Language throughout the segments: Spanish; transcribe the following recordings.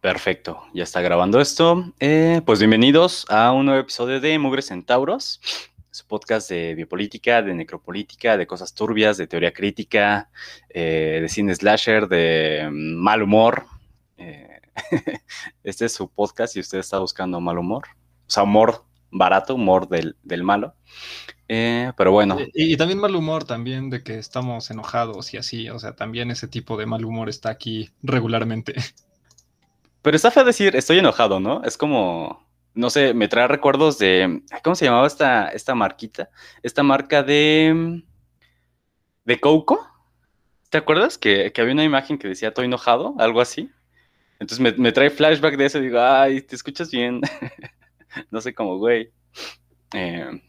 Perfecto, ya está grabando esto. Eh, pues bienvenidos a un nuevo episodio de Mugre Centauros, su podcast de biopolítica, de necropolítica, de cosas turbias, de teoría crítica, eh, de cine slasher, de mal humor. Eh, este es su podcast y usted está buscando mal humor, o sea, humor barato, humor del, malo. pero bueno. Y, también mal humor, también de que estamos enojados y así, o sea, también ese tipo de mal humor está aquí regularmente. Pero está feo decir, estoy enojado, ¿no? Es como, no sé, me trae recuerdos de, ¿cómo se llamaba esta, esta marquita? Esta marca de, de Coco. ¿Te acuerdas que, había una imagen que decía, estoy enojado? Algo así. Entonces me, trae flashback de eso y digo, ay, te escuchas bien. no sé cómo, güey. Eh,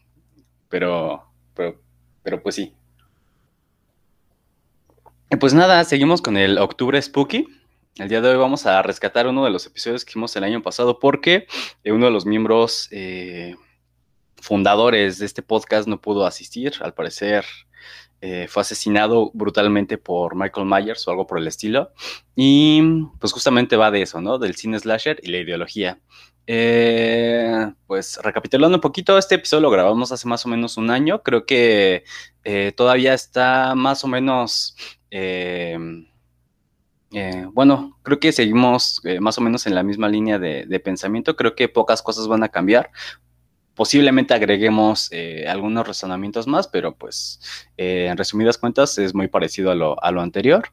pero, pero, pero pues sí. Pues nada, seguimos con el Octubre Spooky. El día de hoy vamos a rescatar uno de los episodios que hicimos el año pasado porque eh, uno de los miembros eh, fundadores de este podcast no pudo asistir. Al parecer eh, fue asesinado brutalmente por Michael Myers o algo por el estilo. Y pues justamente va de eso, ¿no? Del cine slasher y la ideología. pues recapitulando un poquito, este episodio lo grabamos hace más o menos un año. Creo que todavía está más o menos eh, bueno, creo que seguimos eh, más o menos en la misma línea de, pensamiento. Creo que pocas cosas van a cambiar. Posiblemente agreguemos eh, algunos razonamientos más, pero pues en resumidas cuentas es muy parecido a lo, anterior.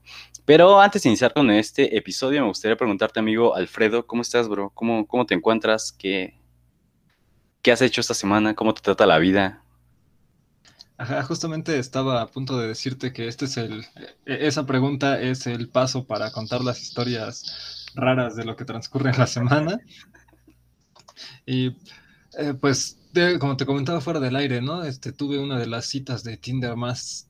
Pero antes de iniciar con este episodio, me gustaría preguntarte, amigo Alfredo, ¿cómo estás, bro? ¿Cómo, cómo te encuentras? ¿Qué, ¿Qué has hecho esta semana? ¿Cómo te trata la vida? Ajá, justamente estaba a punto de decirte que este es el, e, esa pregunta es el paso para contar las historias raras de lo que transcurre en la semana. Y eh, pues, como te comentaba fuera del aire, ¿no? Este, tuve una de las citas de Tinder más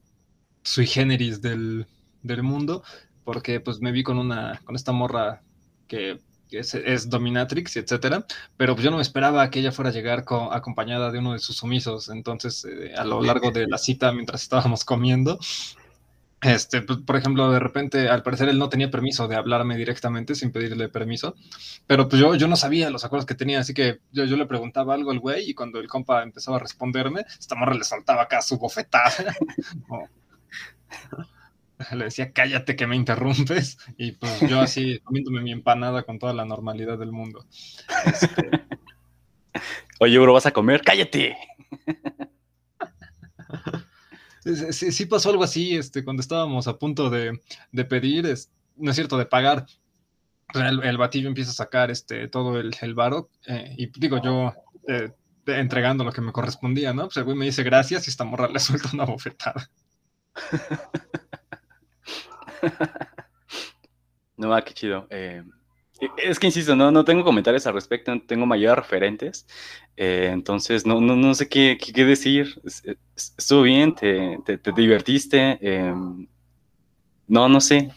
sui generis del, del mundo, porque pues me vi con una, con esta morra que es, dominatrix, etcétera, pero pues yo no me esperaba que ella fuera a llegar acompañada de uno de sus sumisos, entonces eh, a lo largo de la cita mientras estábamos comiendo, este, pues, por ejemplo, de repente, al parecer él no tenía permiso de hablarme directamente sin pedirle permiso, pero pues yo, yo no sabía los acuerdos que tenía, así que yo, yo le preguntaba algo al güey y cuando el compa empezaba a responderme, esta morra le soltaba acá su bofetada. le decía, cállate que me interrumpes, y pues yo así comiéndome mi empanada con toda la normalidad del mundo. Este, Oye, bro, vas a comer, cállate. Sí, pasó algo así, este, cuando estábamos a punto de, pedir, no es cierto, de pagar. El, batillo empieza a sacar este, todo el, el varo, eh, y digo, yo eh, entregando lo que me correspondía, ¿no? Pues el güey me dice gracias y esta morra le suelta una bofetada. no, ah, qué chido. Eh, es que insisto, no, no tengo comentarios al respecto, no tengo mayores referentes. Eh, entonces, no, no, no sé qué, qué, decir. Estuvo bien, te, te, divertiste. Em, no, no sé.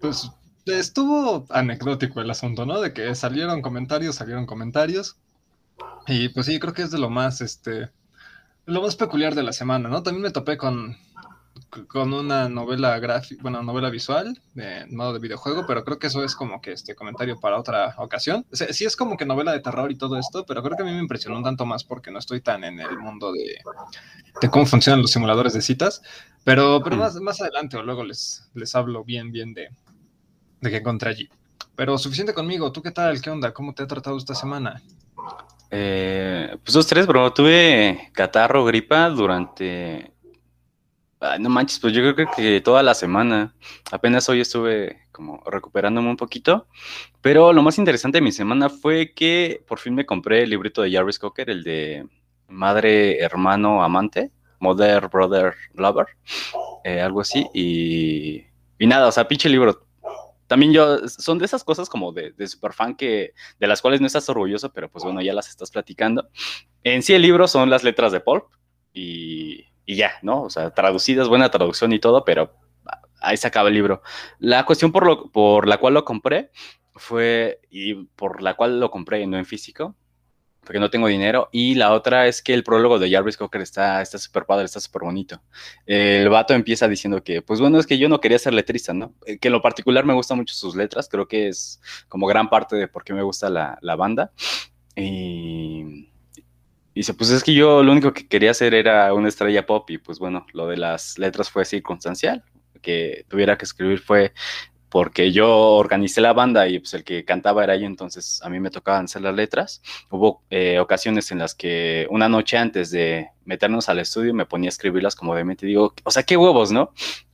Pues estuvo anecdótico el asunto, ¿no? De que salieron comentarios, salieron comentarios. Y pues sí, creo que es de lo más, este, lo más peculiar de la semana, ¿no? También me topé con, con una novela gráfica, bueno, novela visual en modo de videojuego, pero creo que eso es como que este comentario para otra ocasión. sí es como que novela de terror y todo esto, pero creo que a mí me impresionó un tanto más porque no estoy tan en el mundo de, de cómo funcionan los simuladores de citas, pero, pero más, más adelante o luego les, les hablo bien, bien de, de qué encontré allí. Pero suficiente conmigo, ¿tú qué tal? ¿Qué onda? ¿Cómo te ha tratado esta semana? Eh, pues dos, tres, bro. Tuve catarro, gripa durante no manches, pues yo creo que toda la semana. Apenas hoy estuve como recuperándome un poquito. Pero lo más interesante de mi semana fue que por fin me compré el librito de Jarvis Cocker, el de Madre, Hermano, Amante, Mother, Brother, Lover, eh, algo así. Y, y nada, o sea, pinche libro. También yo, son de esas cosas como de, de super fan que, de las cuales no estás orgulloso, pero pues bueno, ya las estás platicando. En sí el libro son las letras de Pulp y y ya, ¿no? O sea, traducidas, buena traducción y todo, pero ahí se acaba el libro. La cuestión por, lo, por la cual lo compré fue, y por la cual lo compré no en físico, porque no tengo dinero. Y la otra es que el prólogo de Jarvis Cocker está súper padre, está súper bonito. El vato empieza diciendo que, pues bueno, es que yo no quería ser letrista, ¿no? Eh, que en lo particular me gustan mucho sus letras, creo que es como gran parte de por qué me gusta la, la banda. Y, dice, pues es que yo lo único que quería hacer era una estrella pop y pues bueno, lo de las letras fue circunstancial, que tuviera que escribir fue porque yo organicé la banda y pues el que cantaba era yo, entonces a mí me tocaban hacer las letras. Hubo eh, ocasiones en las que una noche antes de meternos al estudio me ponía a escribirlas como de mente, digo, o sea, qué huevos, ¿no?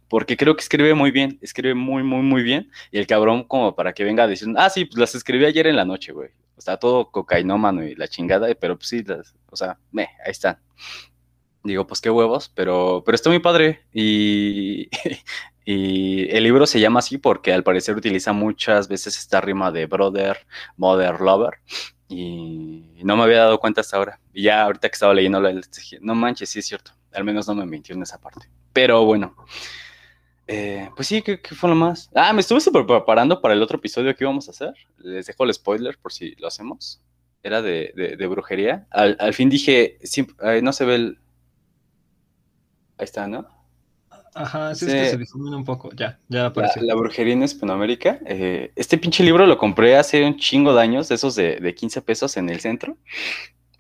Porque creo que escribe muy bien, escribe muy, muy, muy bien. Y el cabrón como para que venga a decir, ah, sí, pues las escribí ayer en la noche, güey. Sea, todo cocainómano y la chingada, pero pues sí, o sea, me, ahí están. Digo, pues qué huevos, pero, pero está muy padre. Y Y el libro se llama así porque al parecer utiliza muchas veces esta rima de brother, mother, lover. Y no me había dado cuenta hasta ahora. Y ya ahorita que estaba leyendo, no manches, sí es cierto. Al menos no me mintió en esa parte. Pero bueno. Eh, pues sí, ¿qué, fue lo más? Ah, me estuve preparando para el otro episodio que íbamos a hacer. Les dejo el spoiler por si lo hacemos. Era de, brujería. Al, fin dije, no se ve el... Ahí está, ¿no? Ajá, sí, es que se difumina un poco, ya, ya apareció. La, brujería en Hispanoamérica. Eh, este pinche libro lo compré hace un chingo de años, esos de, de 15 pesos en el centro.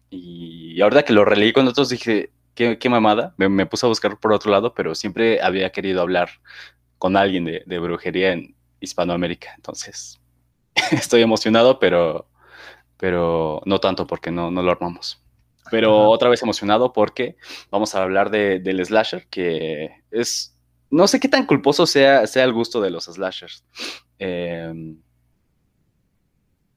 Y ahora que lo releí con otros dije, qué, qué mamada. Me, puse a buscar por otro lado, pero siempre había querido hablar con alguien de, de brujería en Hispanoamérica. Entonces, estoy emocionado, pero, pero no tanto porque no, no lo armamos. Pero otra vez emocionado porque vamos a hablar de, del slasher, que es, no sé qué tan culposo sea, sea el gusto de los slashers. Eh,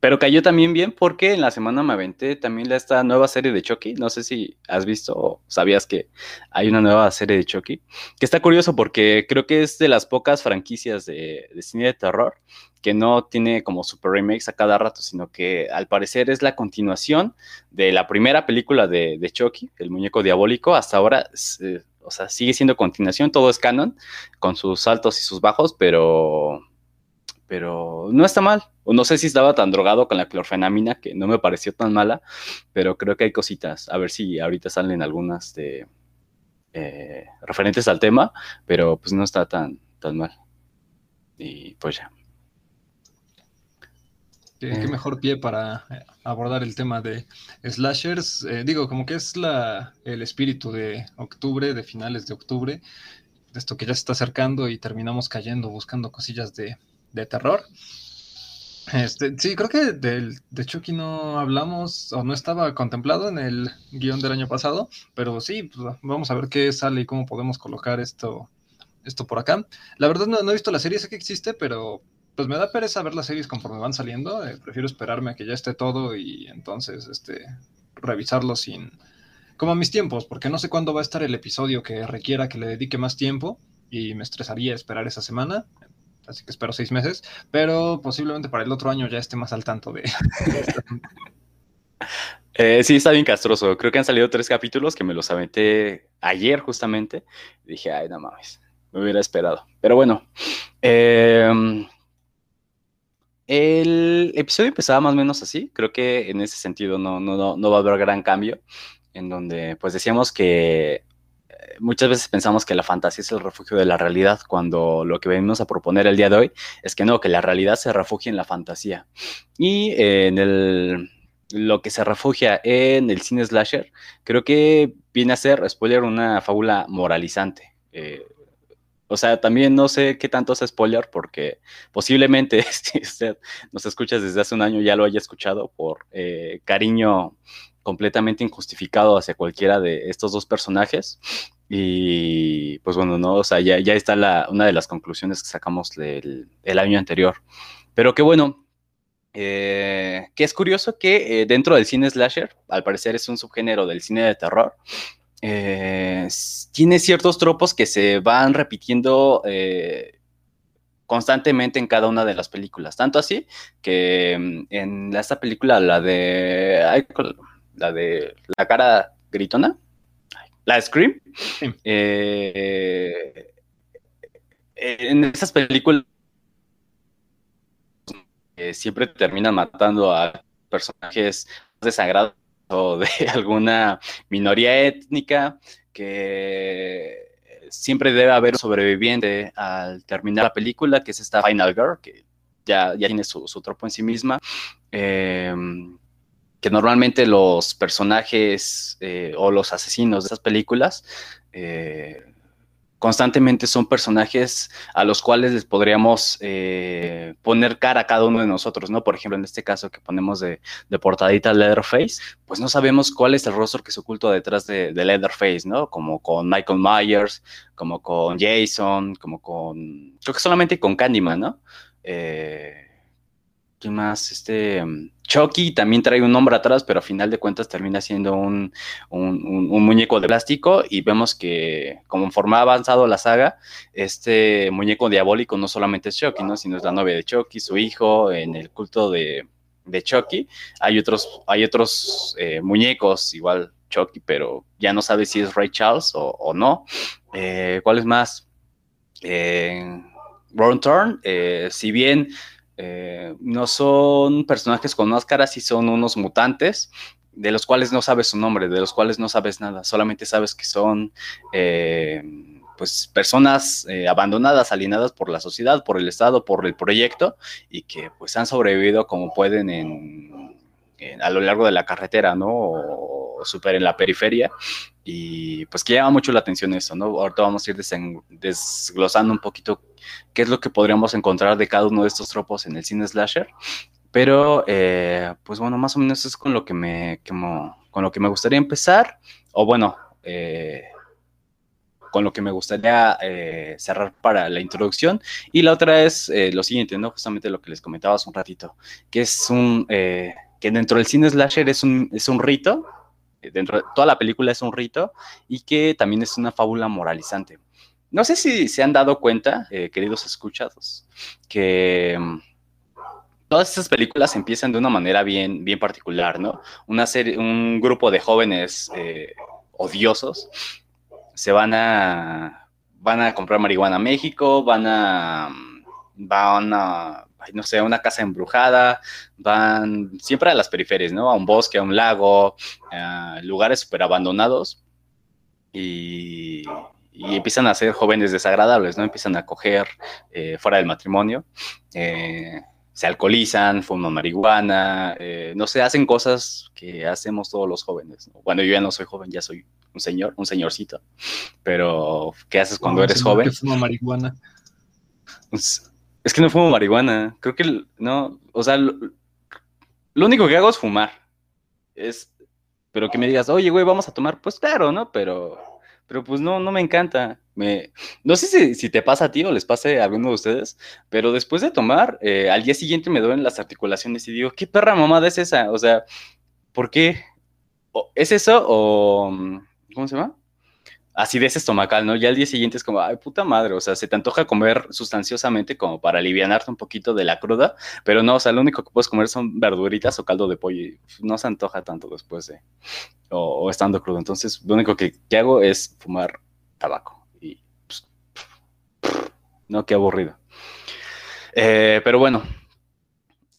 pero cayó también bien porque en la semana me aventé también esta nueva serie de Chucky. No sé si has visto o sabías que hay una nueva serie de Chucky. Que está curioso porque creo que es de las pocas franquicias de, cine de terror que no tiene como super remakes a cada rato, sino que al parecer es la continuación de la primera película de, de Chucky, el muñeco diabólico. Hasta ahora, o sea, sigue siendo continuación, todo es canon, con sus altos y sus bajos, pero pero no está mal. O no sé si estaba tan drogado con la clorfenamina que no me pareció tan mala, pero creo que hay cositas. A ver si ahorita salen algunas de eh, referentes al tema, pero pues no está tan, tan mal. Y pues ya. Qué, eh. mejor pie para eh, abordar el tema de slashers. digo, como que es la, el espíritu de octubre, de finales de octubre, de esto que ya se está acercando y terminamos cayendo buscando cosillas de, de terror. Este, sí, creo que del, de Chucky no hablamos o no estaba contemplado en el guion del año pasado, pero sí, pues, vamos a ver qué sale y cómo podemos colocar esto, esto por acá. La verdad no, he visto la serie, sé que existe, pero pues me da pereza ver las series conforme van saliendo. Eh, prefiero esperarme a que ya esté todo y entonces este, revisarlo sin... como a mis tiempos, porque no sé cuándo va a estar el episodio que requiera que le dedique más tiempo y me estresaría esperar esa semana así que espero seis meses, pero posiblemente para el otro año ya esté más al tanto de, eh, sí, está bien castroso. Creo que han salido tres capítulos que me los aventé ayer justamente. Dije, ay, no mames, me hubiera esperado. Pero bueno, em, el episodio empezaba más o menos así. Creo que en ese sentido no, no, no va a haber gran cambio. En donde pues decíamos que muchas veces pensamos que la fantasía es el refugio de la realidad, cuando lo que venimos a proponer el día de hoy es que no, que la realidad se refugia en la fantasía. Y eh, en el, lo que se refugia en el cine slasher, creo que viene a ser, spoiler, una fábula moralizante. Eh, o sea, también no sé qué tanto es spoiler, porque posiblemente si usted nos escucha desde hace un año ya lo haya escuchado por eh, cariño completamente injustificado hacia cualquiera de estos dos personajes. Y pues bueno, no, o sea, ya, ya está la, una de las conclusiones que sacamos del el año anterior. Pero qué bueno, eh, que es curioso que eh, dentro del cine slasher, al parecer es un subgénero del cine de terror, eh, tiene ciertos tropos que se van repitiendo constantemente en cada una de las películas. Tanto así que mm, en esta película, la de, la de la cara gritona, la Scream. Eh, en esas películas siempre terminan matando a personajes desagradables o de alguna minoría étnica, que siempre debe haber un sobreviviente al terminar la película, que es esta Final Girl, que ya, ya tiene su, tropo en sí misma. Em, que normalmente los personajes eh, o los asesinos de esas películas eh, constantemente son personajes a los cuales les podríamos eh, poner cara a cada uno de nosotros, ¿no? Por ejemplo, en este caso que ponemos de, portadita Leatherface, pues no sabemos cuál es el rostro que se oculta detrás de, Leatherface, ¿no? Como con Michael Myers, como con Jason, como con, creo que solamente con Candyman, ¿no? Eh, ¿Quién más? Este, Chucky también trae un nombre atrás, pero a final de cuentas termina siendo un, muñeco de plástico y vemos que conforme ha avanzado la saga, este muñeco diabólico no solamente es Chucky, ¿no? sino es la novia de Chucky, su hijo, en el culto de, Chucky. Hay otros, hay otros eh, muñecos, igual Chucky, pero ya no sabe si es Ray Charles o, no. Eh, ¿Cuál es más? Eh, Ron Turn, eh, si bien eh, no son personajes con máscaras, y son unos mutantes, de los cuales no sabes su nombre, de los cuales no sabes nada, solamente sabes que son eh, pues personas eh, abandonadas, alienadas por la sociedad, por el Estado, por el proyecto, y que pues han sobrevivido como pueden en, a lo largo de la carretera, ¿no? Súper en la periferia, y pues que llama mucho la atención eso, ¿no? Ahorita vamos a ir desglosando un poquito qué es lo que podríamos encontrar de cada uno de estos tropos en el cine slasher. Pero, eh, pues bueno, más o menos es con lo que me, con lo que me gustaría empezar, o bueno, eh, con lo que me gustaría eh, cerrar para la introducción. Y la otra es lo siguiente, ¿no? Justamente lo que les comentaba hace un ratito, que es un, que dentro del cine slasher es un, es un rito, dentro de toda la película es un rito, y que también es una fábula moralizante. No sé si se han dado cuenta, eh, queridos escuchados, que mm, todas estas películas empiezan de una manera bien, bien particular, ¿no? Una serie, un grupo de jóvenes eh, odiosos se van a, van a comprar marihuana a México, van a, mm, van a, no sé, a una casa embrujada, van siempre a las periferias, ¿no? A un bosque, a un lago, a lugares súper abandonados. Y, y empiezan a ser jóvenes desagradables, ¿no? Empiezan a coger eh, fuera del matrimonio, eh, se alcoholizan, fuman marihuana, eh, no sé, hacen cosas que hacemos todos los jóvenes. Bueno, yo ya no soy joven, ya soy un señor, un señorcito, pero ¿qué haces cuando eres joven? Que fuma marihuana. Es que no fumo marihuana, creo que no, o sea, lo, único que hago es fumar. Es, pero que me digas, oye, güey, vamos a tomar, pues claro, ¿no? Pero pero pues no, no me encanta. Me, no sé si, te pasa a ti o les pase a alguno de ustedes, pero después de tomar, eh, al día siguiente me duelen las articulaciones y digo, ¿qué perra mamada es esa? O sea, ¿por qué? ¿Es eso o... ¿Cómo se llama? Acidez estomacal, ¿no? Ya al día siguiente es como, ay, puta madre, o sea, se te antoja comer sustanciosamente como para alivianarte un poquito de la cruda, pero no, o sea, lo único que puedes comer son verduritas o caldo de pollo y no se antoja tanto después de, o, estando crudo. Entonces, lo único que, hago es fumar tabaco y, pues, no, qué aburrido. Eh, pero bueno,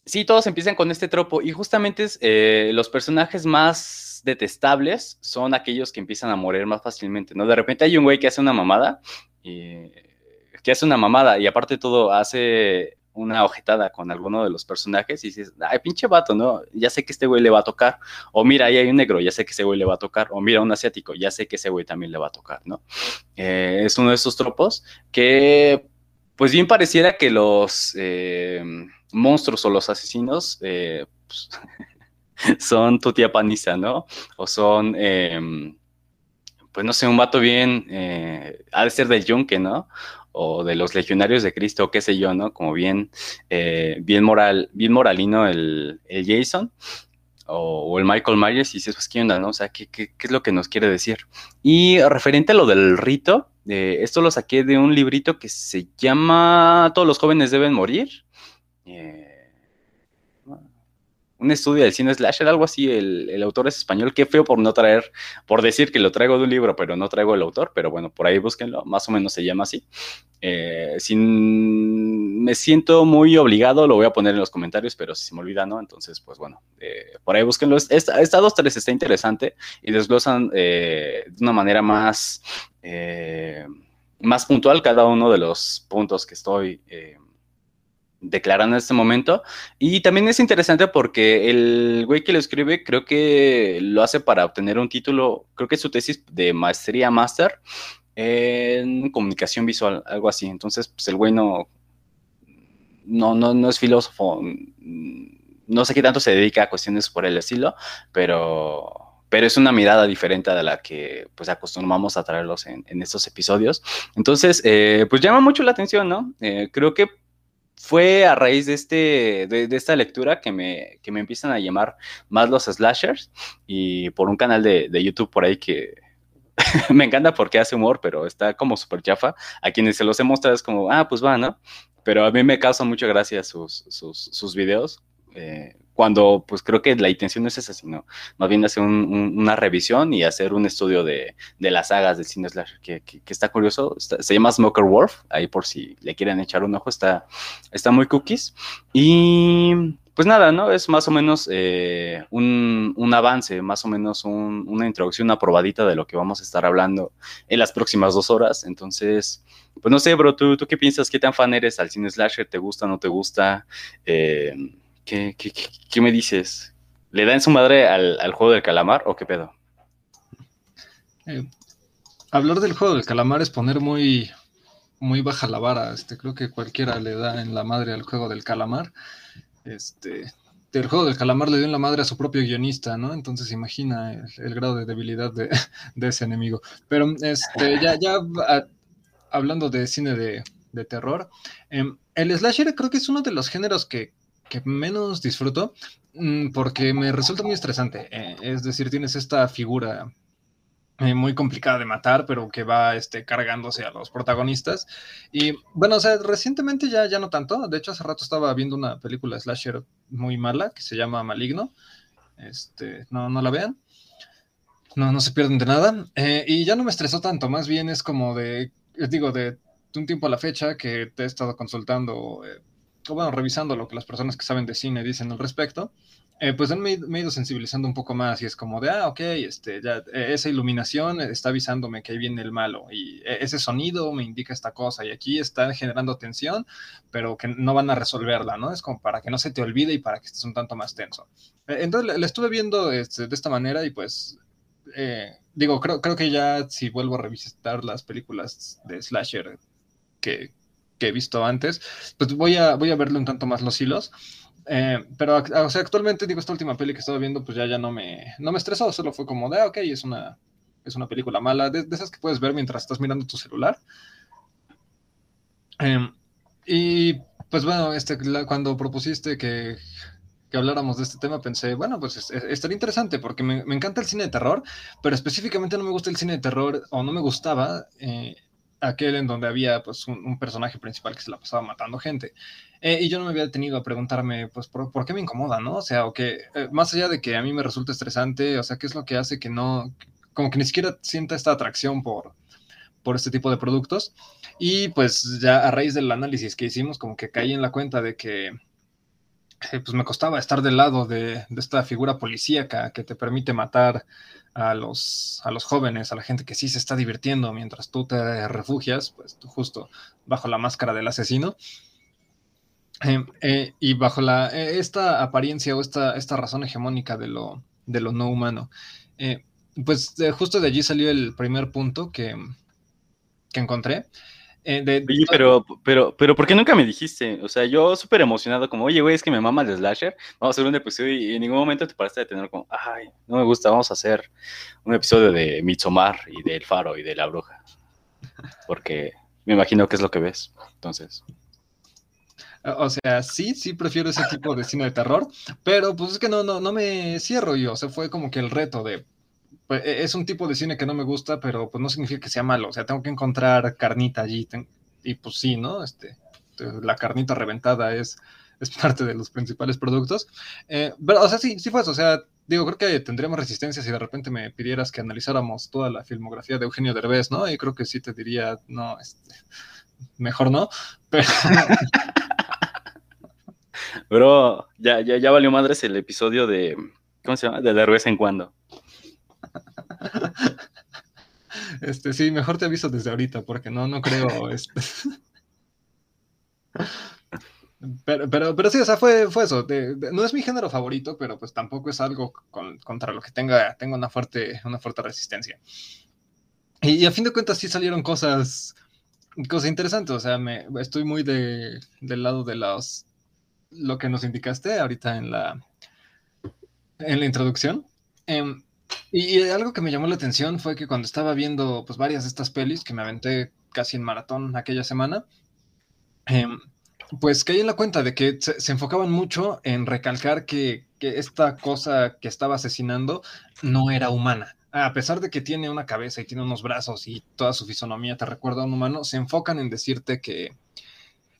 sí, todos empiezan con este tropo y justamente eh, los personajes más detestables son aquellos que empiezan a morir más fácilmente, ¿no? De repente hay un güey que hace una mamada y que hace una mamada y aparte de todo hace una ojetada con alguno de los personajes y dices, ay, pinche vato, ¿no? Ya sé que este güey le va a tocar. O mira, ahí hay un negro, ya sé que ese güey le va a tocar. O mira, un asiático, ya sé que ese güey también le va a tocar, ¿no? Eh, es uno de esos tropos que, pues bien pareciera que los eh, monstruos o los asesinos, eh, pues, son tu tía Panisa, ¿no? O son, em, pues no sé, un vato bien, eh, ha de ser del yunque, ¿no? O de los legionarios de Cristo, qué sé yo, ¿no? Como bien, eh, bien moral, bien moralino el, Jason. O, el Michael Myers y dices, pues, ¿qué onda, no? O sea, ¿qué, es lo que nos quiere decir? Y referente a lo del rito, eh, esto lo saqué de un librito que se llama Todos los jóvenes deben morir. Eh, un estudio del cine slasher, algo así, el, autor es español, qué feo por no traer, por decir que lo traigo de un libro, pero no traigo el autor, pero bueno, por ahí búsquenlo, más o menos se llama así. Eh, sin, me siento muy obligado, lo voy a poner en los comentarios, pero si se me olvida, ¿no? Entonces, pues bueno, eh, por ahí búsquenlo. Esta, esta 2-3 está interesante y desglosan eh, de una manera más, eh, más puntual cada uno de los puntos que estoy declarando en este momento. Y también es interesante porque el güey que lo escribe creo que lo hace para obtener un título, creo que es su tesis de maestría máster en comunicación visual, algo así. Entonces, pues el güey no, no, no, es filósofo, no sé qué tanto se dedica a cuestiones por el estilo, pero pero es una mirada diferente a la que pues acostumbramos a traerlos en, estos episodios. Entonces, eh, pues llama mucho la atención, ¿no? Eh, creo que fue a raíz de, este, de, esta lectura que me, que me empiezan a llamar más los slashers y por un canal de, de YouTube por ahí que me encanta porque hace humor, pero está como súper chafa. A quienes se los he mostrado es como, ah, pues va, ¿no? Pero a mí me causa mucha gracia sus, sus, sus videos. Eh, cuando pues creo que la intención no es esa, sino más bien hacer una revisión y hacer un estudio de, las sagas del cine slash, que, está curioso, se llama Smoker Wolf, ahí por si le quieren echar un ojo, está, está muy cookies. Y pues nada, ¿no? Es más o menos eh, un, avance, más o menos una introducción, una probadita de lo que vamos a estar hablando en las próximas dos horas. Entonces, pues no sé, bro, ¿tú, tú qué piensas? ¿Qué tan fan eres al cine slasher? ¿Te gusta, no te gusta? Eh, ¿Qué, qué, me dices? ¿Le dan su madre al, juego del calamar o qué pedo? Eh, hablar del juego del calamar es poner muy, muy baja la vara. Este, creo que cualquiera le da en la madre al juego del calamar. Este, el juego del calamar le dio en la madre a su propio guionista, ¿no? Entonces imagina el, grado de debilidad de, ese enemigo. Pero este, ya, ya hablando de cine de, terror, em, el slasher creo que es uno de los géneros que que menos disfruto mm, porque me resulta muy estresante. Eh, es decir, tienes esta figura eh, muy complicada de matar, pero que va este, cargándose a los protagonistas. Y bueno, o sea, recientemente ya, ya no tanto. De hecho, hace rato estaba viendo una película slasher muy mala que se llama Maligno. Este, no, no la vean. No, no se pierden de nada. Eh, y ya no me estresó tanto, más bien es como de, digo, de un tiempo a la fecha que te he estado consultando bueno, revisando lo que las personas que saben de cine dicen al respecto, eh, pues me, he ido sensibilizando un poco más y es como de, ah, ok, este, ya, e, esa iluminación está avisándome que ahí viene el malo y e, ese sonido me indica esta cosa y aquí está generando tensión, pero que no van a resolverla, ¿no? Es como para que no se te olvide y para que estés un tanto más tenso. E, entonces le, estuve viendo este, de esta manera y pues, eh, digo, creo, creo que ya si vuelvo a revisitar las películas de slasher que, que he visto antes, pues voy a, voy a verle un tanto más los hilos. Eh, pero o sea, actualmente, digo, esta última peli que estaba viendo, pues ya, ya no, me, no me estresó, solo fue como de, ah, ok, es una, es una película mala, de, esas que puedes ver mientras estás mirando tu celular. Em, y pues bueno, este, cuando propusiste que, que, habláramos de este tema, pensé, bueno, pues es, estaría interesante porque me, me, encanta el cine de terror, pero específicamente no me gusta el cine de terror o no me gustaba eh, aquel en donde había pues un, personaje principal que se la pasaba matando gente. Eh, y yo no me había detenido a preguntarme, pues, ¿por, qué me incomoda, no? O sea, o que, eh, más allá de que a mí me resulta estresante, o sea, ¿qué es lo que hace que no, como que ni siquiera sienta esta atracción por, por este tipo de productos? Y pues ya a raíz del análisis que hicimos, como que caí en la cuenta de que, eh, pues me costaba estar del lado de, esta figura policíaca que te permite matar a los, jóvenes, a la gente que sí se está divirtiendo mientras tú te refugias, pues justo bajo la máscara del asesino. Em, eh, y bajo eh, esta apariencia o esta, razón hegemónica de lo, no humano. Eh, pues justo de allí salió el primer punto que encontré, eh, oye, pero, pero, pero, ¿por qué nunca me dijiste? O sea, yo súper emocionado, como, oye, güey, es que me mama el slasher, vamos a hacer un episodio y en ningún momento te paraste de tener como, ay, no me gusta, vamos a hacer un episodio de Midsommar y del Faro y de la Bruja. Porque me imagino que es lo que ves, entonces. O sea, sí, sí prefiero ese tipo de cine de terror, pero pues es que no, no, no me cierro yo, o sea, fue como que el reto de pues, e, es un tipo de cine que no me gusta, pero pues no significa que sea malo. O sea, tengo que encontrar carnita allí. y pues sí, ¿no? Este, la carnita reventada es, es parte de los principales productos. Eh, pero, o sea, sí, sí fue eso. O sea, digo, creo que tendríamos resistencia si de repente me pidieras que analizáramos toda la filmografía de Eugenio Derbez, ¿no? Y creo que sí te diría, no, este, mejor no. Pero, Bro, ya, ya, ya valió madres el episodio de. ¿Cómo se llama? De de vez en cuando. Este, sí, mejor te aviso desde ahorita, porque no, no creo. Este... Pero, pero, pero sí, o sea, fue, fue eso. no es mi género favorito, pero pues tampoco es algo contra lo que tenga, tenga una, fuerte, una fuerte resistencia. Y, a fin de cuentas sí salieron cosas, cosas interesantes. O sea, me, estoy muy de, del lado de los, lo que nos indicaste ahorita en la, en la introducción. Em, y, algo que me llamó la atención fue que cuando estaba viendo pues varias de estas pelis que me aventé casi en maratón aquella semana, eh, pues caí en la cuenta de que se, enfocaban mucho en recalcar que, esta cosa que estaba asesinando no era humana. A pesar de que tiene una cabeza y tiene unos brazos y toda su fisonomía te recuerda a un humano, se enfocan en decirte que,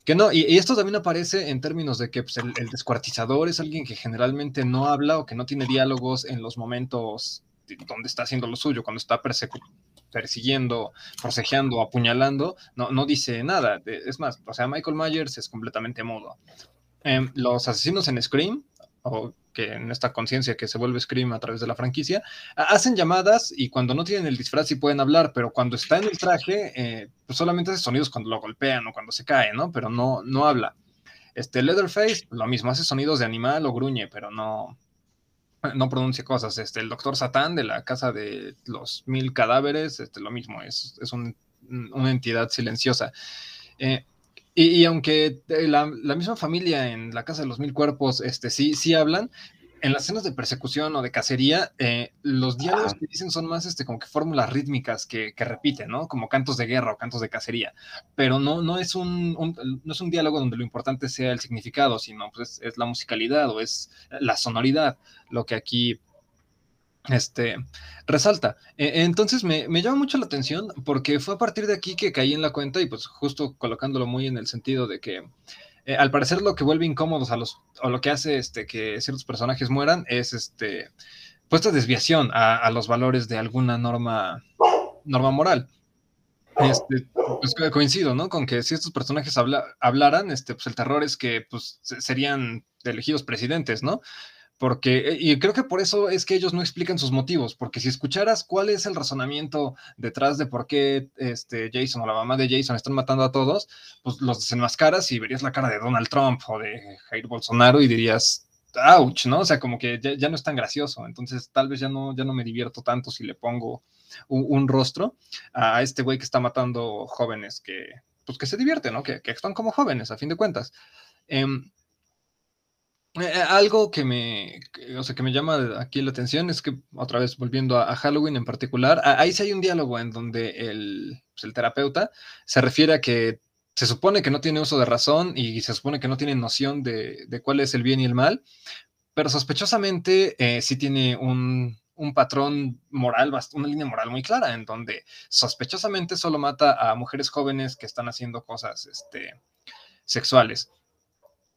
que no. Y, esto también aparece en términos de que pues, el, descuartizador es alguien que generalmente no habla o que no tiene diálogos en los momentos donde está haciendo lo suyo, cuando está persiguiendo, forcejeando, apuñalando, no, no dice nada. Es más, o sea, Michael Myers es completamente mudo. Em, los asesinos en Scream, o que en esta conciencia que se vuelve Scream a través de la franquicia, hacen llamadas y cuando no tienen el disfraz sí pueden hablar, pero cuando está en el traje, eh, pues solamente hace sonidos cuando lo golpean o cuando se cae, ¿no? Pero no, no habla. Este Leatherface, lo mismo, hace sonidos de animal o gruñe, pero no, no pronuncia cosas. Este, el doctor Satán de la casa de los mil cadáveres, este, lo mismo, es, es una entidad silenciosa. Eh, y, aunque eh, la, misma familia en la casa de los mil cuerpos, este, sí, sí hablan, en las escenas de persecución o de cacería, eh, los diálogos que dicen son más este, como que fórmulas rítmicas que, que, repiten, ¿no? Como cantos de guerra o cantos de cacería. Pero no, no, es un, no es un diálogo donde lo importante sea el significado, sino pues, es, la musicalidad o es la sonoridad lo que aquí este, resalta. E, entonces me, me, llama mucho la atención porque fue a partir de aquí que caí en la cuenta y pues justo colocándolo muy en el sentido de que eh, al parecer lo que vuelve incómodos a los, o lo que hace este, que ciertos personajes mueran es este, puesta desviación a, los valores de alguna norma, norma moral. Este, pues coincido, ¿no? Con que si estos personajes hablaran, este, pues el terror es que pues, serían elegidos presidentes, ¿no? Porque, eh, y creo que por eso es que ellos no explican sus motivos, porque si escucharas cuál es el razonamiento detrás de por qué este Jason o la mamá de Jason están matando a todos, pues los desenmascaras y verías la cara de Donald Trump o de Jair Bolsonaro y dirías, ouch, ¿no? O sea, como que ya, no es tan gracioso, entonces tal vez ya no, ya no me divierto tanto si le pongo un, rostro a este güey que está matando jóvenes que, pues que se divierte, ¿no? Que, que están como jóvenes, a fin de cuentas. Um, eh, eh, algo que me, o sea, que me llama aquí la atención es que, otra vez volviendo a, Halloween en particular, ahí sí hay un diálogo en donde el, pues, el, terapeuta se refiere a que se supone que no tiene uso de razón y se supone que no tiene noción de, de cuál es el bien y el mal, pero sospechosamente eh, sí tiene un, un patrón moral, una línea moral muy clara, en donde sospechosamente solo mata a mujeres jóvenes que están haciendo cosas este, sexuales.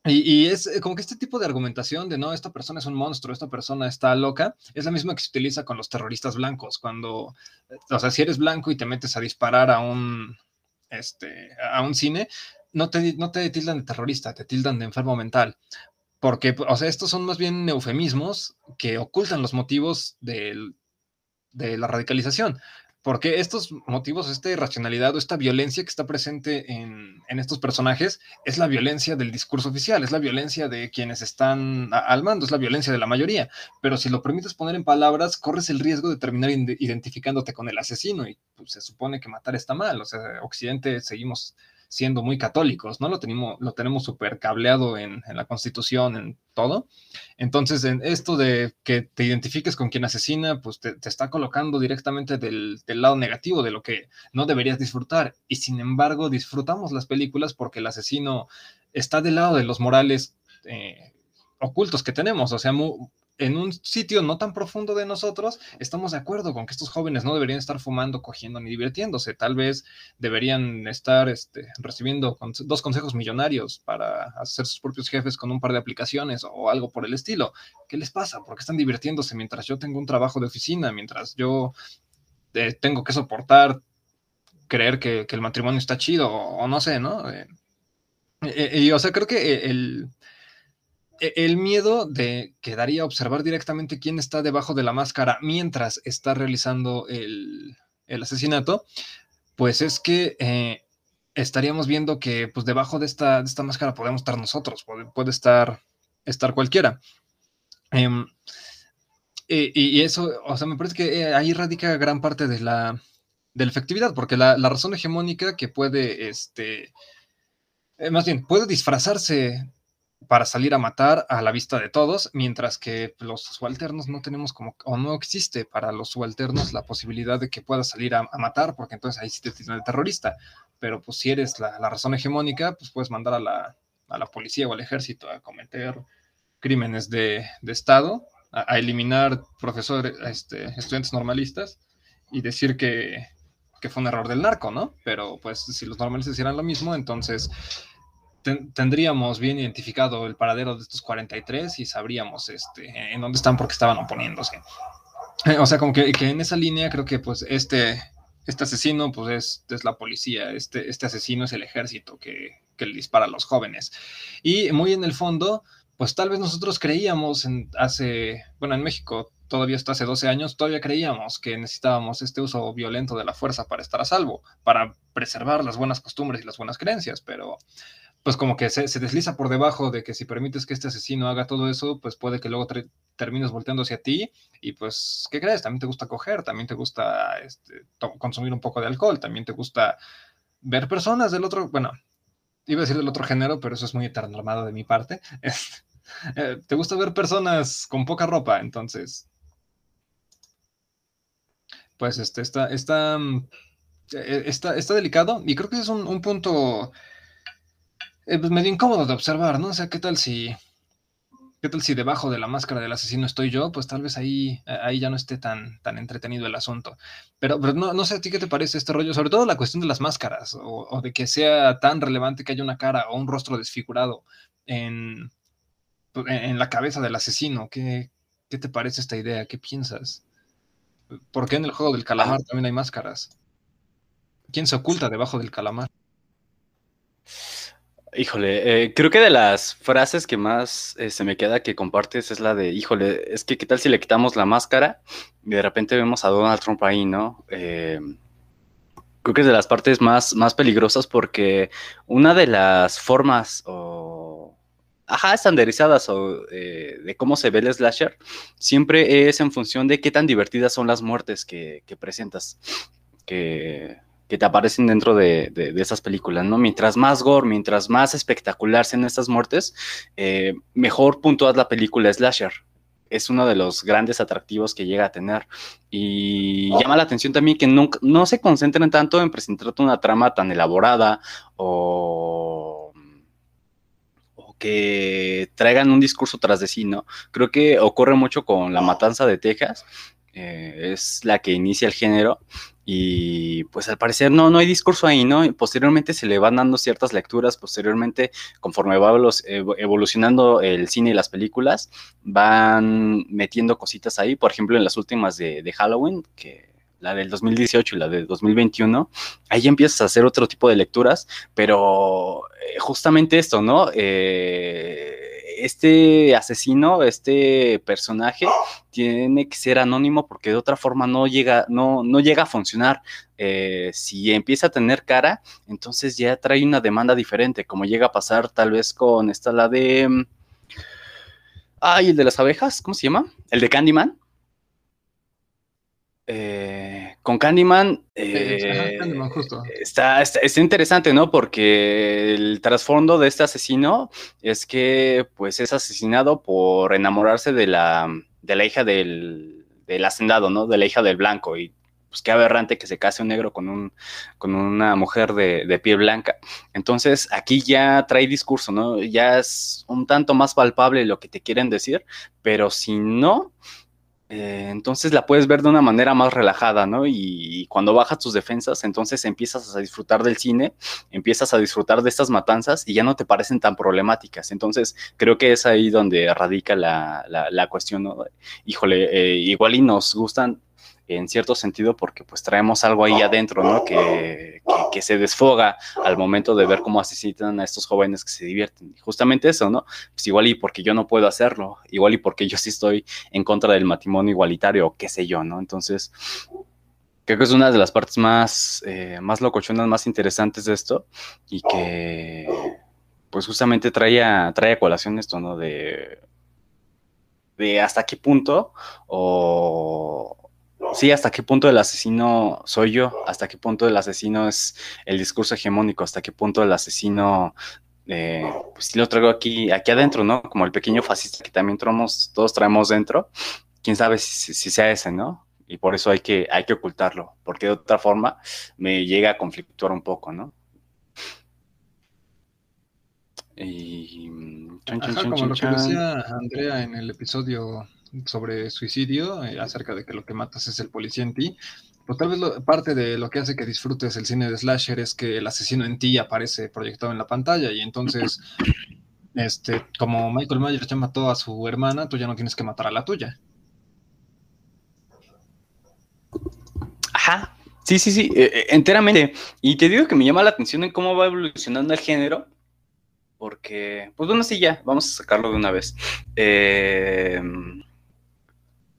Y, es eh, como que este tipo de argumentación de no, esta persona es un monstruo, esta persona está loca, es la misma que se utiliza con los terroristas blancos. Cuando, eh, o sea, si eres blanco y te metes a disparar a un, este, a un cine, no te, no te tildan de terrorista, te tildan de enfermo mental. Porque, o sea, estos son más bien eufemismos que ocultan los motivos de la radicalización porque estos motivos, esta irracionalidad o esta violencia que está presente en, estos personajes es la violencia del discurso oficial, es la violencia de quienes están al mando, es la violencia de la mayoría. Pero si lo permites poner en palabras, corres el riesgo de terminar identificándote con el asesino y pues, se supone que matar está mal. O sea, Occidente seguimos siendo muy católicos, ¿no? Lo tenemos, lo tenemos súper cableado en, la constitución, en todo. Entonces, en esto de que te identifiques con quien asesina, pues te, está colocando directamente del, lado negativo de lo que no deberías disfrutar. Y sin embargo, disfrutamos las películas porque el asesino está del lado de los morales eh, ocultos que tenemos. O sea, en un sitio no tan profundo de nosotros, estamos de acuerdo con que estos jóvenes no deberían estar fumando, cogiendo ni divirtiéndose. Tal vez deberían estar este, recibiendo dos consejos millonarios para hacer sus propios jefes con un par de aplicaciones o algo por el estilo. ¿Qué les pasa? ¿Por qué están divirtiéndose mientras yo tengo un trabajo de oficina, mientras yo eh, tengo que soportar creer que, el matrimonio está chido o, no sé, ¿no? Eh, eh, y o sea, creo que el el miedo de quedaría observar directamente quién está debajo de la máscara mientras está realizando el, asesinato, pues es que eh, estaríamos viendo que pues debajo de esta, máscara podemos estar nosotros, puede, estar, cualquiera. Em, y, eso, o sea, me parece que eh, ahí radica gran parte de la, de la efectividad, porque la, razón hegemónica que puede, este, eh, más bien, puede disfrazarse para salir a matar a la vista de todos, mientras que los subalternos no tenemos como, o no existe para los subalternos la posibilidad de que pueda salir a, matar, porque entonces ahí sí te tiene el terrorista. Pero pues si eres la, razón hegemónica, pues puedes mandar a la, a la, policía o al ejército a cometer crímenes de, de Estado, a, eliminar profesores, este, estudiantes normalistas y decir que, que fue un error del narco, ¿no? Pero pues si los normalistas hicieran lo mismo, entonces tendríamos bien identificado el paradero de estos 43 y sabríamos este, en dónde están porque estaban oponiéndose. Eh, o sea, como que, en esa línea creo que pues este, este asesino pues es, es la policía, este, este asesino es el ejército que, que, le dispara a los jóvenes. Y muy en el fondo, pues tal vez nosotros creíamos en, hace, bueno, en México todavía hasta hace 12 años, todavía creíamos que necesitábamos este uso violento de la fuerza para estar a salvo, para preservar las buenas costumbres y las buenas creencias, pero pues como que se, desliza por debajo de que si permites que este asesino haga todo eso, pues puede que luego termines volteando hacia ti y pues, ¿qué crees? También te gusta coger, también te gusta este, consumir un poco de alcohol, también te gusta ver personas del otro, bueno, iba a decir del otro género, pero eso es muy heteronormado de mi parte. Eh, te gusta ver personas con poca ropa, entonces, pues este, está, está, mm, e-, está, está delicado y creo que es un punto eh, pues medio incómodo de observar, ¿no? O sea, ¿qué tal si, qué tal si debajo de la máscara del asesino estoy yo? Pues tal vez ahí, ahí ya no esté tan, tan entretenido el asunto. Pero, pero no, no, sé a ti qué te parece este rollo, sobre todo la cuestión de las máscaras, o, de que sea tan relevante que haya una cara o un rostro desfigurado en, en la cabeza del asesino. ¿Qué, ¿Qué te parece esta idea? ¿Qué piensas? ¿Por qué en el juego del calamar también hay máscaras? ¿Quién se oculta debajo del calamar? Híjole, eh, creo que de las frases que más eh, se me queda que compartes es la de, híjole, es que qué tal si le quitamos la máscara y de repente vemos a Donald Trump ahí, ¿no? Eh, creo que es de las partes más, más peligrosas porque una de las formas o, ajá, estandarizadas o de cómo se ve el slasher siempre es en función de qué tan divertidas son las muertes que, que presentas. Que que te aparecen dentro de, esas películas, ¿no? Mientras más gore, mientras más espectacular sean estas muertes, eh, mejor puntúas la película slasher. Es uno de los grandes atractivos que llega a tener. Y llama la atención también que no, no se concentren tanto en presentarte una trama tan elaborada o, o que traigan un discurso tras de sí, ¿no? Creo que ocurre mucho con La Matanza de Texas, eh, es la que inicia el género y pues al parecer no, no hay discurso ahí, ¿no? Posteriormente se le van dando ciertas lecturas, posteriormente conforme va evolucionando el cine y las películas, van metiendo cositas ahí, por ejemplo en las últimas de, Halloween, que la del 2018 y la del 2021, ahí empiezas a hacer otro tipo de lecturas, pero eh, justamente esto, ¿no? Eh, este asesino, este personaje, tiene que ser anónimo porque de otra forma no llega, no, no llega a funcionar. Eh, si empieza a tener cara, entonces ya trae una demanda diferente, como llega a pasar tal vez con esta la de... Mm, ay, el de las abejas, ¿cómo se llama? El de Candyman. Eh, con Candyman, eh, Está, está, interesante, ¿no? Porque el trasfondo de este asesino es que pues es asesinado por enamorarse de la, de la hija del, del hacendado, ¿no? De la hija del blanco y pues qué aberrante que se case un negro con, un, con una mujer de, de, piel blanca. Entonces, aquí ya trae discurso, ¿no? Ya es un tanto más palpable lo que te quieren decir, pero si no, eh, entonces la puedes ver de una manera más relajada, ¿no? Y, cuando bajas tus defensas, entonces empiezas a disfrutar del cine, empiezas a disfrutar de estas matanzas y ya no te parecen tan problemáticas. Entonces creo que es ahí donde radica la, cuestión, ¿no? Híjole, eh, igual y nos gustan en cierto sentido porque pues traemos algo ahí adentro, ¿no? Que, que, se desfoga al momento de ver cómo asesinan a estos jóvenes que se divierten. Justamente eso, ¿no? Pues igual y porque yo no puedo hacerlo, igual y porque yo sí estoy en contra del matrimonio igualitario o qué sé yo, ¿no? Entonces, creo que es una de las partes más, eh, más locochonas, más interesantes de esto y que pues justamente trae a, trae colación esto, ¿no? De, de hasta qué punto o sí, hasta qué punto el asesino soy yo, hasta qué punto el asesino es el discurso hegemónico, hasta qué punto el asesino eh, pues sí lo traigo aquí, aquí adentro, ¿no? Como el pequeño fascista que también traemos, todos traemos dentro. Quién sabe si, si sea ese, ¿no? y por eso hay que, hay que ocultarlo, porque de otra forma me llega a conflictuar un poco, ¿no? Y... como lo que decía Andrea en el episodio sobre suicidio, eh, acerca de que lo que matas es el policía en ti, pues tal vez parte de lo que hace que disfrutes el cine de slasher es que el asesino en ti aparece proyectado en la pantalla y entonces, este, como Michael Myers ya mató a su hermana, tú ya no tienes que matar a la tuya. Ajá, sí, sí, sí, eh, eh, enteramente. Y te digo que me llama la atención en cómo va evolucionando el género, porque, pues bueno, sí, ya, vamos a sacarlo de una vez. Eh,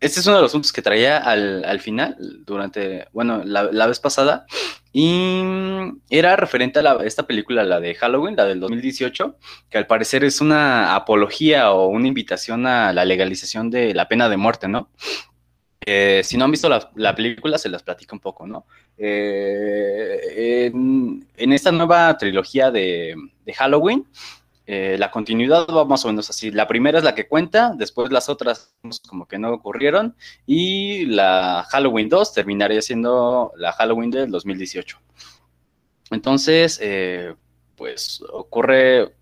este es uno de los puntos que traía al, final, durante, bueno, la, vez pasada, y era referente a esta película, la de Halloween, la del 2018, que al parecer es una apología o una invitación a la legalización de la pena de muerte, ¿no? Eh, si no han visto la, película, se las platico un poco, ¿no? Eh, en, esta nueva trilogía de, Halloween, eh, la continuidad va más o menos así. La primera es la que cuenta, después las otras como que no ocurrieron, y la Halloween 2 terminaría siendo la Halloween del 2018. Entonces, pues ocurre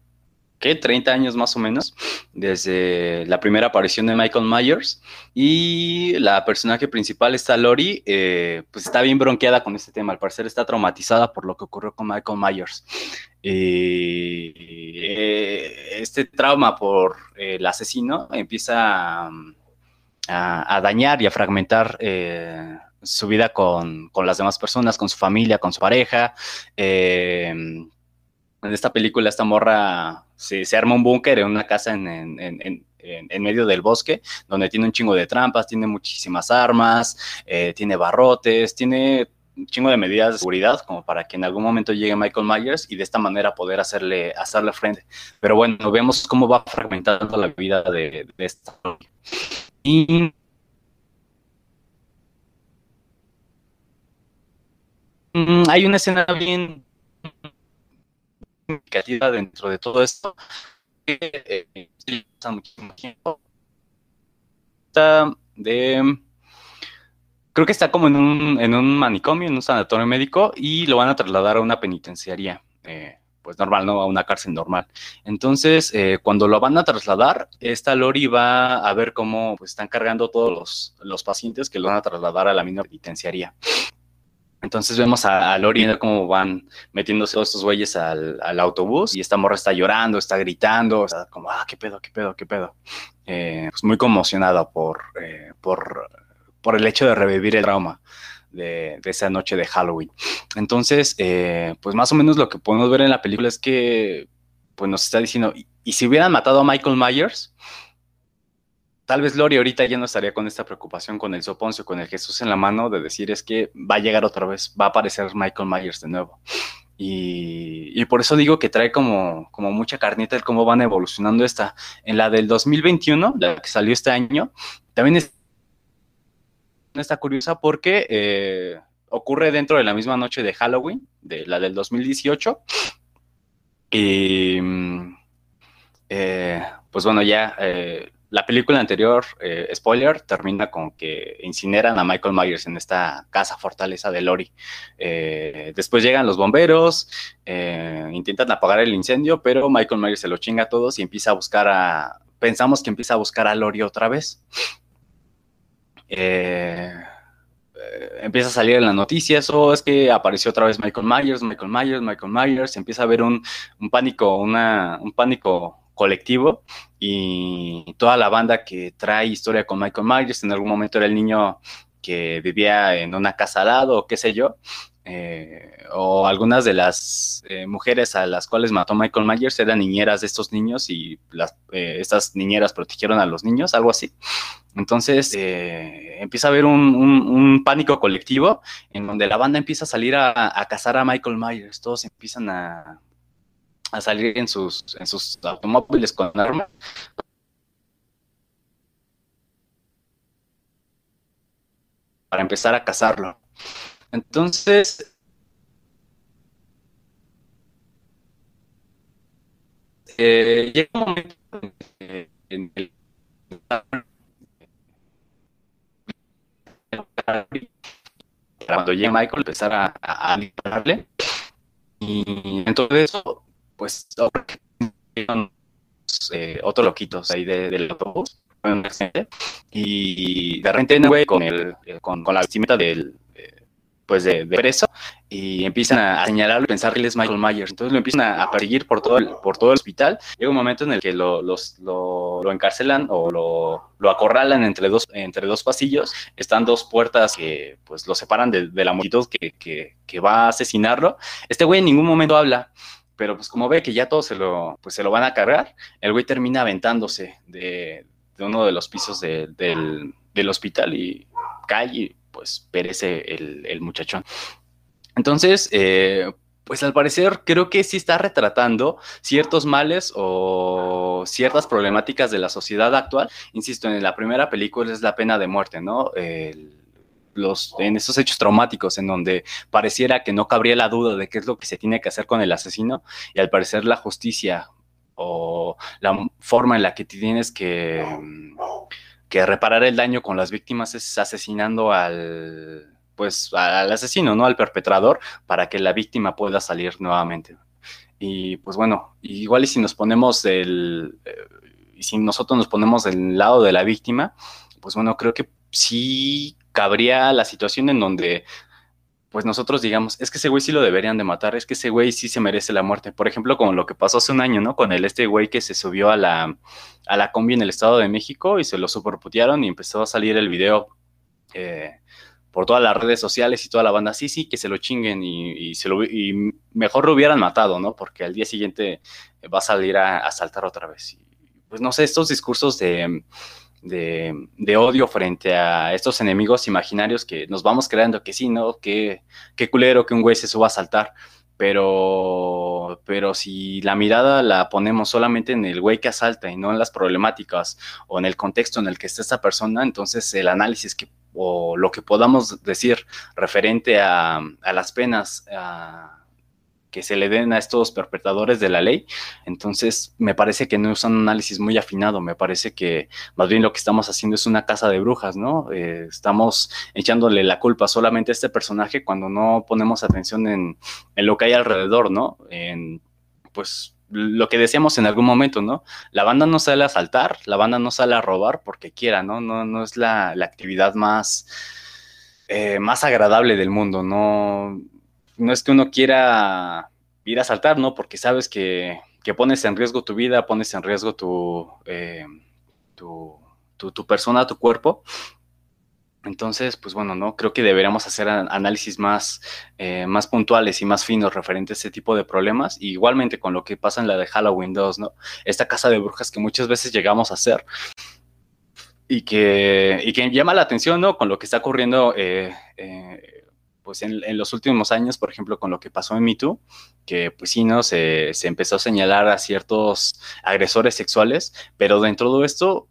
¿qué? 30 años más o menos, desde la primera aparición de Michael Myers. Y la personaje principal, está Lori, eh, pues está bien bronqueada con este tema. Al parecer está traumatizada por lo que ocurrió con Michael Myers. Eh, este trauma por el asesino empieza a, dañar y a fragmentar. Eh, su vida con, las demás personas, con su familia, con su pareja. En esta película, esta morra se, arma un búnker en una casa en, en, en, medio del bosque, donde tiene un chingo de trampas, tiene muchísimas armas, eh, tiene barrotes, tiene un chingo de medidas de seguridad como para que en algún momento llegue Michael Myers y de esta manera poder hacerle, hacerle frente. Pero bueno, vemos cómo va fragmentando la vida de, de esta. Y mm, hay una escena bien significativa dentro de todo esto eh, tiempo de creo que está como en un, en un manicomio, en un sanatorio médico, y lo van a trasladar a una penitenciaría, eh, pues normal, ¿no? A una cárcel normal. Entonces, eh, cuando lo van a trasladar, esta Lori va a ver cómo pues, están cargando todos los, los pacientes que lo van a trasladar a la misma penitenciaría. Entonces vemos a, Lori cómo van metiéndose todos estos güeyes al, autobús y esta morra está llorando, está gritando, sea, como, ah, qué pedo, qué pedo, qué pedo. Eh, pues muy conmocionada por, eh, por, por el hecho de revivir el trauma de, esa noche de Halloween. Entonces, eh, pues más o menos lo que podemos ver en la película es que pues nos está diciendo, y si hubieran matado a Michael Myers, tal vez Lori ahorita ya no estaría con esta preocupación con el soponcio, con el Jesús en la mano, de decir es que va a llegar otra vez, va a aparecer Michael Myers de nuevo. Y, por eso digo que trae como, como mucha carnita el cómo van evolucionando esta. En la del 2021, la que salió este año, también está curiosa porque eh, ocurre dentro de la misma noche de Halloween, de la del 2018. Y mm, eh, pues bueno, ya eh, la película anterior, eh, spoiler, termina con que incineran a Michael Myers en esta casa fortaleza de Lori. Eh, después llegan los bomberos, eh, intentan apagar el incendio, pero Michael Myers se lo chinga a todos y empieza a buscar a. Pensamos que empieza a buscar a Lori otra vez. empieza a salir en las noticias, o es que apareció otra vez Michael Myers, Michael Myers, Michael Myers, empieza a haber un, un pánico, una, un pánico colectivo y toda la banda que trae historia con Michael Myers, en algún momento era el niño que vivía en una casa al lado o qué sé yo. Eh, o algunas de las eh, mujeres a las cuales mató Michael Myers eran niñeras de estos niños y las, eh, estas niñeras protegieron a los niños, algo así. Entonces empieza a haber un, pánico colectivo en donde la banda empieza a salir a, cazar a Michael Myers, todos empiezan a, a salir en sus, en sus automóviles con armas para empezar a cazarlo. Entonces, eh, llega un momento en el cuando llega Michael empezar a, a, dispararle y entonces pues eh, otros loquitos ahí de, del autobús y de repente güey con el con, con la vestimenta del pues de, preso y empiezan a, señalarlo y pensar que él es Michael Myers. Entonces lo empiezan a, perseguir por todo, el, por todo el hospital. Llega un momento en el que lo, los, lo, lo encarcelan o lo, lo, acorralan entre dos, entre dos pasillos. Están dos puertas que pues lo separan de, de la multitud que, que, que, va a asesinarlo. Este güey en ningún momento habla. Pero pues como ve que ya todos se lo, pues, se lo van a cargar, el güey termina aventándose de, uno de los pisos de, del, del hospital y cae y pues perece el, el muchachón. Entonces, eh, pues al parecer creo que sí está retratando ciertos males o ciertas problemáticas de la sociedad actual. Insisto, en la primera película es la pena de muerte, ¿no? En esos hechos traumáticos en donde pareciera que no cabría la duda de qué es lo que se tiene que hacer con el asesino y al parecer la justicia o la forma en la que tienes que que reparar el daño con las víctimas es asesinando al pues al asesino, ¿no? Al perpetrador para que la víctima pueda salir nuevamente. Y pues bueno, igual y si nos ponemos el eh, si nosotros nos ponemos del lado de la víctima, pues bueno, creo que sí cabría la situación en donde pues nosotros digamos, es que ese güey sí lo deberían de matar, es que ese güey sí se merece la muerte. Por ejemplo, como lo que pasó hace un año, ¿no? Con el este güey que se subió a la, a la combi en el Estado de México y se lo superputearon y empezó a salir el video eh, por todas las redes sociales y toda la banda, sí, sí, que se lo chinguen y, se lo, y mejor lo hubieran matado, ¿no? Porque al día siguiente va a salir a, a saltar otra vez. Y, pues no sé, estos discursos de de, odio frente a estos enemigos imaginarios que nos vamos creando que sí, ¿no? Que, qué culero que un güey se suba a saltar. Pero, pero si la mirada la ponemos solamente en el güey que asalta y no en las problemáticas o en el contexto en el que está esta persona, entonces el análisis que, o lo que podamos decir referente a, a las penas, a, que se le den a estos perpetradores de la ley. Entonces, me parece que no es un análisis muy afinado, me parece que más bien lo que estamos haciendo es una casa de brujas, ¿no? Eh, estamos echándole la culpa solamente a este personaje cuando no ponemos atención en, lo que hay alrededor, ¿no? En, pues, lo que decíamos en algún momento, ¿no? La banda no sale a asaltar, la banda no sale a robar porque quiera, ¿no? No, no es la, actividad más, eh, más agradable del mundo, ¿no? No es que uno quiera ir a saltar, ¿no? Porque sabes que, pones en riesgo tu vida, pones en riesgo tu, eh, tu, persona, tu cuerpo. Entonces, pues bueno, ¿no? Creo que deberíamos hacer análisis más, eh, más puntuales y más finos referentes a ese tipo de problemas. igualmente con lo que pasa en la de Halloween 2, ¿no? Esta casa de brujas que muchas veces llegamos a hacer y que, y que llama la atención, ¿no? Con lo que está ocurriendo eh, pues en, los últimos años, por ejemplo, con lo que pasó en MeToo, que pues sí, ¿no? Se, empezó a señalar a ciertos agresores sexuales, pero dentro de esto,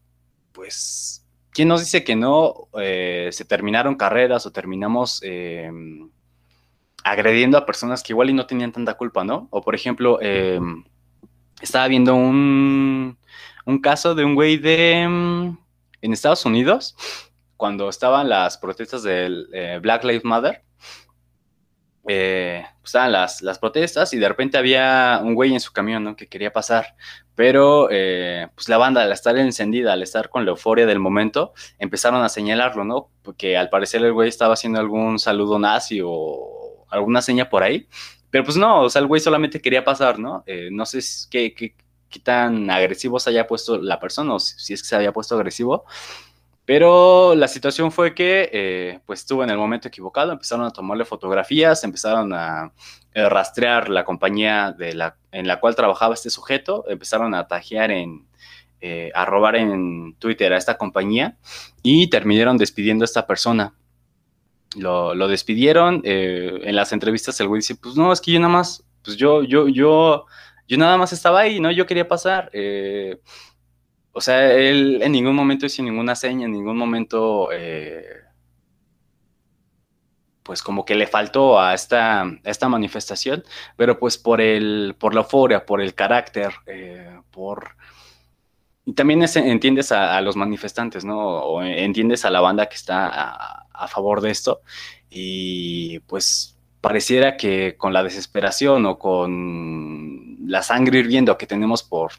pues, ¿quién nos dice que no eh, se terminaron carreras o terminamos eh, agrediendo a personas que igual y no tenían tanta culpa, ¿no? O por ejemplo, eh, estaba viendo un, un caso de un güey de... en Estados Unidos, cuando estaban las protestas del Black Lives Matter, eh, pues, estaban las, las, protestas y de repente había un güey en su camión ¿no? que quería pasar, pero eh, pues la banda al estar encendida, al estar con la euforia del momento, empezaron a señalarlo, ¿no? Porque al parecer el güey estaba haciendo algún saludo nazi o alguna seña por ahí, pero pues no, o sea, el güey solamente quería pasar, ¿no? Eh, no sé qué, qué, qué tan agresivo se haya puesto la persona o si es que se había puesto agresivo, Pero la situación fue que eh, pues estuvo en el momento equivocado, empezaron a tomarle fotografías, empezaron a eh, rastrear la compañía en la cual trabajaba este sujeto, empezaron a tajear en, eh, a robar en Twitter a esta compañía y terminaron despidiendo a esta persona. Lo, lo despidieron, en las entrevistas el güey dice, pues no, es que yo nada más, pues yo, yo, yo, yo nada más estaba ahí, ¿no? Yo quería pasar. O sea, él en ningún momento hizo ninguna seña, en ningún momento, eh, pues como que le faltó a esta, esta manifestación, pero pues por, el, por la euforia, por el carácter, eh, por... Y también entiendes a, los manifestantes, ¿no? O entiendes a la banda que está a, a favor de esto. Y pues pareciera que con la desesperación o con la sangre hirviendo que tenemos por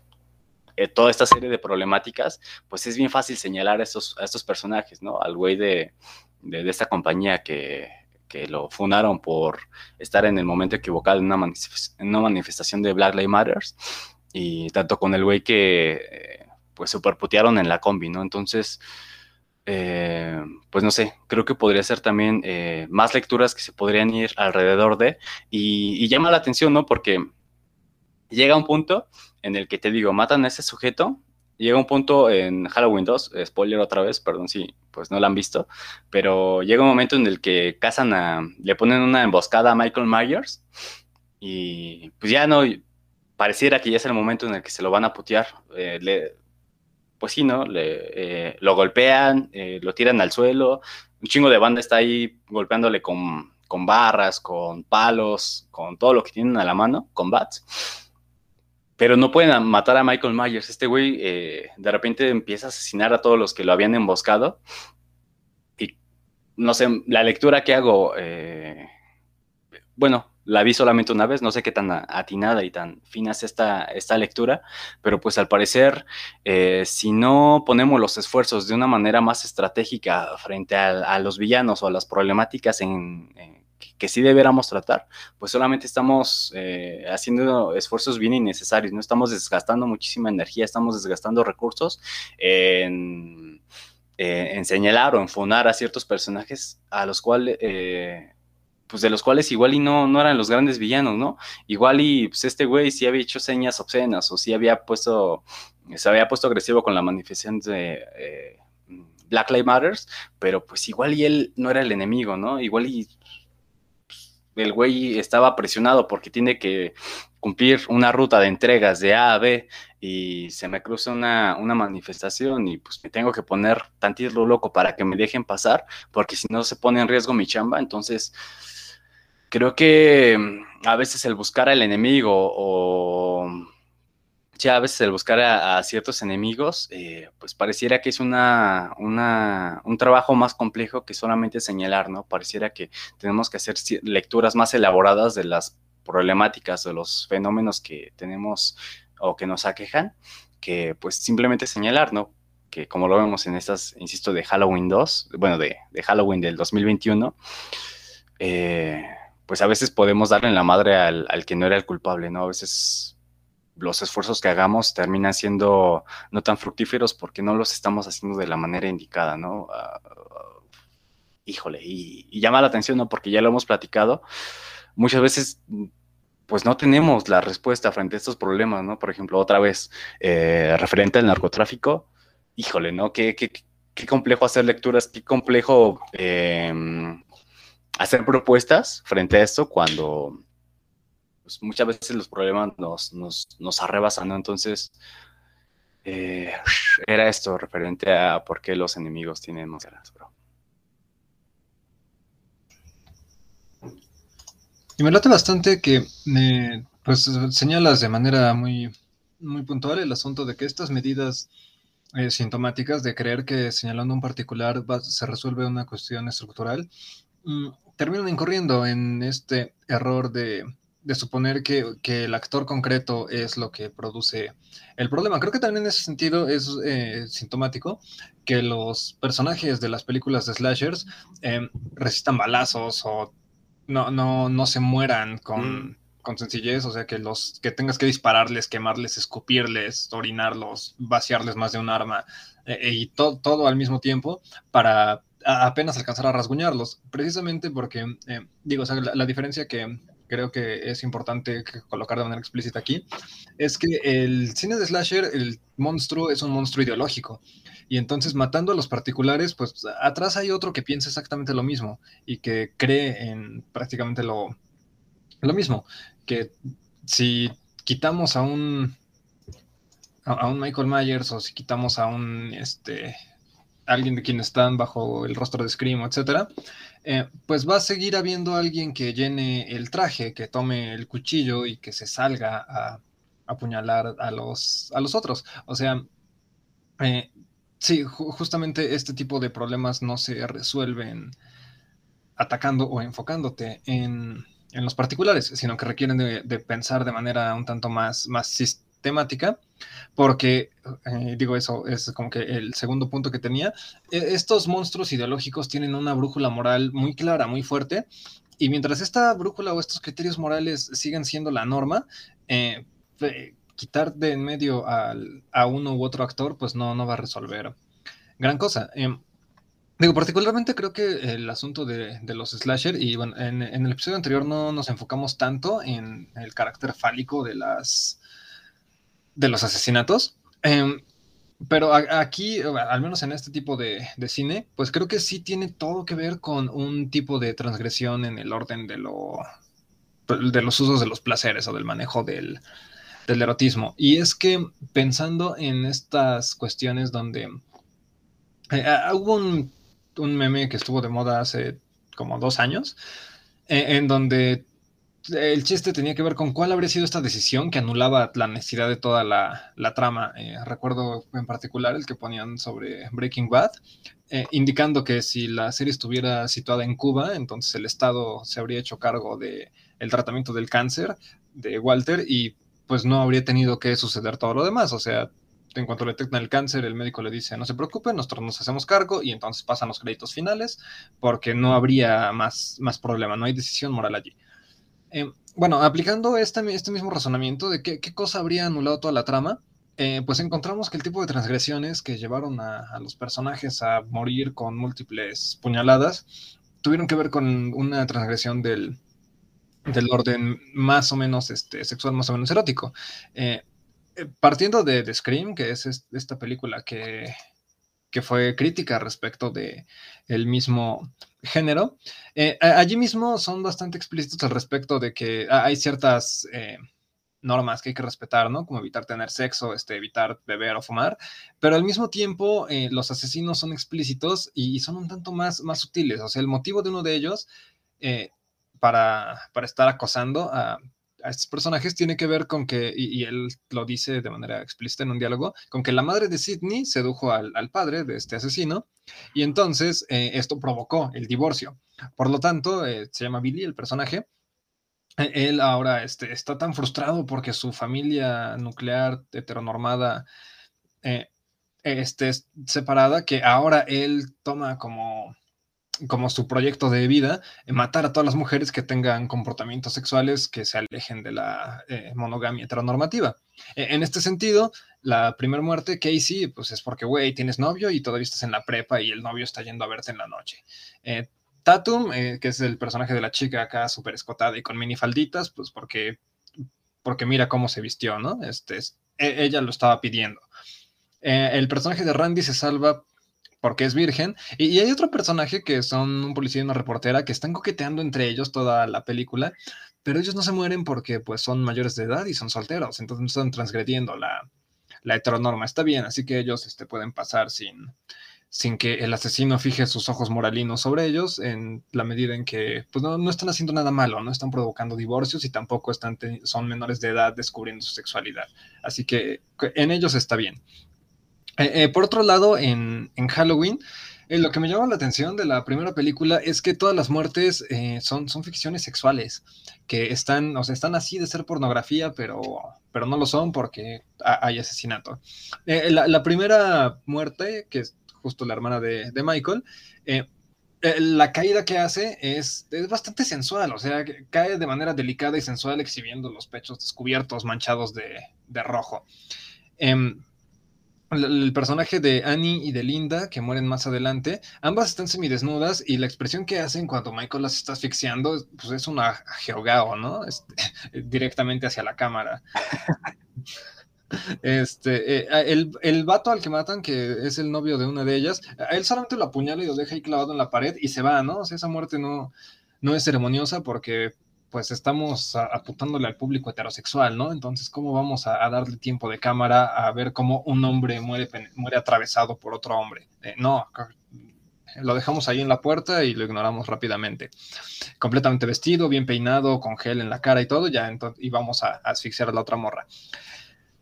eh, toda esta serie de problemáticas, pues es bien fácil señalar a estos, estos personajes, ¿no? Al güey de, de, esta compañía que, que, lo fundaron por estar en el momento equivocado en una, manifestación de Black Lives Matter, y tanto con el güey que eh, pues superputearon en la combi, ¿no? Entonces, eh, pues no sé, creo que podría ser también más lecturas que se podrían ir alrededor de, y, y llama la atención, ¿no? Porque llega un punto en el que te digo, matan a ese sujeto. Llega un punto en Halloween 2, spoiler otra vez, perdón si pues no lo han visto, pero llega un momento en el que cazan a, le ponen una emboscada a Michael Myers y pues ya no, pareciera que ya es el momento en el que se lo van a putear. Eh, le, pues sí, ¿no? Le, eh, lo golpean, eh, lo tiran al suelo, un chingo de banda está ahí golpeándole con, con barras, con palos, con todo lo que tienen a la mano, con bats pero no pueden matar a Michael Myers. Este güey eh, de repente empieza a asesinar a todos los que lo habían emboscado. Y no sé, la lectura que hago, eh, bueno, la vi solamente una vez, no sé qué tan atinada y tan fina es esta, esta lectura, pero pues al parecer, eh, si no ponemos los esfuerzos de una manera más estratégica frente a, los villanos o a las problemáticas en que sí deberíamos tratar, pues solamente estamos eh, haciendo esfuerzos bien innecesarios, no estamos desgastando muchísima energía, estamos desgastando recursos en, eh, señalar o enfonar a ciertos personajes a los cuales... Eh, pues de los cuales igual y no, no eran los grandes villanos, ¿no? Igual y pues este güey sí había hecho señas obscenas o sí había puesto, se había puesto agresivo con la manifestación de Black Lives Matter, pero pues igual y él no era el enemigo, ¿no? Igual y el güey estaba presionado porque tiene que cumplir una ruta de entregas de A a B y se me cruza una, manifestación y pues me tengo que poner tantito loco para que me dejen pasar porque si no se pone en riesgo mi chamba. Entonces, creo que mm, a veces el buscar al enemigo o veces el buscar a, ciertos enemigos, eh, pues pareciera que es una, un trabajo más complejo que solamente señalar, ¿no? Pareciera que tenemos que hacer lecturas más elaboradas de las problemáticas, de los fenómenos que tenemos o que nos aquejan, que pues simplemente señalar, ¿no? Que como lo vemos en estas, insisto, de Halloween 2, bueno, de, Halloween del 2021, eh, pues a veces podemos darle en la madre al que no era el culpable, ¿no? A veces los esfuerzos que hagamos terminan siendo no tan fructíferos porque no los estamos haciendo de la manera indicada, ¿no? Ah, híjole, y, llama la atención, ¿no? Porque ya lo hemos platicado. Muchas veces, pues no tenemos la respuesta frente a estos problemas, ¿no? Por ejemplo, otra vez, eh, referente al narcotráfico, híjole, ¿no? Qué complejo hacer lecturas, qué complejo em, hacer propuestas frente a esto cuando pues, muchas veces los problemas nos, nos, arrebasan, ¿no? Entonces, eh, era esto referente a por qué los enemigos tienen más ganas, bro. Y me late bastante que me, pues señalas de manera muy, muy puntual el asunto de que estas medidas eh, sintomáticas de creer que señalando un particular se resuelve una cuestión estructural, mm, terminan incurriendo en este error de de suponer que, el actor concreto es lo que produce el problema. Creo que también en ese sentido es eh, sintomático que los personajes de las películas de slashers em, resistan balazos o no, no, no se mueran con, con sencillez, o sea, que los que tengas que dispararles, quemarles, escupirles, orinarlos, vaciarles más de un arma eh, y todo al mismo tiempo para apenas alcanzar a rasguñarlos, precisamente porque, eh, digo, o sea, la, diferencia que creo que es importante colocar de manera explícita aquí, es que el cine de slasher, el monstruo es un monstruo ideológico. Y entonces matando a los particulares, pues atrás hay otro que piensa exactamente lo mismo y que cree en prácticamente lo, lo mismo, que si quitamos a un a, un Michael Myers o si quitamos a un este alguien de quien están bajo el rostro de Scream, etcétera, eh, pues va a seguir habiendo alguien que llene el traje, que tome el cuchillo y que se salga a, apuñalar a los, a los otros. O sea, eh, sí, justamente este tipo de problemas no se resuelven atacando o enfocándote en, los particulares, sino que requieren de, pensar de manera un tanto más, más temática, porque, eh, digo eso, es como que el segundo punto que tenía, e, estos monstruos ideológicos tienen una brújula moral muy clara, muy fuerte, y mientras esta brújula o estos criterios morales siguen siendo la norma, eh, quitar de en medio a uno u otro actor, pues no, no va a resolver gran cosa. Em, digo, particularmente creo que el asunto de, los slasher, y bueno, en, en, el episodio anterior no nos enfocamos tanto en el carácter fálico de las de los asesinatos. Em, pero aquí, al menos en este tipo de, cine, pues creo que sí tiene todo que ver con un tipo de transgresión en el orden de, lo, de los usos de los placeres o del manejo del, erotismo. Y es que pensando en estas cuestiones donde eh, ah, hubo un, meme que estuvo de moda hace como dos años, eh, en donde el chiste tenía que ver con cuál habría sido esta decisión que anulaba la necesidad de toda la, trama. Eh, recuerdo en particular el que ponían sobre Breaking Bad, eh, indicando que si la serie estuviera situada en Cuba, entonces el Estado se habría hecho cargo del el tratamiento del cáncer de Walter y pues no habría tenido que suceder todo lo demás. O sea, en cuanto le detectan el cáncer, el médico le dice, no se preocupe, nosotros nos hacemos cargo y entonces pasan los créditos finales porque no habría más, más problema, no hay decisión moral allí. Eh, bueno, aplicando este, este, mismo razonamiento de qué, cosa habría anulado toda la trama, eh, pues encontramos que el tipo de transgresiones que llevaron a, los personajes a morir con múltiples puñaladas tuvieron que ver con una transgresión del, del orden más o menos este, sexual, más o menos erótico. Eh, partiendo de, de, Scream, que es esta película que, que fue crítica respecto de el mismo género. Eh, allí mismo son bastante explícitos al respecto de que hay ciertas eh, normas que hay que respetar, ¿no? Como evitar tener sexo, este, evitar beber o fumar, pero al mismo tiempo eh, los asesinos son explícitos y, son un tanto más, más sutiles. O sea, el motivo de uno de ellos para, para estar acosando a a estos personajes tiene que ver con que, y, él lo dice de manera explícita en un diálogo, con que la madre de Sidney sedujo al, padre de este asesino y entonces eh, esto provocó el divorcio. Por lo tanto, eh, se llama Billy el personaje. E, él ahora este, está tan frustrado porque su familia nuclear heteronormada eh, esté separada que ahora él toma como como su proyecto de vida, eh, matar a todas las mujeres que tengan comportamientos sexuales que se alejen de la eh, monogamia heteronormativa. E, en este sentido, la primera muerte, Casey, pues es porque, güey, tienes novio y todavía estás en la prepa y el novio está yendo a verte en la noche. Eh, Tatum, que es el personaje de la chica acá súper escotada y con minifalditas, pues porque, porque mira cómo se vistió, ¿no? Este, e, ella lo estaba pidiendo. el personaje de Randy se salva porque es virgen. Y, hay otro personaje que son un policía y una reportera que están coqueteando entre ellos toda la película, pero ellos no se mueren porque pues son mayores de edad y son solteros, entonces están transgrediendo la, la heteronorma. Está bien, así que ellos este, pueden pasar sin, sin que el asesino fije sus ojos moralinos sobre ellos, en la medida en que pues, no, no están haciendo nada malo, no están provocando divorcios y tampoco están son menores de edad descubriendo su sexualidad. Así que en ellos está bien. Eh, eh, por otro lado, en, Halloween, eh, lo que me llama la atención de la primera película es que todas las muertes son, son ficciones sexuales, que están, o sea, están así de ser pornografía, pero, pero no lo son porque hay asesinato. La, primera muerte, que es justo la hermana de, Michael, eh, la caída que hace es, es, bastante sensual, o sea, cae de manera delicada y sensual exhibiendo los pechos descubiertos, manchados de, de rojo. Eh, el personaje de Annie y de Linda, que mueren más adelante, ambas están semidesnudas y la expresión que hacen cuando Michael las está asfixiando pues es una geogao, ¿no? Este, directamente hacia la cámara. Este, eh, el, el, vato al que matan, que es el novio de una de ellas, él solamente lo apuñala y lo deja ahí clavado en la pared y se va, ¿no? O sea, esa muerte no, no es ceremoniosa porque pues estamos apuntándole al público heterosexual, ¿no? Entonces, ¿cómo vamos a, darle tiempo de cámara a ver cómo un hombre muere, muere atravesado por otro hombre? Eh, no, lo dejamos ahí en la puerta y lo ignoramos rápidamente. Completamente vestido, bien peinado, con gel en la cara y todo, ya entonces, y vamos a, a asfixiar a la otra morra.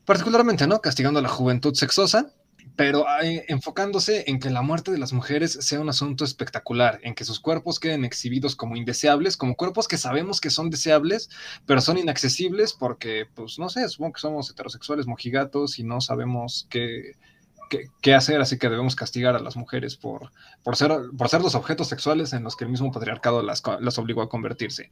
Particularmente, ¿no? Castigando a la juventud sexosa pero enfocándose en que la muerte de las mujeres sea un asunto espectacular, en que sus cuerpos queden exhibidos como indeseables, como cuerpos que sabemos que son deseables, pero son inaccesibles porque, pues, no sé, supongo que somos heterosexuales mojigatos y no sabemos qué, qué, hacer, así que debemos castigar a las mujeres por, por, ser, por ser los objetos sexuales en los que el mismo patriarcado las, las obligó a convertirse.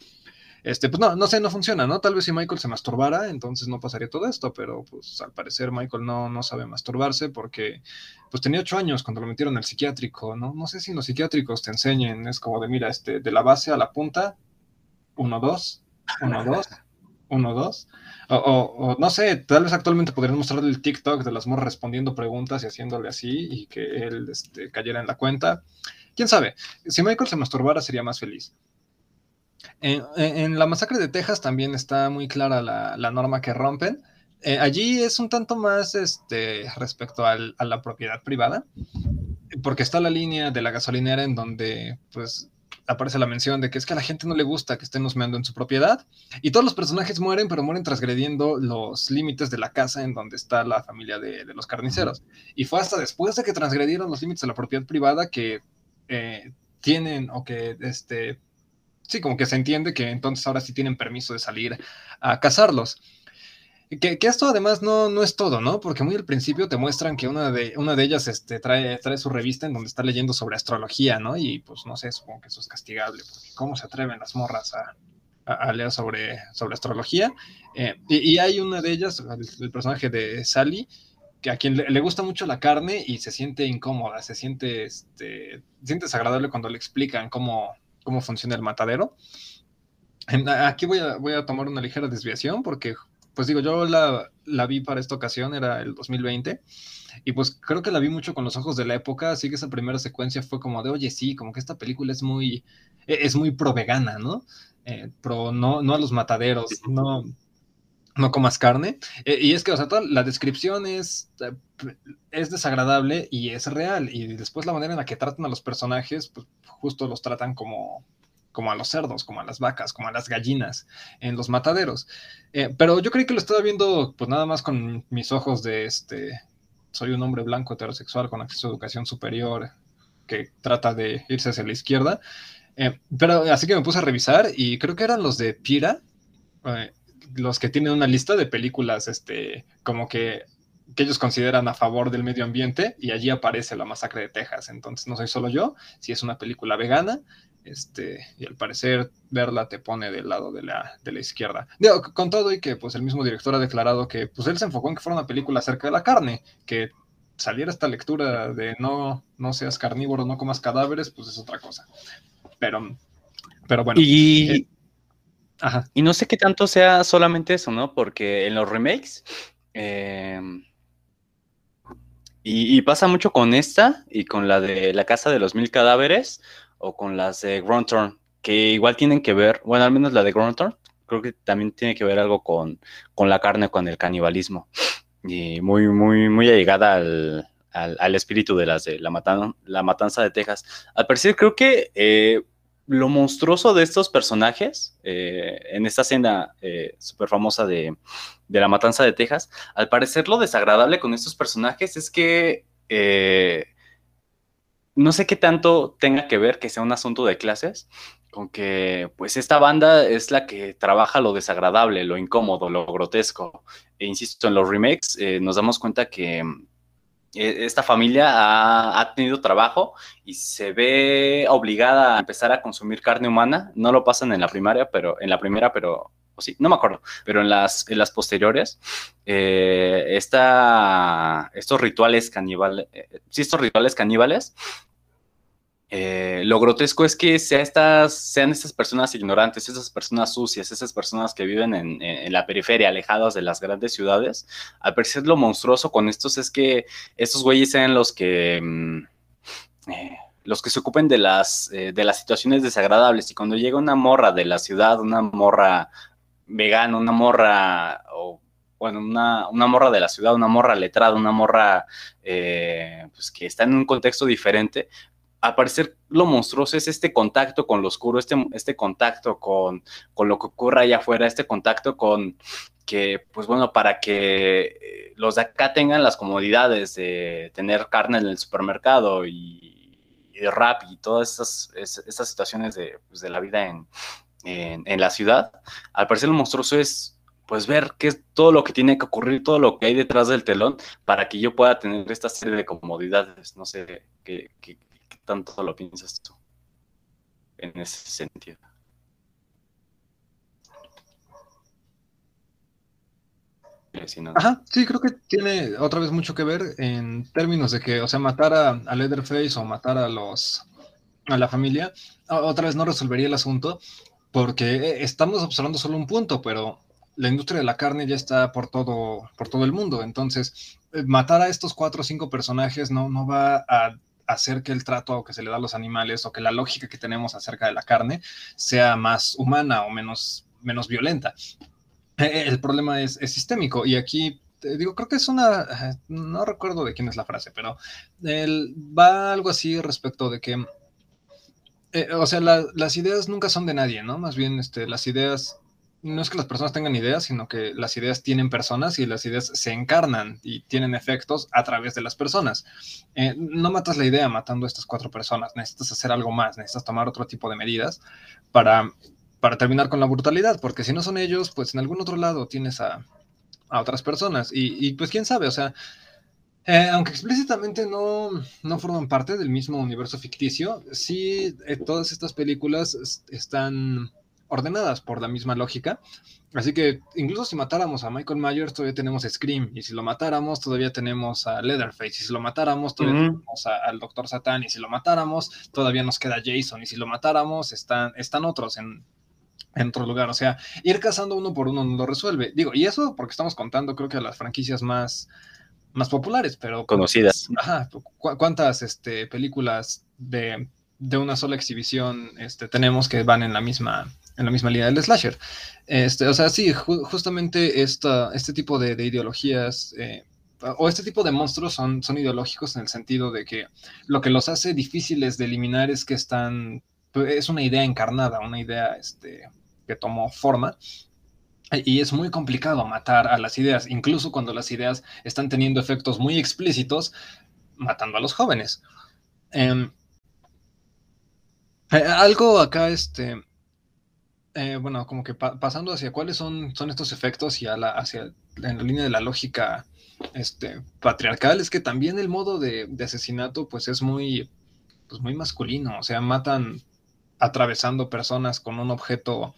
Este, pues no, no sé, no funciona, ¿no? Tal vez si Michael se masturbara, entonces no pasaría todo esto, pero pues al parecer Michael no, no sabe masturbarse porque pues tenía ocho años cuando lo metieron al psiquiátrico, ¿no? No sé si los psiquiátricos te enseñen, es como de, mira, este, de la base a la punta, uno, dos, uno, dos, uno, dos. O, o, no sé, tal vez actualmente podrían mostrarle el TikTok de las morras respondiendo preguntas y haciéndole así y que él este, cayera en la cuenta. ¿Quién sabe? Si Michael se masturbara sería más feliz. En, la masacre de Texas también está muy clara la, norma que rompen. Eh, allí es un tanto más este, respecto a la propiedad privada, porque está la línea de la gasolinera en donde pues aparece la mención de que es que a la gente no le gusta que estén husmeando en su propiedad y todos los personajes mueren, pero mueren transgrediendo los límites de la casa en donde está la familia de, los carniceros. Y fue hasta después de que transgredieron los límites de la propiedad privada que eh, tienen o que este, sí, como que se entiende que entonces ahora sí tienen permiso de salir a cazarlos. Que, esto además no, no es todo, ¿no? Porque muy al principio te muestran que una de, una de ellas este, trae, trae su revista en donde está leyendo sobre astrología, ¿no? Y pues no sé, supongo que eso es castigable, porque ¿cómo se atreven las morras a, leer sobre, sobre astrología? Eh, y, hay una de ellas, el, personaje de Sally, que a quien le, gusta mucho la carne y se siente incómoda, se siente, este, se siente desagradable cuando le explican cómo, cómo funciona el matadero. Aquí voy a, voy a tomar una ligera desviación porque, pues digo, yo la, la, vi para esta ocasión, era el 2020, y pues creo que la vi mucho con los ojos de la época, así que esa primera secuencia fue como de, oye, sí, como que esta película es muy, e, es muy pro vegana, ¿no? Eh, pro, no, no a los mataderos, no, no comas carne. Eh, y es que, o sea, toda la descripción es, eh, es desagradable y es real. Y después la manera en la que tratan a los personajes, pues justo los tratan como, como a los cerdos, como a las vacas, como a las gallinas en los mataderos. Eh, pero yo creí que lo estaba viendo, pues nada más con mis ojos de este. Soy un hombre blanco heterosexual con acceso a educación superior que trata de irse hacia la izquierda. pero así que me puse a revisar y creo que eran los de Pira los que tienen una lista de películas, este, como que, que ellos consideran a favor del medio ambiente y allí aparece la masacre de Texas. Entonces no soy solo yo, si es una película vegana, este, y al parecer verla te pone del lado de la, de la izquierda. Digo, con todo y que pues el mismo director ha declarado que pues él se enfocó en que fuera una película acerca de la carne, que saliera esta lectura de no, no seas carnívoro, no comas cadáveres, pues es otra cosa. Pero, pero bueno. Y, eh, y no sé qué tanto sea solamente eso, ¿no? Porque en los remakes, em, y, pasa mucho con esta y con la de La Casa de los Mil Cadáveres o con las de Grunthorn, que igual tienen que ver, bueno, al menos la de Grunthorn, creo que también tiene que ver algo con, con la carne, con el canibalismo. Y muy, muy, muy allegada al, al, espíritu de las de la, la matanza de Texas. Al parecer, creo que eh, lo monstruoso de estos personajes, eh, en esta escena eh, súper famosa de, la matanza de Texas, al parecer lo desagradable con estos personajes es que eh, no sé qué tanto tenga que ver que sea un asunto de clases, con que pues esta banda es la que trabaja lo desagradable, lo incómodo, lo grotesco. E insisto, en los remakes nos damos cuenta que esta familia ha, tenido trabajo y se ve obligada a empezar a consumir carne humana. No lo pasan en la primaria, pero en la primera, pero sí, no me acuerdo, pero en las, en las posteriores, eh, estos rituales caníbales, eh, sí, estos rituales caníbales eh, lo grotesco es que sea estas, sean estas personas ignorantes, esas personas sucias, esas personas que viven en, la periferia, alejadas de las grandes ciudades. Al parecer lo monstruoso con estos es que estos güeyes sean los que... Mm, eh, los que se ocupen de las, eh, de las situaciones desagradables. Y cuando llega una morra de la ciudad, una morra vegana, una morra, o bueno, una, una, morra de la ciudad, una morra letrada, una morra pues que está en un contexto diferente, al parecer lo monstruoso es este contacto con lo oscuro, este, este contacto con, con, lo que ocurre allá afuera, este contacto con que, pues bueno, para que eh, los de acá tengan las comodidades de tener carne en el supermercado y, de rap y todas esas, esas situaciones de, pues, de, la vida en, en, la ciudad, al parecer lo monstruoso es pues ver qué es todo lo que tiene que ocurrir, todo lo que hay detrás del telón para que yo pueda tener esta serie de comodidades, no sé, qué tanto lo piensas tú en ese sentido? Ajá, sí, creo que tiene otra vez mucho que ver en términos de que, o sea, matar a, a Leatherface o matar a los a la familia, otra vez no resolvería el asunto, porque eh, estamos observando solo un punto, pero la industria de la carne ya está por todo, por todo el mundo. Entonces, eh, matar a estos cuatro o cinco personajes no, no va a hacer que el trato que se le da a los animales o que la lógica que tenemos acerca de la carne sea más humana o menos, menos violenta. Eh, eh, el problema es, sistémico y aquí digo, creo que es una, eh, no recuerdo de quién es la frase, pero va algo así respecto de que, o sea, las ideas nunca son de nadie, ¿no? Más bien, este, las ideas no es que las personas tengan ideas, sino que las ideas tienen personas y las ideas se encarnan y tienen efectos a través de las personas. Eh, no matas la idea matando a estas cuatro personas, necesitas hacer algo más, necesitas tomar otro tipo de medidas para, para terminar con la brutalidad, porque si no son ellos, pues en algún otro lado tienes a, otras personas y, pues quién sabe, o sea, eh, aunque explícitamente no, no, forman parte del mismo universo ficticio, sí, eh, todas estas películas están ordenadas por la misma lógica. Así que incluso si matáramos a Michael Myers, todavía tenemos Scream. Y si lo matáramos, todavía tenemos a Leatherface. Y si lo matáramos, todavía tenemos al Doctor Satan. Y si lo matáramos, todavía nos queda Jason. Y si lo matáramos, están, están otros en, en otro lugar. O sea, ir cazando uno por uno no lo resuelve. Digo, y eso porque estamos contando, creo que a las franquicias más, más populares, pero... Conocidas. Ajá, ¿cuántas este, películas de, de, una sola exhibición este, tenemos que van en la misma en la misma línea del slasher. Este, o sea, sí, justamente esta, este tipo de, ideologías eh, o este tipo de monstruos son, son ideológicos en el sentido de que lo que los hace difíciles de eliminar es que están, pues, es una idea encarnada, una idea este, que tomó forma. Y es muy complicado matar a las ideas, incluso cuando las ideas están teniendo efectos muy explícitos, matando a los jóvenes. Em, eh, algo acá, este, eh, bueno, como que pasando hacia cuáles son, son estos efectos y a la, hacia en la línea de la lógica este, patriarcal, es que también el modo de, asesinato pues es muy, pues muy masculino, o sea, matan atravesando personas con un objeto,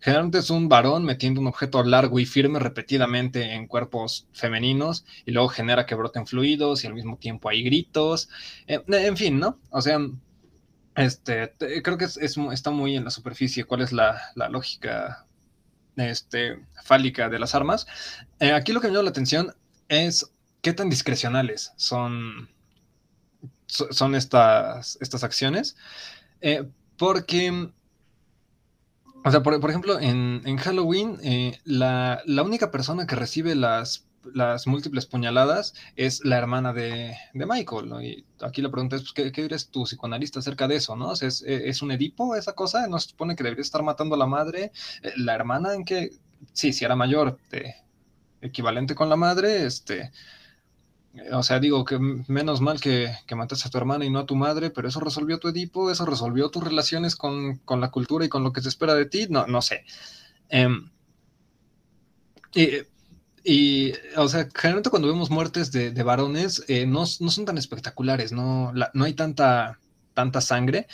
generalmente es un varón metiendo un objeto largo y firme repetidamente en cuerpos femeninos y luego genera que broten fluidos y al mismo tiempo hay gritos, eh, en fin, ¿no? O sea, este, creo que es, está muy en la superficie cuál es la, lógica este, fálica de las armas. Eh, aquí lo que me llama la atención es qué tan discrecionales son, son estas, estas acciones. Eh, porque, o sea, por, ejemplo, en, Halloween, eh, la, única persona que recibe las las múltiples puñaladas es la hermana de, Michael. Y aquí la pregunta es, pues, ¿qué, ¿qué, eres tu psicoanalista acerca de eso? ¿no? ¿Es, ¿Es, un Edipo esa cosa? ¿No se supone que debería estar matando a la madre? Eh, ¿La hermana en que, sí, si era mayor, equivalente con la madre, este... O sea, digo que menos mal que, que mataste a tu hermana y no a tu madre, pero eso resolvió tu Edipo, eso resolvió tus relaciones con, la cultura y con lo que se espera de ti, no, no sé. Eh, y, o sea, generalmente cuando vemos muertes de, varones, eh, no, son tan espectaculares, no, no hay tanta, tanta sangre.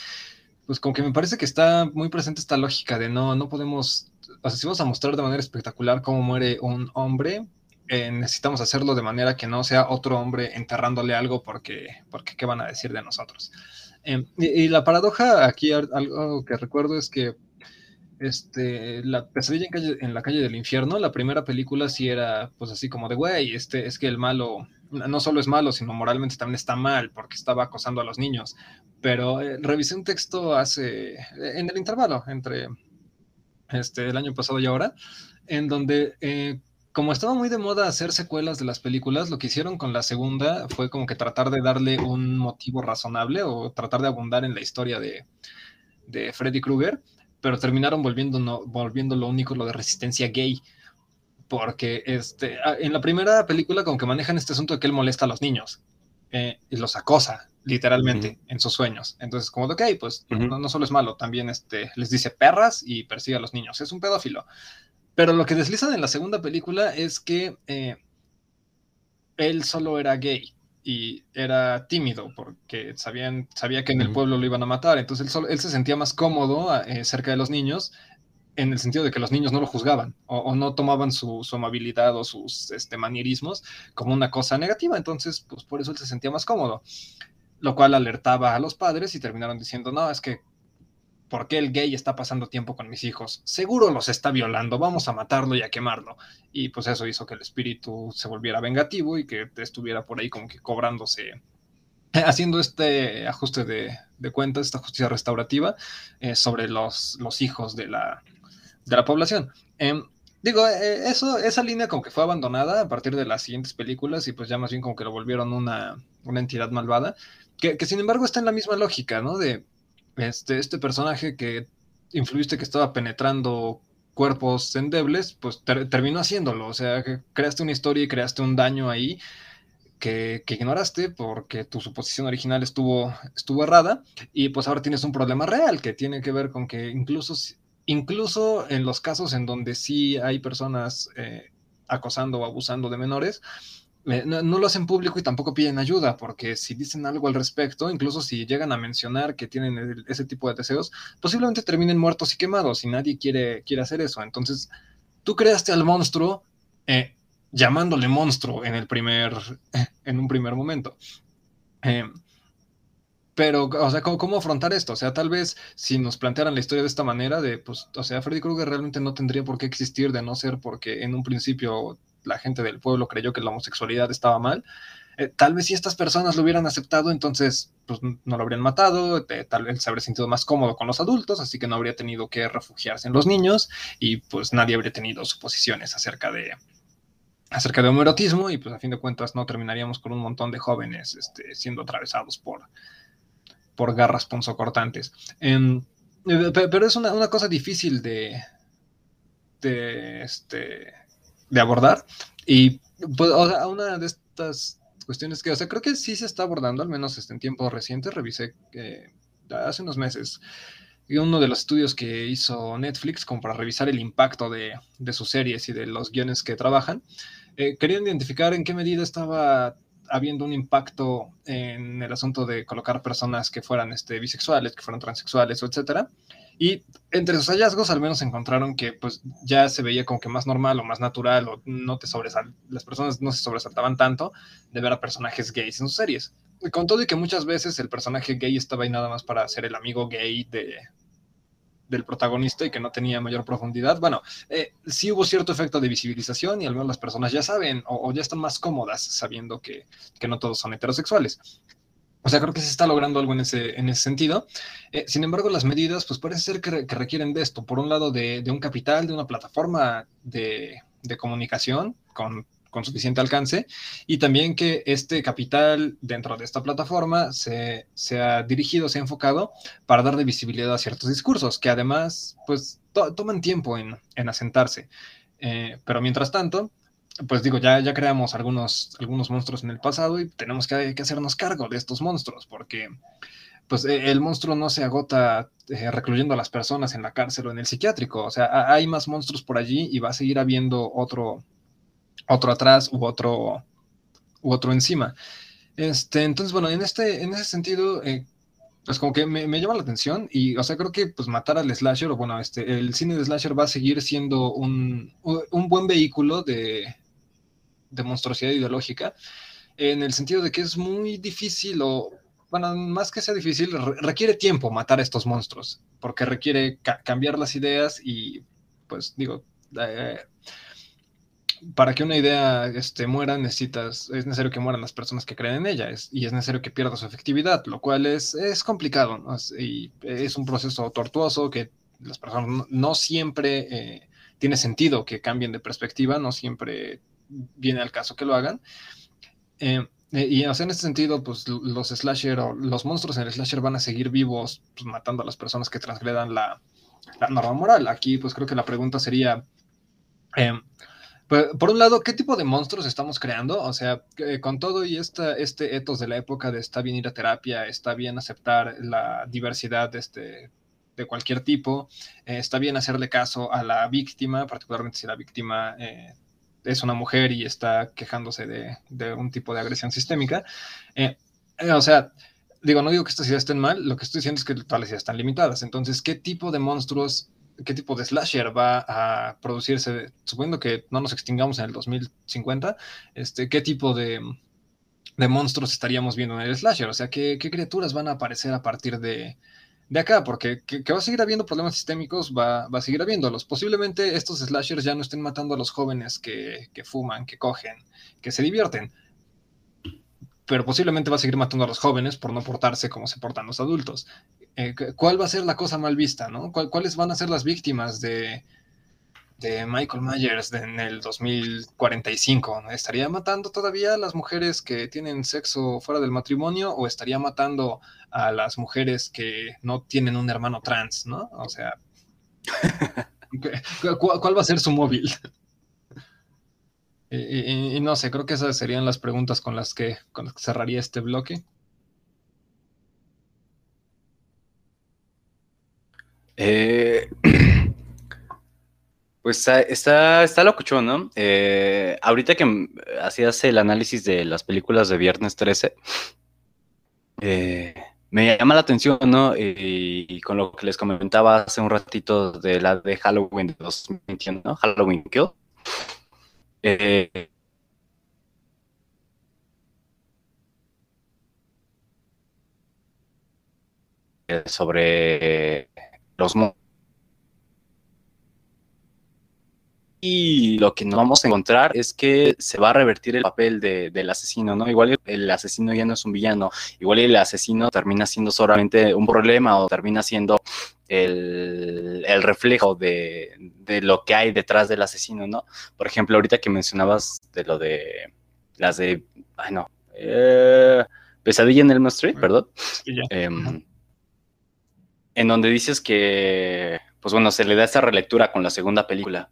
Pues como que me parece que está muy presente esta lógica de no, no podemos, o sea, si vamos a mostrar de manera espectacular cómo muere un hombre, eh, necesitamos hacerlo de manera que no sea otro hombre enterrándole algo porque, porque ¿qué van a decir de nosotros? Em, y, la paradoja aquí, algo que recuerdo es que este, la pesadilla en, la calle del infierno, la primera película sí era pues así como de, güey, este, es que el malo no solo es malo, sino moralmente también está mal porque estaba acosando a los niños. Pero eh, revisé un texto hace, en el intervalo entre este, el año pasado y ahora, en donde eh, como estaba muy de moda hacer secuelas de las películas, lo que hicieron con la segunda fue como que tratar de darle un motivo razonable o tratar de abundar en la historia de, de Freddy Krueger, pero terminaron volviendo, no, volviendo lo único lo de resistencia gay. Porque este, en la primera película como que manejan este asunto de que él molesta a los niños eh, y los acosa literalmente en sus sueños. Entonces, como de, ok, pues no, no, solo es malo, también este, les dice perras y persigue a los niños. Es un pedófilo. Pero lo que deslizan en la segunda película es que eh, él solo era gay y era tímido porque sabían, sabía que en el pueblo lo iban a matar. Entonces él, se sentía más cómodo eh, cerca de los niños en el sentido de que los niños no lo juzgaban o, no tomaban su, amabilidad o sus este, manierismos como una cosa negativa. Entonces, pues por eso él se sentía más cómodo, lo cual alertaba a los padres y terminaron diciendo, no, es que ¿Por qué el gay está pasando tiempo con mis hijos? Seguro los está violando, vamos a matarlo y a quemarlo. Y pues eso hizo que el espíritu se volviera vengativo y que estuviera por ahí como que cobrándose, haciendo este ajuste de, cuentas, esta justicia restaurativa eh, sobre los, hijos de la, población. Em, digo, eh, eso, esa línea como que fue abandonada a partir de las siguientes películas y pues ya más bien como que lo volvieron una, una entidad malvada, que, que sin embargo está en la misma lógica, ¿no? De este, este personaje que influiste que estaba penetrando cuerpos endebles, pues terminó haciéndolo. O sea, que creaste una historia y creaste un daño ahí que, ignoraste porque tu suposición original estuvo, estuvo errada y pues ahora tienes un problema real que tiene que ver con que incluso, incluso en los casos en donde sí hay personas eh, acosando o abusando de menores, no, lo hacen público y tampoco piden ayuda, porque si dicen algo al respecto, incluso si llegan a mencionar que tienen ese tipo de deseos, posiblemente terminen muertos y quemados y nadie quiere, quiere hacer eso. Entonces, tú creaste al monstruo eh, llamándole monstruo en, el primer, en un primer momento. Eh, pero, o sea, ¿cómo, afrontar esto? O sea, tal vez si nos plantearan la historia de esta manera, de, pues, o sea, Freddy Krueger realmente no tendría por qué existir de no ser porque en un principio la gente del pueblo creyó que la homosexualidad estaba mal. Eh, tal vez si estas personas lo hubieran aceptado, entonces pues, no lo habrían matado, tal vez se habría sentido más cómodo con los adultos, así que no habría tenido que refugiarse en los niños y pues nadie habría tenido suposiciones acerca de acerca de y pues a fin de cuentas no terminaríamos con un montón de jóvenes este, siendo atravesados por, por garras punzocortantes. Em, eh, pero es una, una, cosa difícil de, de este, de abordar. Y pues, una de estas cuestiones que, o sea, creo que sí se está abordando, al menos este, en tiempos recientes, revisé que hace unos meses uno de los estudios que hizo Netflix como para revisar el impacto de, de sus series y de los guiones que trabajan, eh, querían identificar en qué medida estaba habiendo un impacto en el asunto de colocar personas que fueran este, bisexuales, que fueran transexuales, etcétera. Y entre sus hallazgos al menos encontraron que pues ya se veía como que más normal o más natural o no te sobresal las personas no se sobresaltaban tanto de ver a personajes gays en sus series. Con todo y que muchas veces el personaje gay estaba ahí nada más para ser el amigo gay de, del protagonista y que no tenía mayor profundidad. Bueno, eh, sí hubo cierto efecto de visibilización y al menos las personas ya saben o, ya están más cómodas sabiendo que, que, no todos son heterosexuales. O sea, creo que se está logrando algo en ese, en ese sentido. Eh, sin embargo, las medidas, pues parece ser que, requieren de esto. Por un lado, de, un capital, de una plataforma de, comunicación con, suficiente alcance y también que este capital dentro de esta plataforma se, ha dirigido, se ha enfocado para darle visibilidad a ciertos discursos que además, pues, toman tiempo en, asentarse. Eh, pero mientras tanto, pues digo, ya, ya creamos algunos, algunos monstruos en el pasado y tenemos que, hacernos cargo de estos monstruos, porque pues e, el monstruo no se agota eh, recluyendo a las personas en la cárcel o en el psiquiátrico, o sea, hay más monstruos por allí y va a seguir habiendo otro, otro atrás u otro, u otro encima. Este, entonces, bueno, en, este, en ese sentido, eh, pues como que me, llama la atención y, o sea, creo que pues matar al slasher, o bueno, este, el cine de slasher va a seguir siendo un, un buen vehículo de, de monstruosidad ideológica, en el sentido de que es muy difícil o, bueno, más que sea difícil, requiere tiempo matar a estos monstruos, porque requiere cambiar las ideas y, pues digo, eh, para que una idea este, muera, necesitas, es necesario que mueran las personas que creen en ella y es necesario que pierda su efectividad, lo cual es, es complicado y es un proceso tortuoso que las personas no, siempre eh, tiene sentido que cambien de perspectiva, no siempre viene al caso que lo hagan. Eh, eh, y en ese sentido, pues los slasher o los monstruos en el slasher van a seguir vivos, pues, matando a las personas que transgredan la, norma moral. Aquí, pues creo que la pregunta sería, em, pues, por un lado, ¿qué tipo de monstruos estamos creando? O sea, con todo y esta, este etos de la época de está bien ir a terapia, está bien aceptar la diversidad de, este, de cualquier tipo, eh, está bien hacerle caso a la víctima, particularmente si la víctima es una mujer y está quejándose de, un tipo de agresión sistémica. Eh, eh, o sea, digo, no digo que estas ideas estén mal, lo que estoy diciendo es que todas las ideas están limitadas. Entonces, ¿qué tipo de monstruos, qué tipo de slasher va a producirse? Suponiendo que no nos extingamos en el 2050, este, ¿qué tipo de, monstruos estaríamos viendo en el slasher? O sea, ¿qué, qué criaturas van a aparecer a partir de, de acá, porque que, va a seguir habiendo problemas sistémicos, va, a seguir habiéndolos. Posiblemente estos slashers ya no estén matando a los jóvenes que, fuman, que cogen, que se divierten, pero posiblemente va a seguir matando a los jóvenes por no portarse como se portan los adultos. Eh, ¿Cuál va a ser la cosa mal vista, no? ¿Cuáles van a ser las víctimas de, de Michael Myers en el 2045. ¿Estaría matando todavía a las mujeres que tienen sexo fuera del matrimonio o estaría matando a las mujeres que no tienen un hermano trans, ¿no? O sea, ¿cuál va a ser su móvil? y, no sé, creo que esas serían las preguntas con las que, con las que cerraría este bloque. Eh, Pues está, está locuchón, ¿no? Eh, ahorita que hacías el análisis de las películas de Viernes 13, eh, me llama la atención, ¿no? Y, con lo que les comentaba hace un ratito de la de Halloween de 2021, ¿no? Halloween Kill. Eh, sobre los Y lo que nos vamos a encontrar es que se va a revertir el papel del asesino, ¿no? Igual el asesino ya no es un villano, igual el asesino termina siendo solamente un problema o termina siendo el, reflejo de, lo que hay detrás del asesino, ¿no? Por ejemplo, ahorita que mencionabas de lo de las de, ay no, eh, Pesadilla en el Street, perdón. Em, en donde dices que, pues bueno, se le da esta relectura con la segunda película.